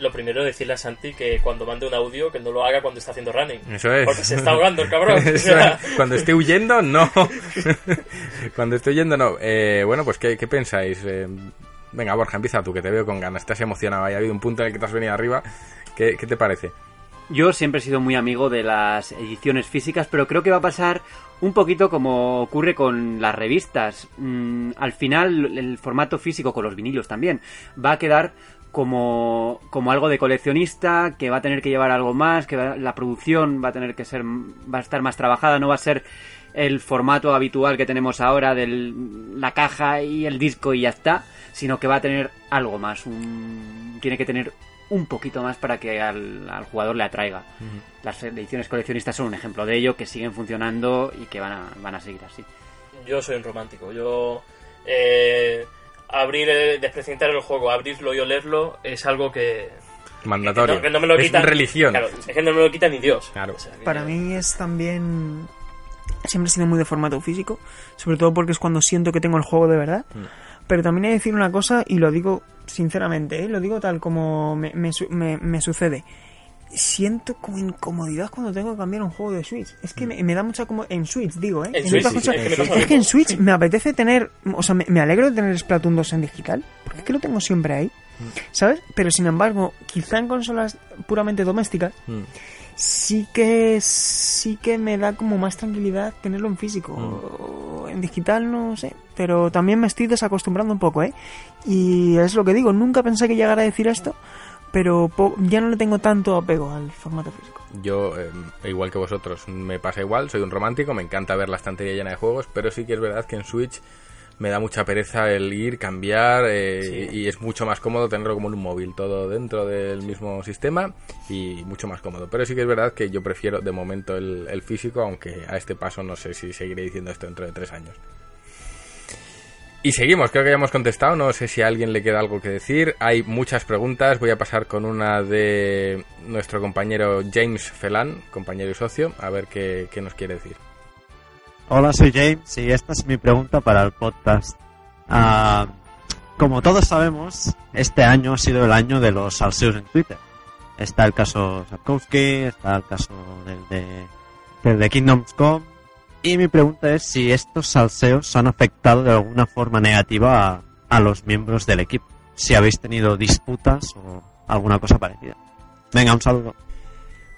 lo primero decirle a Santi que cuando mande un audio que no lo haga cuando está haciendo running. Eso es. Porque se está ahogando el cabrón. <laughs> cuando esté huyendo, no. <laughs> cuando esté huyendo, no. Eh, bueno, pues ¿qué, qué pensáis? Eh, venga, Borja, empieza tú, que te veo con ganas. Estás emocionado. Ha habido un punto en el que te has venido arriba. ¿Qué, ¿Qué te parece? Yo siempre he sido muy amigo de las ediciones físicas, pero creo que va a pasar un poquito como ocurre con las revistas. Mm, al final, el formato físico, con los vinilos también, va a quedar como, como algo de coleccionista, que va a tener que llevar algo más, que va, la producción va a tener que ser, va a estar más trabajada, no va a ser el formato habitual que tenemos ahora de la caja y el disco y ya está, sino que va a tener algo más, tiene que tener un poquito más para que al, al jugador le atraiga. Uh -huh. Las ediciones coleccionistas son un ejemplo de ello, que siguen funcionando y que van a, van a seguir así. Yo soy un romántico, yo... Eh abrir, eh, desprecintar el juego, abrirlo y olerlo es algo que... Mandatorio. Que no, que no me lo es quitan, religión. Claro, es que no me lo quita ni Dios. Claro. O sea, que- Para mí es también... Siempre he sido muy de formato físico, sobre todo porque es cuando siento que tengo el juego de verdad. Mm. Pero también he de decir una cosa, y lo digo sinceramente, ¿eh? lo digo tal como me, me me- me sucede. Siento como incomodidad cuando tengo que cambiar un juego de Switch. Es que me, da mucha como en Switch, digo, ¿eh? En En Switch, otras sí, cosas- sí, es que es en. Switch me apetece tener, o sea, me, me alegro de tener Splatoon 2 en digital, porque es que lo tengo siempre ahí, ¿sabes? Pero sin embargo, quizá en consolas puramente domésticas, Mm. Sí que sí que me da como más tranquilidad tenerlo en físico. O en digital no sé pero también me estoy desacostumbrando un poco eh y es lo que digo nunca pensé que llegara a decir esto pero ya no le tengo tanto apego al formato físico. Yo, eh, igual que vosotros, me pasa igual, soy un romántico, me encanta ver la estantería llena de juegos, pero sí que es verdad que en Switch me da mucha pereza el ir, cambiar, eh, y es mucho más cómodo tenerlo como en un móvil, todo dentro del mismo sistema y mucho más cómodo. Pero sí que es verdad que yo prefiero de momento el, el físico, aunque a este paso no sé si seguiré diciendo esto dentro de tres años. Y seguimos, creo que ya hemos contestado, no sé si a alguien le queda algo que decir. Hay muchas preguntas, voy a pasar con una de nuestro compañero James Felan, compañero y socio, a ver qué, qué nos quiere decir. Hola, soy James y esta es mi pregunta para el podcast. Ah, como todos sabemos, este año ha sido el año de los salseos en Twitter. Está el caso Sapkowski, está el caso del de, del de Kingdoms. Y mi pregunta es si estos salseos han afectado de alguna forma negativa a los miembros del equipo. Si habéis tenido disputas o alguna cosa parecida. Venga, un saludo.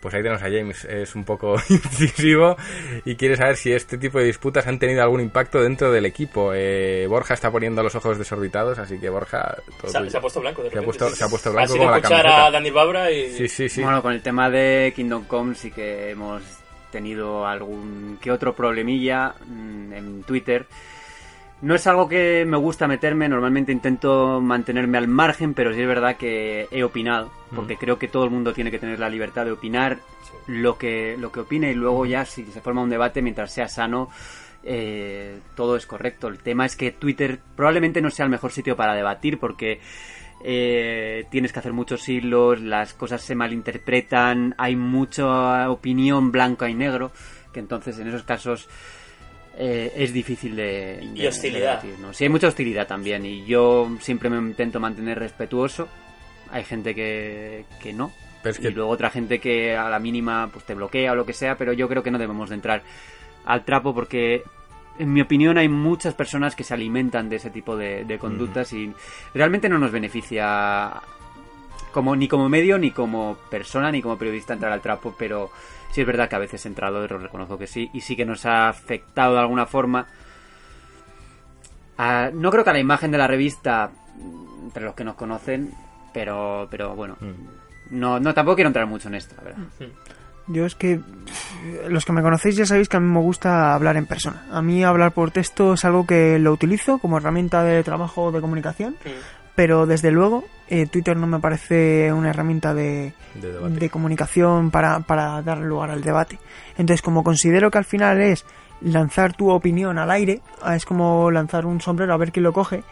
Pues ahí tenemos a James, es un poco <laughs> incisivo y quiere saber si este tipo de disputas han tenido algún impacto dentro del equipo. Eh, Borja está poniendo los ojos desorbitados, así que Borja... todo se, ha, se, ha, puesto blanco. De se, ha puesto, se ha puesto blanco como la camiseta. a Dani Babra y... Sí, sí, sí. Bueno, con el tema de Kingdom Come sí que hemos tenido algún que otro problemilla mm, en Twitter. No es algo que me gusta meterme, normalmente intento mantenerme al margen, pero sí es verdad que he opinado, porque creo que todo el mundo tiene que tener la libertad de opinar lo que, lo que opine y luego ya si se forma un debate mientras sea sano, eh, todo es correcto. El tema es que Twitter probablemente no sea el mejor sitio para debatir porque eh, tienes que hacer muchos hilos, las cosas se malinterpretan, hay mucha opinión blanca y negro, que entonces en esos casos eh, es difícil de, y hostilidad. ¿no? Sí, hay mucha hostilidad también y yo siempre me intento mantener respetuoso. Hay gente que, que no. y luego otra gente que a la mínima pues te bloquea o lo que sea, pero yo creo que no debemos de entrar al trapo porque en mi opinión hay muchas personas que se alimentan de ese tipo de, conductas y realmente no nos beneficia como ni como medio ni como persona ni como periodista entrar al trapo, pero Sí es verdad que a veces he entrado, lo reconozco que sí, y sí que nos ha afectado de alguna forma. no creo que a la imagen de la revista, entre los que nos conocen, pero, pero bueno, mm. no, no tampoco quiero entrar mucho en esto, la verdad. Mm. Yo es que los que me conocéis ya sabéis que a mí me gusta hablar en persona. A mí hablar por texto es algo que lo utilizo como herramienta de trabajo de comunicación, pero desde luego eh, Twitter no me parece una herramienta de, de, comunicación para, para dar lugar al debate. Entonces, como considero que al final es lanzar tu opinión al aire, es como lanzar un sombrero a ver quién lo coge,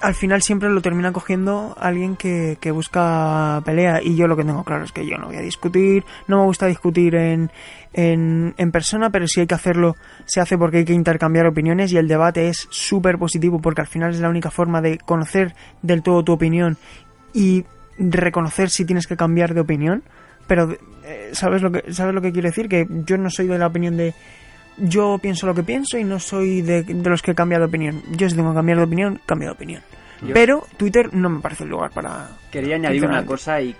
al final siempre lo termina cogiendo alguien que, que, busca pelea. Y yo lo que tengo claro es que yo no voy a discutir, no me gusta discutir en, en, en persona, pero si hay que hacerlo, se hace porque hay que intercambiar opiniones. Y el debate es súper positivo porque al final es la única forma de conocer del todo tu opinión y reconocer si tienes que cambiar de opinión, pero eh, ¿sabes lo que sabes lo que quiero decir? Que yo no soy de la opinión de yo pienso lo que pienso y no soy de, los que cambia de opinión. Yo si tengo que cambiar de opinión, cambio de opinión. Pero Twitter no me parece el lugar para... Quería añadir una cosa y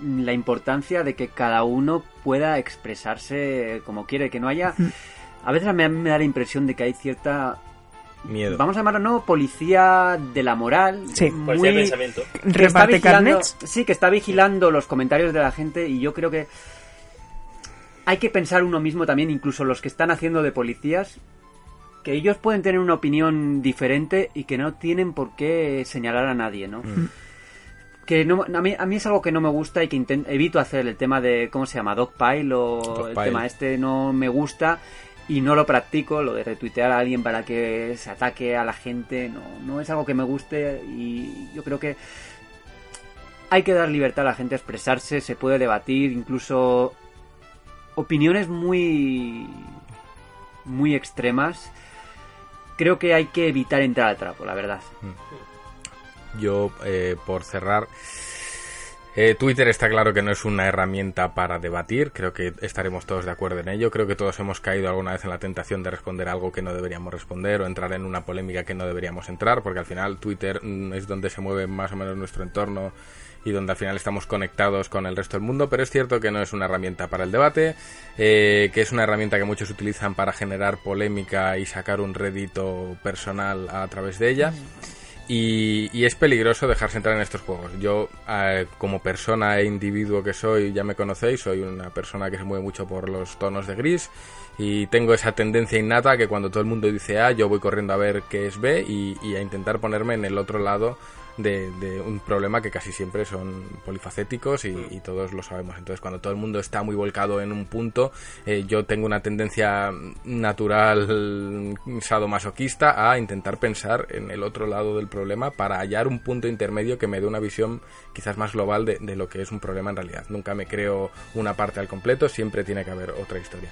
la importancia de que cada uno pueda expresarse como quiere, que no haya... Mm. A veces me, da la impresión de que hay cierta miedo. Vamos a llamarlo, ¿no? Policía de la moral. Sí. Muy, Policía de pensamiento. Que está vigilando, sí, que está vigilando los comentarios de la gente y yo creo que hay que pensar uno mismo también, incluso los que están haciendo de policías, que ellos pueden tener una opinión diferente y que no tienen por qué señalar a nadie, ¿no? Mm. Que no, a, mí, a mí es algo que no me gusta y que evito hacer el tema de, ¿cómo se llama? Dogpile o el tema este no me gusta y no lo practico, lo de retuitear a alguien para que se ataque a la gente, no, no es algo que me guste y yo creo que hay que dar libertad a la gente a expresarse, se puede debatir, incluso opiniones muy muy extremas creo que hay que evitar entrar al trapo la verdad mm. yo eh, por cerrar eh, Twitter está claro que no es una herramienta para debatir, creo que estaremos todos de acuerdo en ello, creo que todos hemos caído alguna vez en la tentación de responder algo que no deberíamos responder o entrar en una polémica que no deberíamos entrar, porque al final Twitter mm, es donde se mueve más o menos nuestro entorno y donde al final estamos conectados con el resto del mundo, pero es cierto que no es una herramienta para el debate, eh, que es una herramienta que muchos utilizan para generar polémica y sacar un rédito personal a través de ella. Y, es peligroso dejarse entrar en estos juegos. Yo, eh, como persona e individuo que soy, ya me conocéis, soy una persona que se mueve mucho por los tonos de gris y tengo esa tendencia innata que cuando todo el mundo dice A, yo voy corriendo a ver qué es B y a intentar ponerme en el otro lado de, un problema que casi siempre son polifacéticos y, todos lo sabemos. Entonces, cuando todo el mundo está muy volcado en un punto, eh, yo tengo una tendencia natural sadomasoquista a intentar pensar en el otro lado del problema para hallar un punto intermedio que me dé una visión quizás más global de, lo que es un problema en realidad. Nunca me creo una parte al completo, siempre tiene que haber otra historia.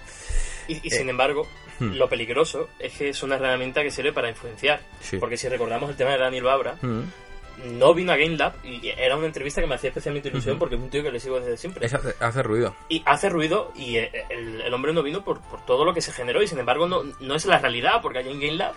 Y, sin eh, embargo, hmm. lo peligroso es que es una herramienta que sirve para influenciar. Porque si recordamos el tema de Daniel Babra, hmm no vino a Game Lab y era una entrevista que me hacía especialmente ilusión porque es un tío que le sigo desde siempre. hace, ruido. Y hace ruido y eh, el, hombre no vino por, todo lo que se generó y sin embargo no, no es la realidad porque allá en Game Lab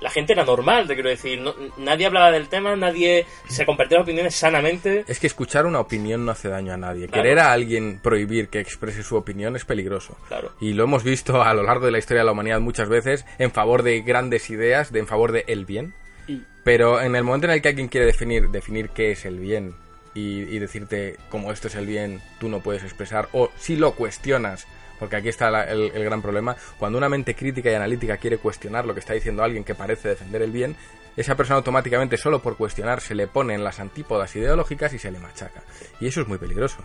la gente era normal, te quiero decir. No, nadie hablaba del tema, nadie se compartía opiniones sanamente. Es que escuchar una opinión no hace daño a nadie. Claro. Querer a alguien prohibir que exprese su opinión es peligroso. Claro. Y lo hemos visto a lo largo de la historia de la humanidad muchas veces en favor de grandes ideas, de en favor de el bien. Y- Pero en el momento en el que alguien quiere definir, definir qué es el bien y, y decirte como esto es el bien, tú no puedes expresar, o si lo cuestionas, porque aquí está la- el, el gran problema, cuando una mente crítica y analítica quiere cuestionar lo que está diciendo alguien que parece defender el bien, esa persona automáticamente solo por cuestionar se le pone en las antípodas ideológicas y se le machaca. Y eso es muy peligroso.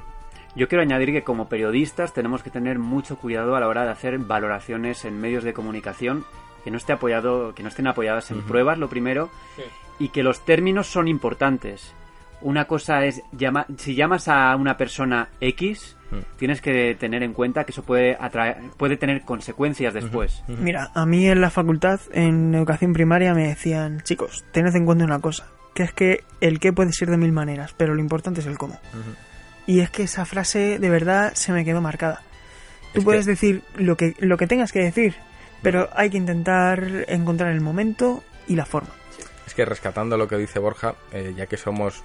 Yo quiero añadir que como periodistas tenemos que tener mucho cuidado a la hora de hacer valoraciones en medios de comunicación que no esté apoyado, que no estén apoyadas en pruebas, lo primero, Sí. y que los términos son importantes. Una cosa es llama, si llamas a una persona X, Mm. tienes que tener en cuenta que eso puede atraer, puede tener consecuencias después. Mira, a mí en la facultad, en educación primaria, me decían, chicos, tened en cuenta una cosa, que es que el qué puede ser de mil maneras, pero lo importante es el cómo. Y es que esa frase de verdad se me quedó marcada. Tú Es puedes que- decir lo que, lo que tengas que decir, pero hay que intentar encontrar el momento y la forma. Es que rescatando lo que dice Borja, eh, ya que somos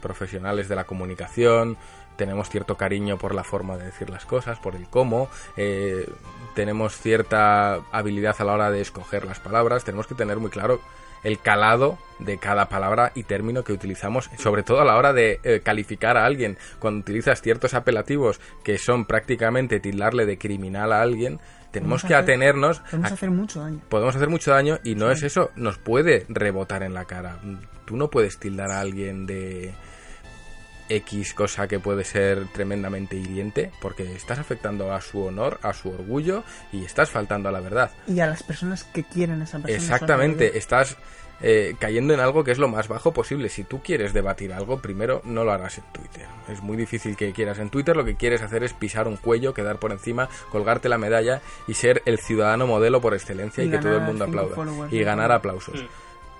profesionales de la comunicación, tenemos cierto cariño por la forma de decir las cosas, por el cómo, eh, tenemos cierta habilidad a la hora de escoger las palabras, tenemos que tener muy claro el calado de cada palabra y término que utilizamos, sobre todo a la hora de eh, calificar a alguien. Cuando utilizas ciertos apelativos que son prácticamente tildarle de criminal a alguien, tenemos Podemos que hacer- atenernos Podemos a hacer mucho daño. podemos hacer mucho daño y no es eso, nos puede rebotar en la cara. Tú no puedes tildar a alguien de X cosa que puede ser tremendamente hiriente porque estás afectando a su honor, a su orgullo y estás faltando a la verdad. Y a las personas que quieren a esa persona. Exactamente, estás eh, cayendo en algo que es lo más bajo posible. Si tú quieres debatir algo, primero no lo harás en Twitter. Es muy difícil que quieras en Twitter, lo que quieres hacer es pisar un cuello, quedar por encima, colgarte la medalla y ser el ciudadano modelo por excelencia y, Y que todo el mundo aplauda. Y ganar aplausos. Mm.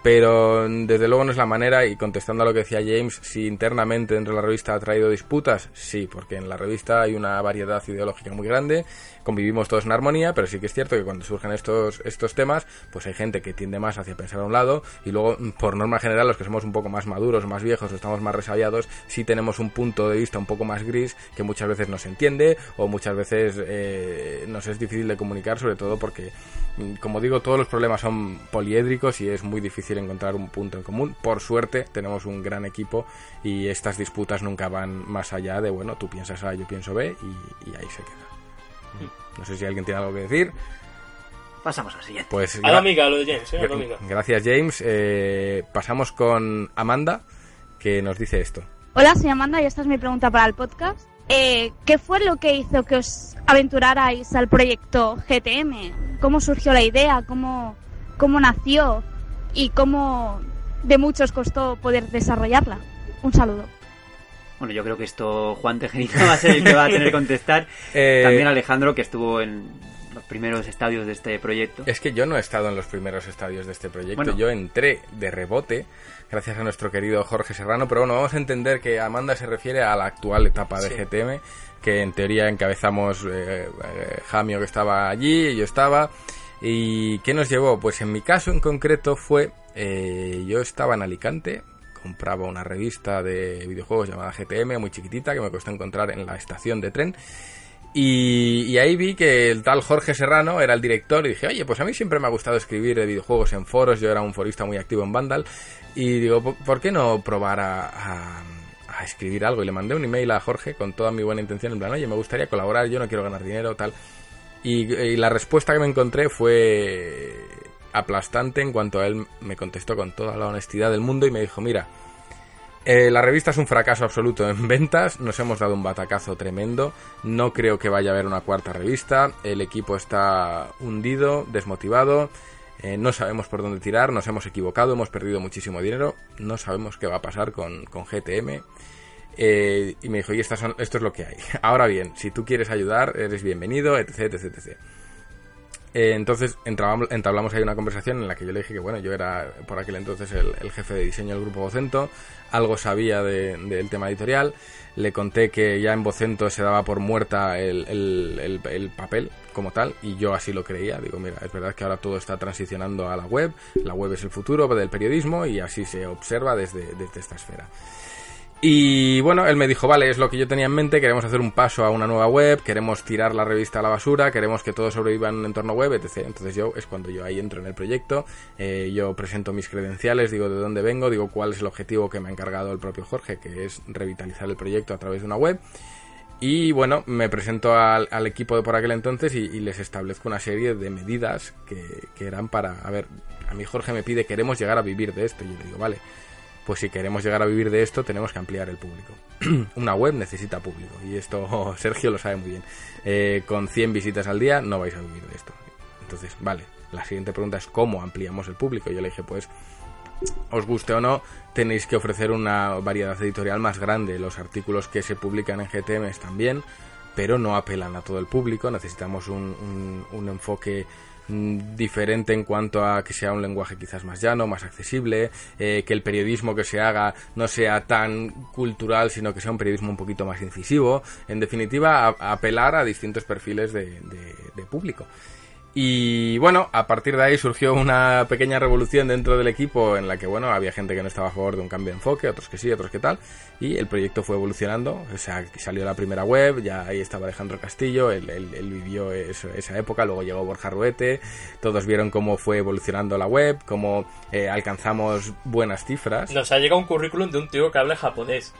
Pero desde luego no es la manera y contestando a lo que decía James, si internamente dentro de la revista ha traído disputas, sí, porque en la revista hay una variedad ideológica muy grande, convivimos todos en armonía, pero sí que es cierto que cuando surgen estos, estos temas, pues hay gente que tiende más hacia pensar a un lado y luego, mm, por norma general, los que somos un poco más maduros, más viejos estamos más resabiados, sí tenemos un punto de vista un poco más gris que muchas veces no se entiende o muchas veces eh, nos es difícil de comunicar, sobre todo porque, mm, como digo, todos los problemas son poliédricos y es muy difícil encontrar un punto en común. Por suerte, tenemos un gran equipo y estas disputas nunca van más allá de, bueno, tú piensas A, yo pienso B y ahí se queda. No sé si alguien tiene algo que decir. Pasamos al siguiente. Pues A la amiga, lo de James, ¿eh? A la amiga. gracias James. Eh, pasamos con Amanda que nos dice esto. Hola, soy Amanda y esta es mi pregunta para el podcast. Eh, ¿Qué fue lo que hizo que os aventurarais al proyecto GTM? ¿Cómo surgió la idea? ¿Cómo, cómo nació? ¿Y cómo de muchos costó poder desarrollarla? Un saludo. Bueno, yo creo que esto Juan Tejerino va a ser el que va a tener que contestar. <laughs> Eh, También Alejandro, que estuvo en los primeros estadios de este proyecto. Es que yo no he estado en los primeros estadios de este proyecto. Bueno. Yo entré de rebote, gracias a nuestro querido Jorge Serrano. Pero bueno, vamos a entender que Amanda se refiere a la actual etapa de Sí. GTM, que en teoría encabezamos eh, eh, Jamio, que estaba allí, y yo estaba. ¿Y qué nos llevó? Pues en mi caso en concreto fue. eh, yo estaba en Alicante. Compraba una revista de videojuegos llamada GTM, muy chiquitita, que me costó encontrar en la estación de tren. Y, ahí vi que el tal Jorge Serrano era el director y dije, oye, pues a mí siempre me ha gustado escribir de videojuegos en foros, yo era un forista muy activo en Vandal y digo, "¿Por- ¿por qué no probar a, escribir algo? Y le mandé un email a Jorge con toda mi buena intención, en plan, oye, me gustaría colaborar, yo no quiero ganar dinero, tal. Y la respuesta que me encontré fue aplastante en cuanto a él me contestó con toda la honestidad del mundo y me dijo, mira, eh, la revista es un fracaso absoluto en ventas, nos hemos dado un batacazo tremendo, no creo que vaya a haber una cuarta revista, el equipo está hundido, desmotivado, eh, no sabemos por dónde tirar, nos hemos equivocado, hemos perdido muchísimo dinero, no sabemos qué va a pasar con, con GTM. Eh, y me dijo, y esto es lo que hay. <laughs> Ahora bien, si tú quieres ayudar, eres bienvenido, etc, etc, etc. Eh, entonces entablamos ahí una conversación en la que yo le dije que bueno, yo era por aquel entonces el, jefe de diseño del grupo Vocento, algo sabía de- del tema editorial, le conté que ya en Vocento se daba por muerta el, el- el- el papel como tal y yo así lo creía, digo mira, es verdad que ahora todo está transicionando a la web, la web es el futuro del periodismo y así se observa desde esta esfera. Y bueno, él me dijo, vale, es lo que yo tenía en mente, queremos hacer un paso a una nueva web, queremos tirar la revista a la basura, queremos que todo sobreviva en un entorno web, etc. Entonces yo es cuando yo ahí entro en el proyecto, eh, yo presento mis credenciales, digo de dónde vengo, digo cuál es el objetivo que me ha encargado el propio Jorge, que es revitalizar el proyecto a través de una web. Y bueno, me presento al, al equipo de por aquel entonces y, les establezco una serie de medidas que, que eran para, a ver, a mí Jorge me pide, queremos llegar a vivir de esto. Y yo le digo, vale, pues si queremos llegar a vivir de esto tenemos que ampliar el público. <clears throat> Una web necesita público y esto <laughs> Sergio lo sabe muy bien. Eh, con 100 visitas al día no vais a vivir de esto. Entonces, vale, la siguiente pregunta es cómo ampliamos el público. Yo le dije, pues os guste o no, tenéis que ofrecer una variedad editorial más grande. Los artículos que se publican en GTM están bien, pero no apelan a todo el público. Necesitamos un, un- un enfoque diferente en cuanto a que sea un lenguaje quizás más llano, más accesible, eh, que el periodismo que se haga no sea tan cultural, sino que sea un periodismo un poquito más incisivo. En definitiva, apelar a distintos perfiles de- de- de público. Y bueno, a partir de ahí surgió una pequeña revolución dentro del equipo en la que, bueno, había gente que no estaba a favor de un cambio de enfoque, otros que sí, otros que tal, y el proyecto fue evolucionando, o sea, salió la primera web, ya ahí estaba Alejandro Castillo, él, él- vivió esa época, luego llegó Borja Ruete, todos vieron cómo fue evolucionando la web, cómo eh, alcanzamos buenas cifras. Nos ha llegado un currículum de un tío que habla japonés.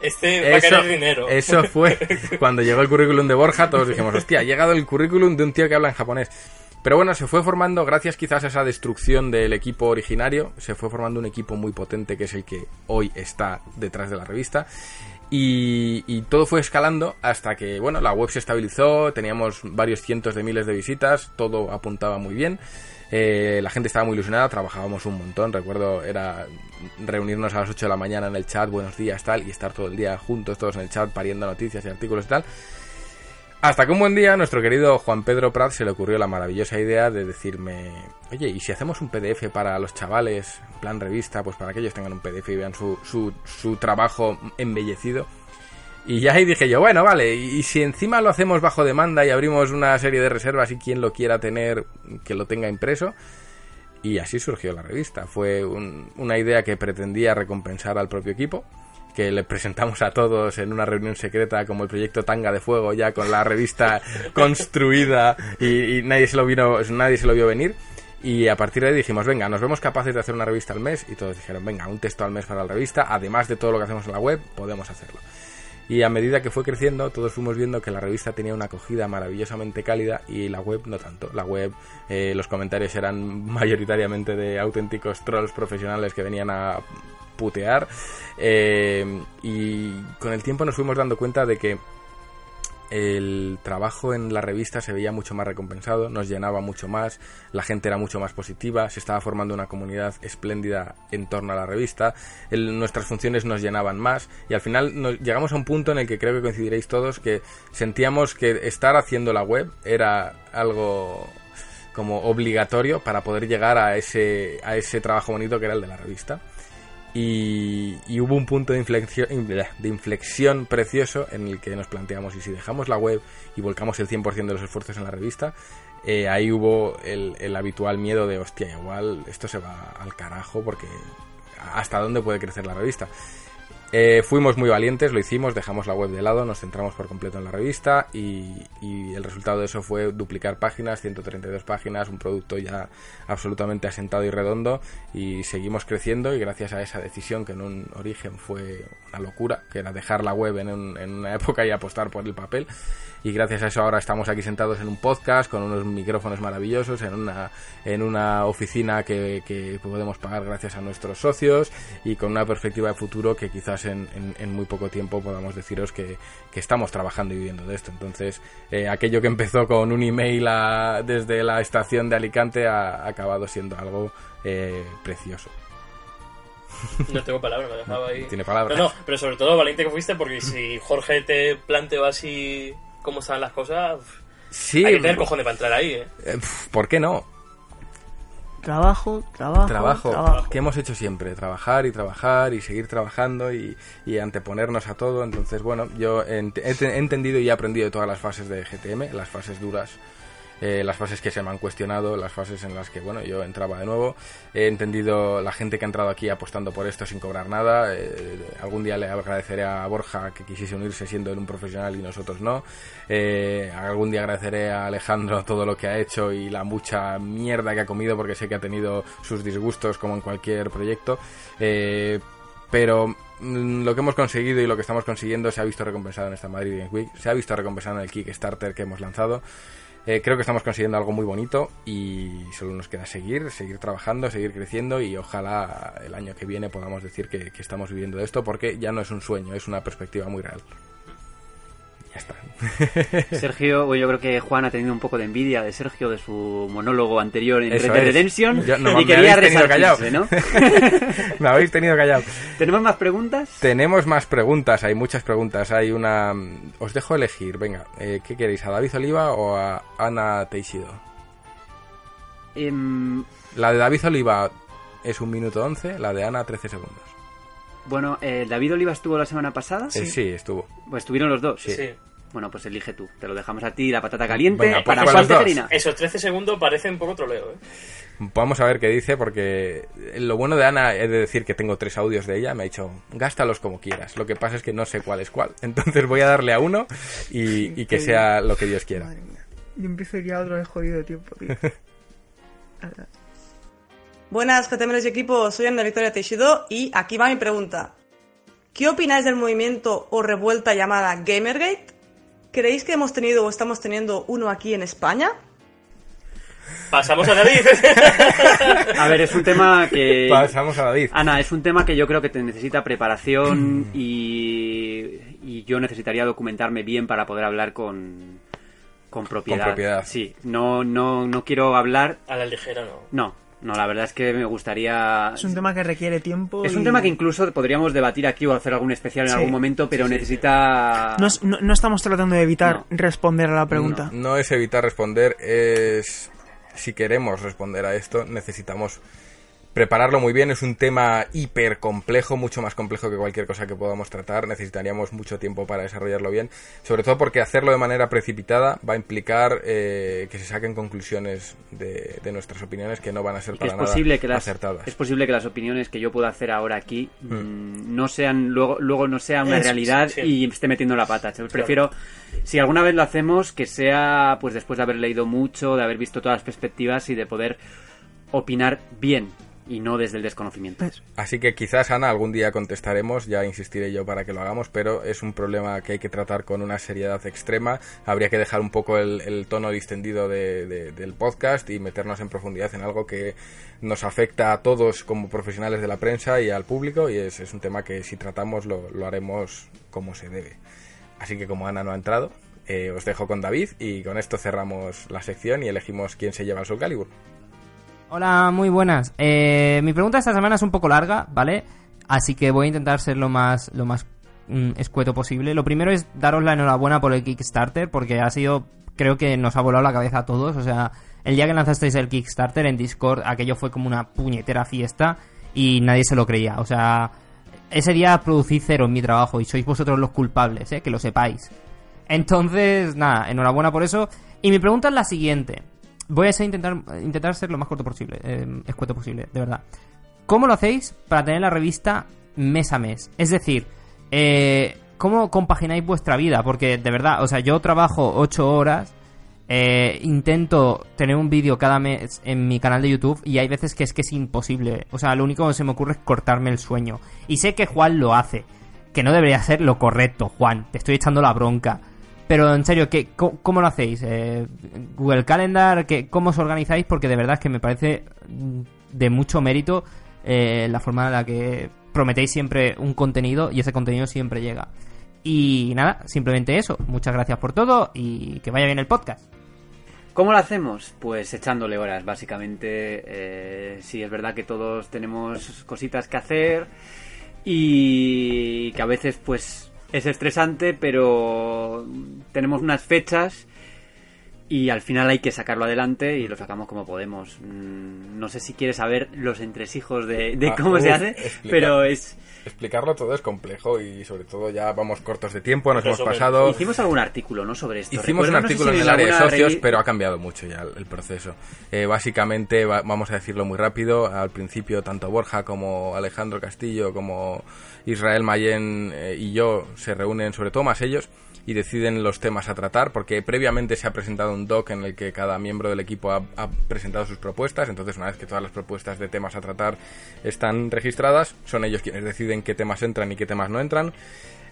Este va a Eso, querer dinero. eso fue <laughs> cuando llegó el currículum de Borja, todos dijimos, hostia, ha llegado el currículum de un tío que habla en japonés. Pero bueno, se fue formando, gracias quizás a esa destrucción del equipo originario, se fue formando un equipo muy potente que es el que hoy está detrás de la revista. Y, y todo fue escalando hasta que, bueno, la web se estabilizó, teníamos varios cientos de miles de visitas, todo apuntaba muy bien. Eh, la gente estaba muy ilusionada, trabajábamos un montón. Recuerdo, era reunirnos a las 8 de la mañana en el chat, buenos días, tal, y estar todo el día juntos, todos en el chat, pariendo noticias y artículos y tal. Hasta que un buen día nuestro querido Juan Pedro Prat se le ocurrió la maravillosa idea de decirme, oye, ¿y si hacemos un PDF para los chavales, en plan revista, pues para que ellos tengan un PDF y vean su, su, su trabajo embellecido? Y ya ahí dije yo, bueno, vale, y si encima lo hacemos bajo demanda y abrimos una serie de reservas y quien lo quiera tener, que lo tenga impreso. Y así surgió la revista. Fue un- una idea que pretendía recompensar al propio equipo, que le presentamos a todos en una reunión secreta como el proyecto Tanga de Fuego, ya con la revista <laughs> construida y, y nadie, se lo vino, nadie se lo vio venir. Y a partir de ahí dijimos, venga, nos vemos capaces de hacer una revista al mes. Y todos dijeron, venga, un texto al mes para la revista, además de todo lo que hacemos en la web, podemos hacerlo. Y a medida que fue creciendo, todos fuimos viendo que la revista tenía una acogida maravillosamente cálida y la web no tanto. La web, eh, los comentarios eran <laughs> mayoritariamente de auténticos trolls profesionales que venían a putear. eh, y con el tiempo nos fuimos dando cuenta de que el trabajo en la revista se veía mucho más recompensado, nos llenaba mucho más, la gente era mucho más positiva, se estaba formando una comunidad espléndida en torno a la revista, el- nuestras funciones nos llenaban más y al final nos, llegamos a un punto en el que creo que coincidiréis todos que sentíamos que estar haciendo la web era algo como obligatorio para poder llegar a ese, a ese trabajo bonito que era el de la revista. Y, y hubo un punto de inflexión, de inflexión precioso en el que nos planteamos y si dejamos la web y volcamos el 100% de los esfuerzos en la revista, eh, ahí hubo el, el habitual miedo de, hostia, igual esto se va al carajo porque hasta dónde puede crecer la revista. Eh, fuimos muy valientes, lo hicimos, dejamos la web de lado, nos centramos por completo en la revista y, el resultado de eso fue duplicar páginas, 132 páginas, un producto ya absolutamente asentado y redondo y seguimos creciendo y gracias a esa decisión que en un origen fue una locura, que era dejar la web en, un- en una <laughs> época y apostar por el papel y gracias a eso ahora estamos aquí sentados en un podcast con unos micrófonos maravillosos en una en una oficina que, que podemos pagar gracias a nuestros socios y con una perspectiva de futuro que quizás en, en- en muy poco tiempo podamos deciros que, que estamos trabajando y viviendo de esto. Entonces eh, aquello que empezó con un email a- desde la estación de Alicante ha acabado siendo algo eh, precioso. No tengo palabras, me dejaba ahí. tiene palabras. No, no, pero sobre todo valiente que fuiste porque si Jorge te planteó así cómo estaban las cosas, Sí, Hay que tener cojones para entrar ahí, ¿eh? eh, ¿por qué no? Trabajo, trabajo, trabajo, trabajo. que hemos hecho siempre, trabajar y trabajar y seguir trabajando y, y anteponernos a todo. Entonces, bueno, yo he, ent- he te- he entendido y he aprendido de todas las fases de GTM, las fases duras, eh, las fases que se me han cuestionado, las fases en las que, bueno, yo entraba de nuevo. He entendido la gente que ha entrado aquí apostando por esto sin cobrar nada. eh, algún día le agradeceré a Borja que quisiese unirse siendo él un profesional y nosotros no. Eh, algún día agradeceré a Alejandro todo lo que ha hecho y la mucha mierda que ha comido porque sé que ha tenido sus disgustos como en cualquier proyecto. Eh, pero mm, lo que hemos conseguido y lo que estamos consiguiendo se ha visto recompensado en esta Madrid Games Week, se ha visto recompensado en el Kickstarter que hemos lanzado. Eh, creo que estamos consiguiendo algo muy bonito y solo nos queda seguir, seguir trabajando, seguir creciendo y ojalá el año que viene podamos decir que, que estamos viviendo de esto porque ya no es un sueño, es una perspectiva muy real. Ya está. <laughs> Sergio, bueno, yo creo que Juan ha tenido un poco de envidia de Sergio de su monólogo anterior en Red. Redemption Yo- no, y me quería. <laughs> Me habéis tenido callado. ¿Tenemos más preguntas? Tenemos más preguntas, hay muchas preguntas. Hay una. Os dejo elegir, venga, eh, ¿qué queréis? ¿A David Oliva o a Ana Teixido? Em, La de David Oliva es un minuto 11, la de Ana 13 segundos. Bueno, eh, David Oliva estuvo la semana pasada. Eh, sí, estuvo. Pues estuvieron los dos. Sí. Bueno, pues elige tú. Te lo dejamos a ti, la patata caliente. Venga, pues para Juan los dos. Tejerina. Esos 13 segundos parecen un poco troleo, ¿eh? Vamos a ver qué dice, porque lo bueno de Ana es de decir que tengo tres audios de ella. Me ha dicho, gástalos como quieras. Lo que pasa es que no sé cuál es cuál. <laughs> Entonces voy a darle a uno y, y que sea lo que Dios quiera. Madre mía. Yo empiezo ya otro vez jodido de tiempo, tío. <laughs> Buenas, GTMLs y equipo, soy Ana Victoria Teixido y aquí va mi pregunta. ¿Qué opináis del movimiento o revuelta llamada Gamergate? ¿Creéis que hemos tenido o estamos teniendo uno aquí en España? Pasamos a David. <laughs> A ver, es un tema que... Pasamos a David. Ana, es un tema que yo creo que te necesita preparación y, y yo necesitaría documentarme bien para poder hablar con, con propiedad. Con propiedad. Sí, no, no, no quiero hablar... A la ligera no. No, no, la verdad es que me gustaría... Es un tema que requiere tiempo. Es un tema que incluso podríamos debatir aquí o hacer algún especial en Sí. algún momento, pero necesita... No, es- no- no estamos tratando de evitar No. responder a la pregunta. No, no es evitar responder, es si queremos responder a esto necesitamos prepararlo muy bien. Es un tema hiper complejo, mucho más complejo que cualquier cosa que podamos tratar. Necesitaríamos mucho tiempo para desarrollarlo bien, sobre todo porque hacerlo de manera precipitada va a implicar eh, que se saquen conclusiones de, de nuestras opiniones que no van a ser para es nada que las acertadas. es posible que las opiniones que yo pueda hacer ahora aquí mm, no sean luego luego no sea una Es- realidad sí. y esté metiendo la pata Yo prefiero si alguna vez lo hacemos que sea pues después de haber leído mucho de haber visto todas las perspectivas y de poder opinar bien y no desde el desconocimiento Pues, Así que quizás, Ana, algún día contestaremos, ya insistiré yo para que lo hagamos, pero es un problema que hay que tratar con una seriedad extrema. Habría que dejar un poco el, el tono distendido de- de- del podcast y meternos en profundidad en algo que nos afecta a todos como profesionales de la prensa y al público, y es, es un tema que si tratamos lo, lo haremos como se debe. Así que como Ana no ha entrado, eh, os dejo con David y con esto cerramos la sección y elegimos quién se lleva el Soul Calibur. Hola, muy buenas. Eh, mi pregunta esta semana es un poco larga, ¿vale? Así que voy a intentar ser lo más, lo más mm, escueto posible. Lo primero es daros la enhorabuena por el Kickstarter, porque ha sido, creo que nos ha volado la cabeza a todos. O sea, el día que lanzasteis el Kickstarter en Discord, aquello fue como una puñetera fiesta y nadie se lo creía. O sea, ese día producí cero en mi trabajo y sois vosotros los culpables, ¿eh? Que lo sepáis. Entonces, nada, enhorabuena por eso. Y mi pregunta es la siguiente. Voy a intentar, intentar ser lo más corto posible, eh, escueto posible, de verdad. ¿Cómo lo hacéis para tener la revista mes a mes? Es decir, eh, ¿cómo compagináis vuestra vida? Porque de verdad, o sea, yo trabajo 8 horas, eh, intento tener un vídeo cada mes en mi canal de YouTube y hay veces que es que es imposible. O sea, lo único que se me ocurre es cortarme el sueño. Y sé que Juan lo hace, que no debería ser lo correcto, Juan. Te estoy echando la bronca. Pero en serio, ¿qué, cómo, lo hacéis? Eh, ¿Google Calendar? ¿qué, ¿Cómo os organizáis? Porque de verdad es que me parece de mucho mérito eh, la forma en la que prometéis siempre un contenido y ese contenido siempre llega. Y nada, simplemente eso. Muchas gracias por todo y que vaya bien el podcast. ¿Cómo lo hacemos? Pues echándole horas, básicamente. Eh, sí, es verdad que todos tenemos cositas que hacer y que a veces pues es estresante, pero tenemos unas fechas y al final hay que sacarlo adelante y lo sacamos como podemos. Mm, No sé si quieres saber los entresijos de, de Ah, cómo se uf, hace, pero es... Explicarlo todo es complejo y sobre todo ya vamos cortos de tiempo, nos hemos pasado... Hicimos algún artículo, ¿no? Sobre esto. Hicimos un Recuerdo, no sé artículo si en el área de socios, pero ha cambiado mucho ya el, el proceso. Eh, básicamente, va- vamos a decirlo muy rápido, al principio tanto Borja como Alejandro Castillo como Israel Mayen eh, y yo se reúnen, sobre todo más ellos, y deciden los temas a tratar, porque previamente se ha presentado un doc en el que cada miembro del equipo ha, presentado sus propuestas, entonces una vez que todas las propuestas de temas a tratar están registradas, son ellos quienes deciden qué temas entran y qué temas no entran.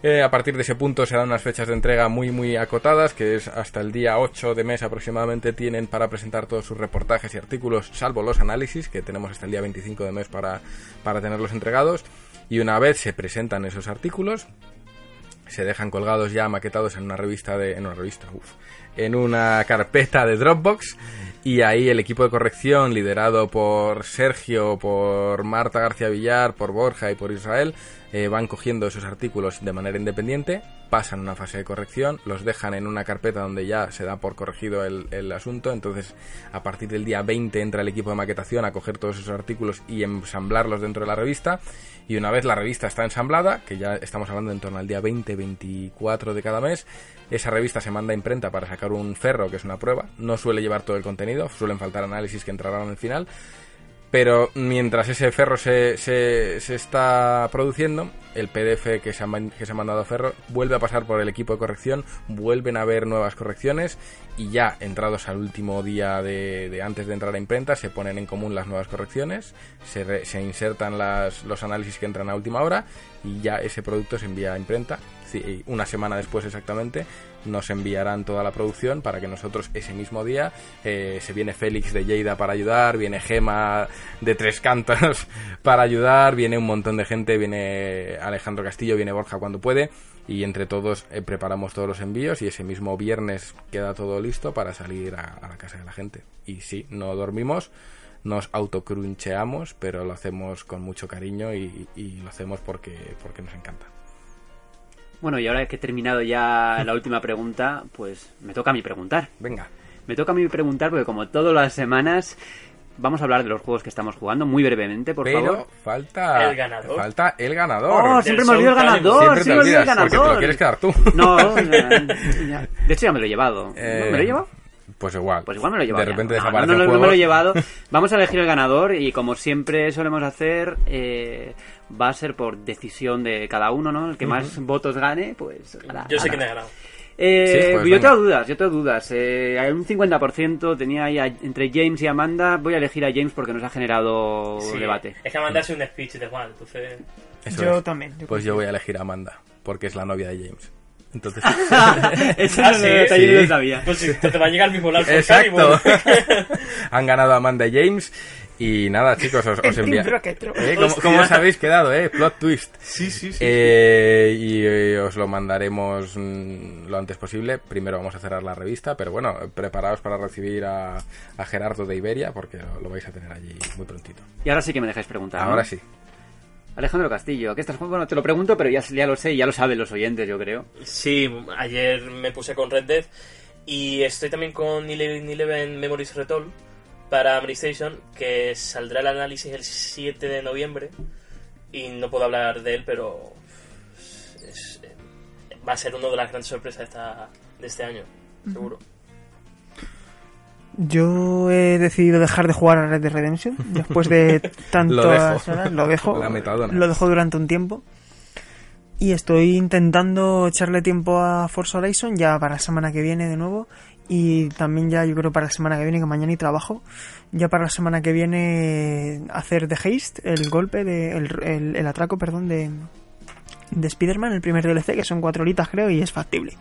Eh, a partir de ese punto se dan unas fechas de entrega muy muy acotadas, que es hasta el día 8 de mes aproximadamente tienen para presentar todos sus reportajes y artículos, salvo los análisis, que tenemos hasta el día 25 de mes para, para tenerlos entregados. Y una vez se presentan esos artículos, se dejan colgados ya maquetados en una revista de en una revista uf, en una carpeta de Dropbox y ahí el equipo de corrección liderado por Sergio por Marta García Villar por Borja y por Israel eh, van cogiendo esos artículos de manera independiente pasan una fase de corrección los dejan en una carpeta donde ya se da por corregido el, el asunto. Entonces a partir del día 20 entra el equipo de maquetación a coger todos esos artículos y ensamblarlos dentro de la revista. Y una vez la revista está ensamblada, que ya estamos hablando en torno al día 20-24 de cada mes, esa revista se manda a imprenta para sacar un ferro, que es una prueba. No suele llevar todo el contenido, suelen faltar análisis que entrarán al final. Pero mientras ese ferro se, se, se está produciendo, el PDF que se, ha, que se ha mandado a ferro vuelve a pasar por el equipo de corrección, vuelven a haber nuevas correcciones y ya entrados al último día de, de antes de entrar a imprenta se ponen en común las nuevas correcciones, se, re- se insertan los análisis que entran a última hora y ya ese producto se envía a imprenta. Una semana después exactamente nos enviarán toda la producción para que nosotros ese mismo día eh, se viene Félix de Lleida para ayudar, viene Gema de Tres Cantos <laughs> para ayudar, viene un montón de gente, viene Alejandro Castillo, viene Borja cuando puede y entre todos eh, preparamos todos los envíos y ese mismo viernes queda todo listo para salir a, a la casa de la gente. Y sí, no dormimos, nos autocruncheamos, pero lo hacemos con mucho cariño y, y lo hacemos porque, porque nos encanta. Bueno, y ahora que he terminado ya la <laughs> última pregunta, pues me toca a mí preguntar. Venga. Me toca a mí preguntar porque como todas las semanas vamos a hablar de los juegos que estamos jugando muy brevemente, por Pero favor. falta El ganador. Falta el ganador. Oh, siempre me olvido el ganador, Siempre te siempre me olvido el olvidas, porque te lo ganador. quieres quedar tú. No, <laughs> ya- ya. de hecho ya me lo he llevado. ¿No? Eh, ¿Me lo he llevado? Pues igual. Pues igual me lo he llevado. De repente. No, no, no, no me lo he llevado. <laughs> Vamos a elegir el ganador y como siempre solemos hacer, eh, va a ser por decisión de cada uno, ¿no? El que más votos gane, pues... ala, Yo sé quién ha ganado. Eh, Sí, pues yo tengo dudas, yo tengo dudas. Eh, hay un 50% tenía ahí a- entre James y Amanda. Voy a elegir a James porque nos ha generado Sí, debate. Es que mandarse un speech de Juan, entonces. Eso Yo es. también. yo Pues creo. yo voy a elegir a Amanda, porque es la novia de James. Entonces, <laughs> <laughs> Eso Ah, no, sí, detalle no sí. lo sabía. Pues sí, te va a llegar el mismo like exacto. <laughs> Han ganado Amanda y James. Y nada, chicos, os, os envía. ¿Eh? ¿Cómo, cómo os habéis quedado, eh? Plot twist. Sí, sí, sí. Eh, y eh, os lo mandaremos mm, lo antes posible. Primero vamos a cerrar la revista, pero bueno, preparaos para recibir a, a Gerardo de Iberia, porque lo, lo vais a tener allí muy prontito. Y ahora sí que me dejáis preguntar. ¿no? Ahora sí. Alejandro Castillo, ¿qué estás jugando? Bueno, te lo pregunto, pero ya, ya lo sé y ya lo saben los oyentes, yo creo. Sí, ayer me puse con Red Dead y estoy también con Eleven Eleven Memories Retold para PlayStation, que saldrá el análisis el 7 de noviembre y no puedo hablar de él, pero es- va a ser una de las grandes sorpresas de, esta, de este año, seguro. Yo he decidido dejar de jugar a Red Dead Redemption <laughs> después de tantas <laughs> horas. Lo dejo. La metadona. Lo dejo durante un tiempo. Y estoy intentando echarle tiempo a Forza Horizon ya para la semana que viene de nuevo. Y también ya yo creo para la semana que viene, que mañana y trabajo. Ya para la semana que viene hacer The Haste, el golpe, de, el, el- el atraco, perdón, de, de Spider-Man, el primer DLC, que son cuatro horitas creo, y es factible.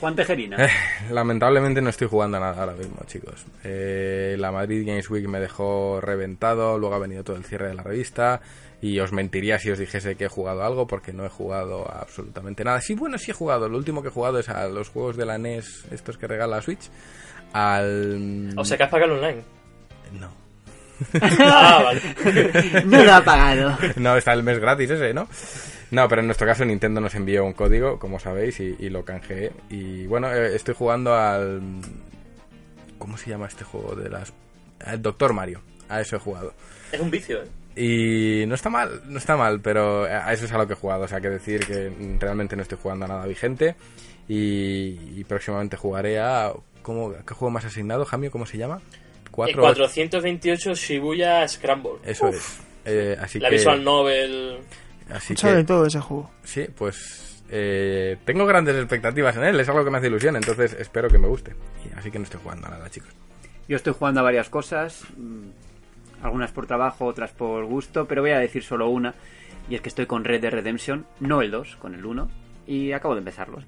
Juan Tejerina. Eh, lamentablemente no estoy jugando a nada ahora mismo, chicos. Eh, la Madrid Games Week me dejó reventado, luego ha venido todo el cierre de la revista y os mentiría si os dijese que he jugado algo porque no he jugado absolutamente nada. Sí, bueno, sí he jugado. Lo último que he jugado es a los juegos de la NES, estos que regala Switch. Al... O sea que has pagado online. No. <laughs> ah, vale. <laughs> no lo ha pagado. No, está el mes gratis ese, ¿no? No, pero en nuestro caso Nintendo nos envió un código, como sabéis, y, y lo canjeé. Y bueno, eh, estoy jugando al... ¿Cómo se llama este juego de las... El Doctor Mario. A eso he jugado. Es un vicio, ¿eh? Y no está mal, no está mal, pero a eso es a lo que he jugado. O sea, que decir que realmente no estoy jugando a nada vigente. Y, y próximamente jugaré a... ¿cómo, ¿Qué juego más asignado, Jamio? ¿Cómo se llama? El Cuatro- 428 Shibuya Scramble. Eso es. Eh, así La que... visual novel. Así Mucho que... de todo ese juego. Sí, pues eh, tengo grandes expectativas en él, es algo que me hace ilusión, entonces espero que me guste. Así que no estoy jugando a nada, chicos. Yo estoy jugando a varias cosas, mm, algunas por trabajo, otras por gusto, pero voy a decir solo una, y es que estoy con Red Dead Redemption, no el 2, con el 1, y acabo de empezarlos.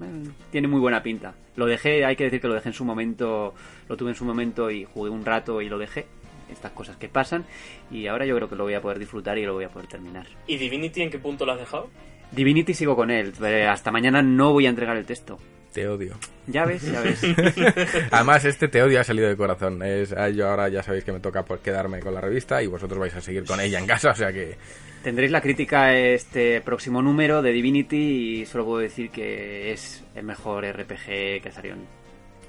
Tiene muy buena pinta. Lo dejé, hay que decir que lo dejé en su momento, lo tuve en su momento y jugué un rato y lo dejé. Estas cosas que pasan, y ahora yo creo que lo voy a poder disfrutar y lo voy a poder terminar. ¿Y Divinity en qué punto lo has dejado? Divinity sigo con él, hasta mañana no voy a entregar el texto. Te odio. Ya ves, ya ves. <laughs> Además, este te odio ha salido de corazón. Es, ah, yo ahora ya sabéis que me toca por quedarme con la revista y vosotros vais a seguir con ella en casa, o sea que... Tendréis la crítica este próximo número de Divinity y solo puedo decir que es el mejor RPG que salió en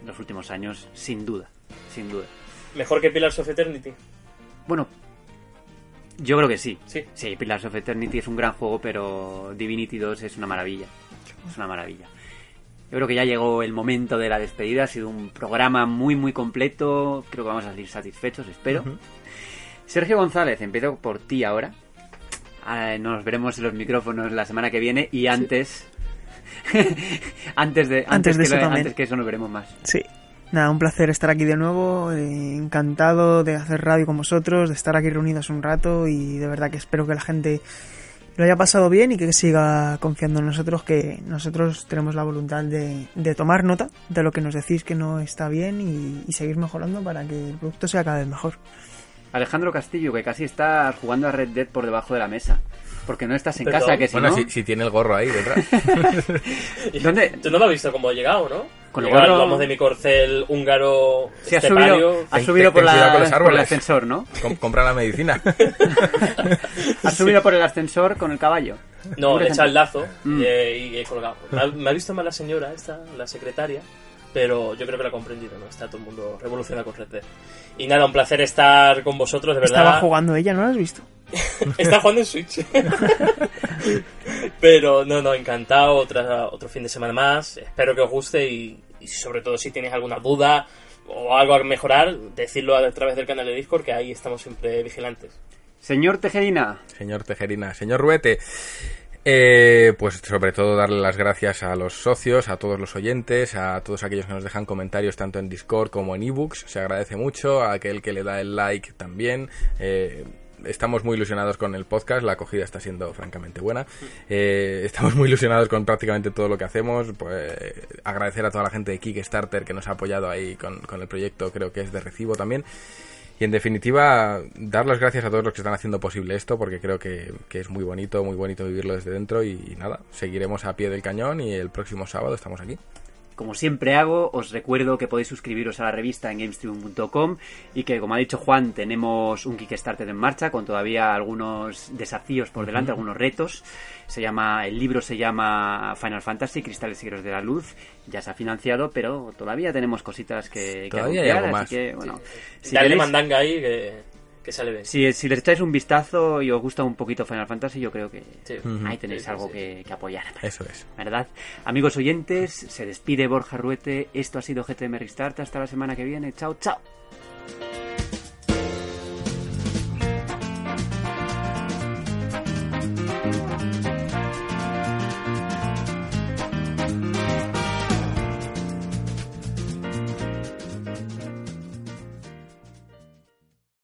los últimos años, sin duda, sin duda. ¿Mejor que Pillars of Eternity? Bueno, yo creo que sí. Sí. Sí, Pillars of Eternity es un gran juego, pero Divinity 2 es una maravilla. Es una maravilla. Yo creo que ya llegó el momento de la despedida. Ha sido un programa muy, muy completo. Creo que vamos a salir satisfechos, espero. Sergio González, empiezo por ti ahora. Ah, Nos veremos en los micrófonos la semana que viene y antes. <laughs> antes de, Antes de que eso lo- antes que eso nos veremos más. Sí. Nada, un placer estar aquí de nuevo. eh, encantado de hacer radio con vosotros, de estar aquí reunidos un rato y de verdad que espero que la gente lo haya pasado bien y que siga confiando en nosotros, que nosotros tenemos la voluntad de, de tomar nota de lo que nos decís que no está bien y, y seguir mejorando para que el producto sea cada vez mejor. Alejandro Castillo, que casi está jugando a Red Dead por debajo de la mesa. Porque no estás en casa, que si bueno, no... si, si tiene el gorro ahí detrás. <laughs> <laughs> ¿Dónde? Tú no lo has visto cómo he llegado, ¿no? Con el Llegado, gorro- Vamos de mi corcel húngaro Sí, has estepario. subido, Ten- subido ten- por, la, por el ascensor, ¿no? Com- compra la medicina. <laughs> Has subido por el ascensor con el caballo. No, le he echado el lazo Mm. y, he, y he colgado. Me ha, me ha visto mal la señora esta, la secretaria, pero yo creo que lo ha comprendido, ¿no? Está todo el mundo revolucionado con Red Dead. Y nada, un placer estar con vosotros, de verdad. Estaba jugando ella, ¿no lo has visto? <laughs> Está jugando en Switch. <laughs> Pero no, no, encantado. Otra, otro fin de semana más. Espero que os guste y, y sobre todo si tenéis alguna duda o algo a mejorar, decirlo a través del canal de Discord, que ahí estamos siempre vigilantes. Señor Tejerina, Señor Tejerina, señor Ruete. Eh, pues sobre todo darle las gracias a los socios, a todos los oyentes, a todos aquellos que nos dejan comentarios tanto en Discord como en ebooks. Se agradece mucho. A aquel que le da el like también. Eh, estamos muy ilusionados con el podcast. La acogida está siendo francamente buena. Eh, estamos muy ilusionados con prácticamente todo lo que hacemos. Pues agradecer a toda la gente de Kickstarter que nos ha apoyado ahí con, con el proyecto. Creo que es de recibo también. Y en definitiva, dar las gracias a todos los que están haciendo posible esto, porque creo que, que es muy bonito, muy bonito vivirlo desde dentro. Y, y nada, seguiremos a pie del cañón y el próximo sábado estamos aquí. Como siempre hago, os recuerdo que podéis suscribiros a la revista en gamestream.com y que, como ha dicho Juan, tenemos un Kickstarter en marcha con todavía algunos desafíos por delante, algunos retos. Se llama, el libro se llama Final Fantasy, Cristales y Guerreros de la Luz. Ya se ha financiado, pero todavía tenemos cositas que, que Todavía hay anunciar, algo así que, bueno, si Dale queréis- mandanga ahí que, que sale bien. Si, si les echáis un vistazo y os gusta un poquito Final Fantasy, yo creo que Sí. ahí tenéis Sí, sí, algo sí. Que, que apoyar. Eso es. ¿Verdad? Amigos oyentes, se despide Borja Ruete. Esto ha sido GTM Restart. Hasta la semana que viene. Chao, chao.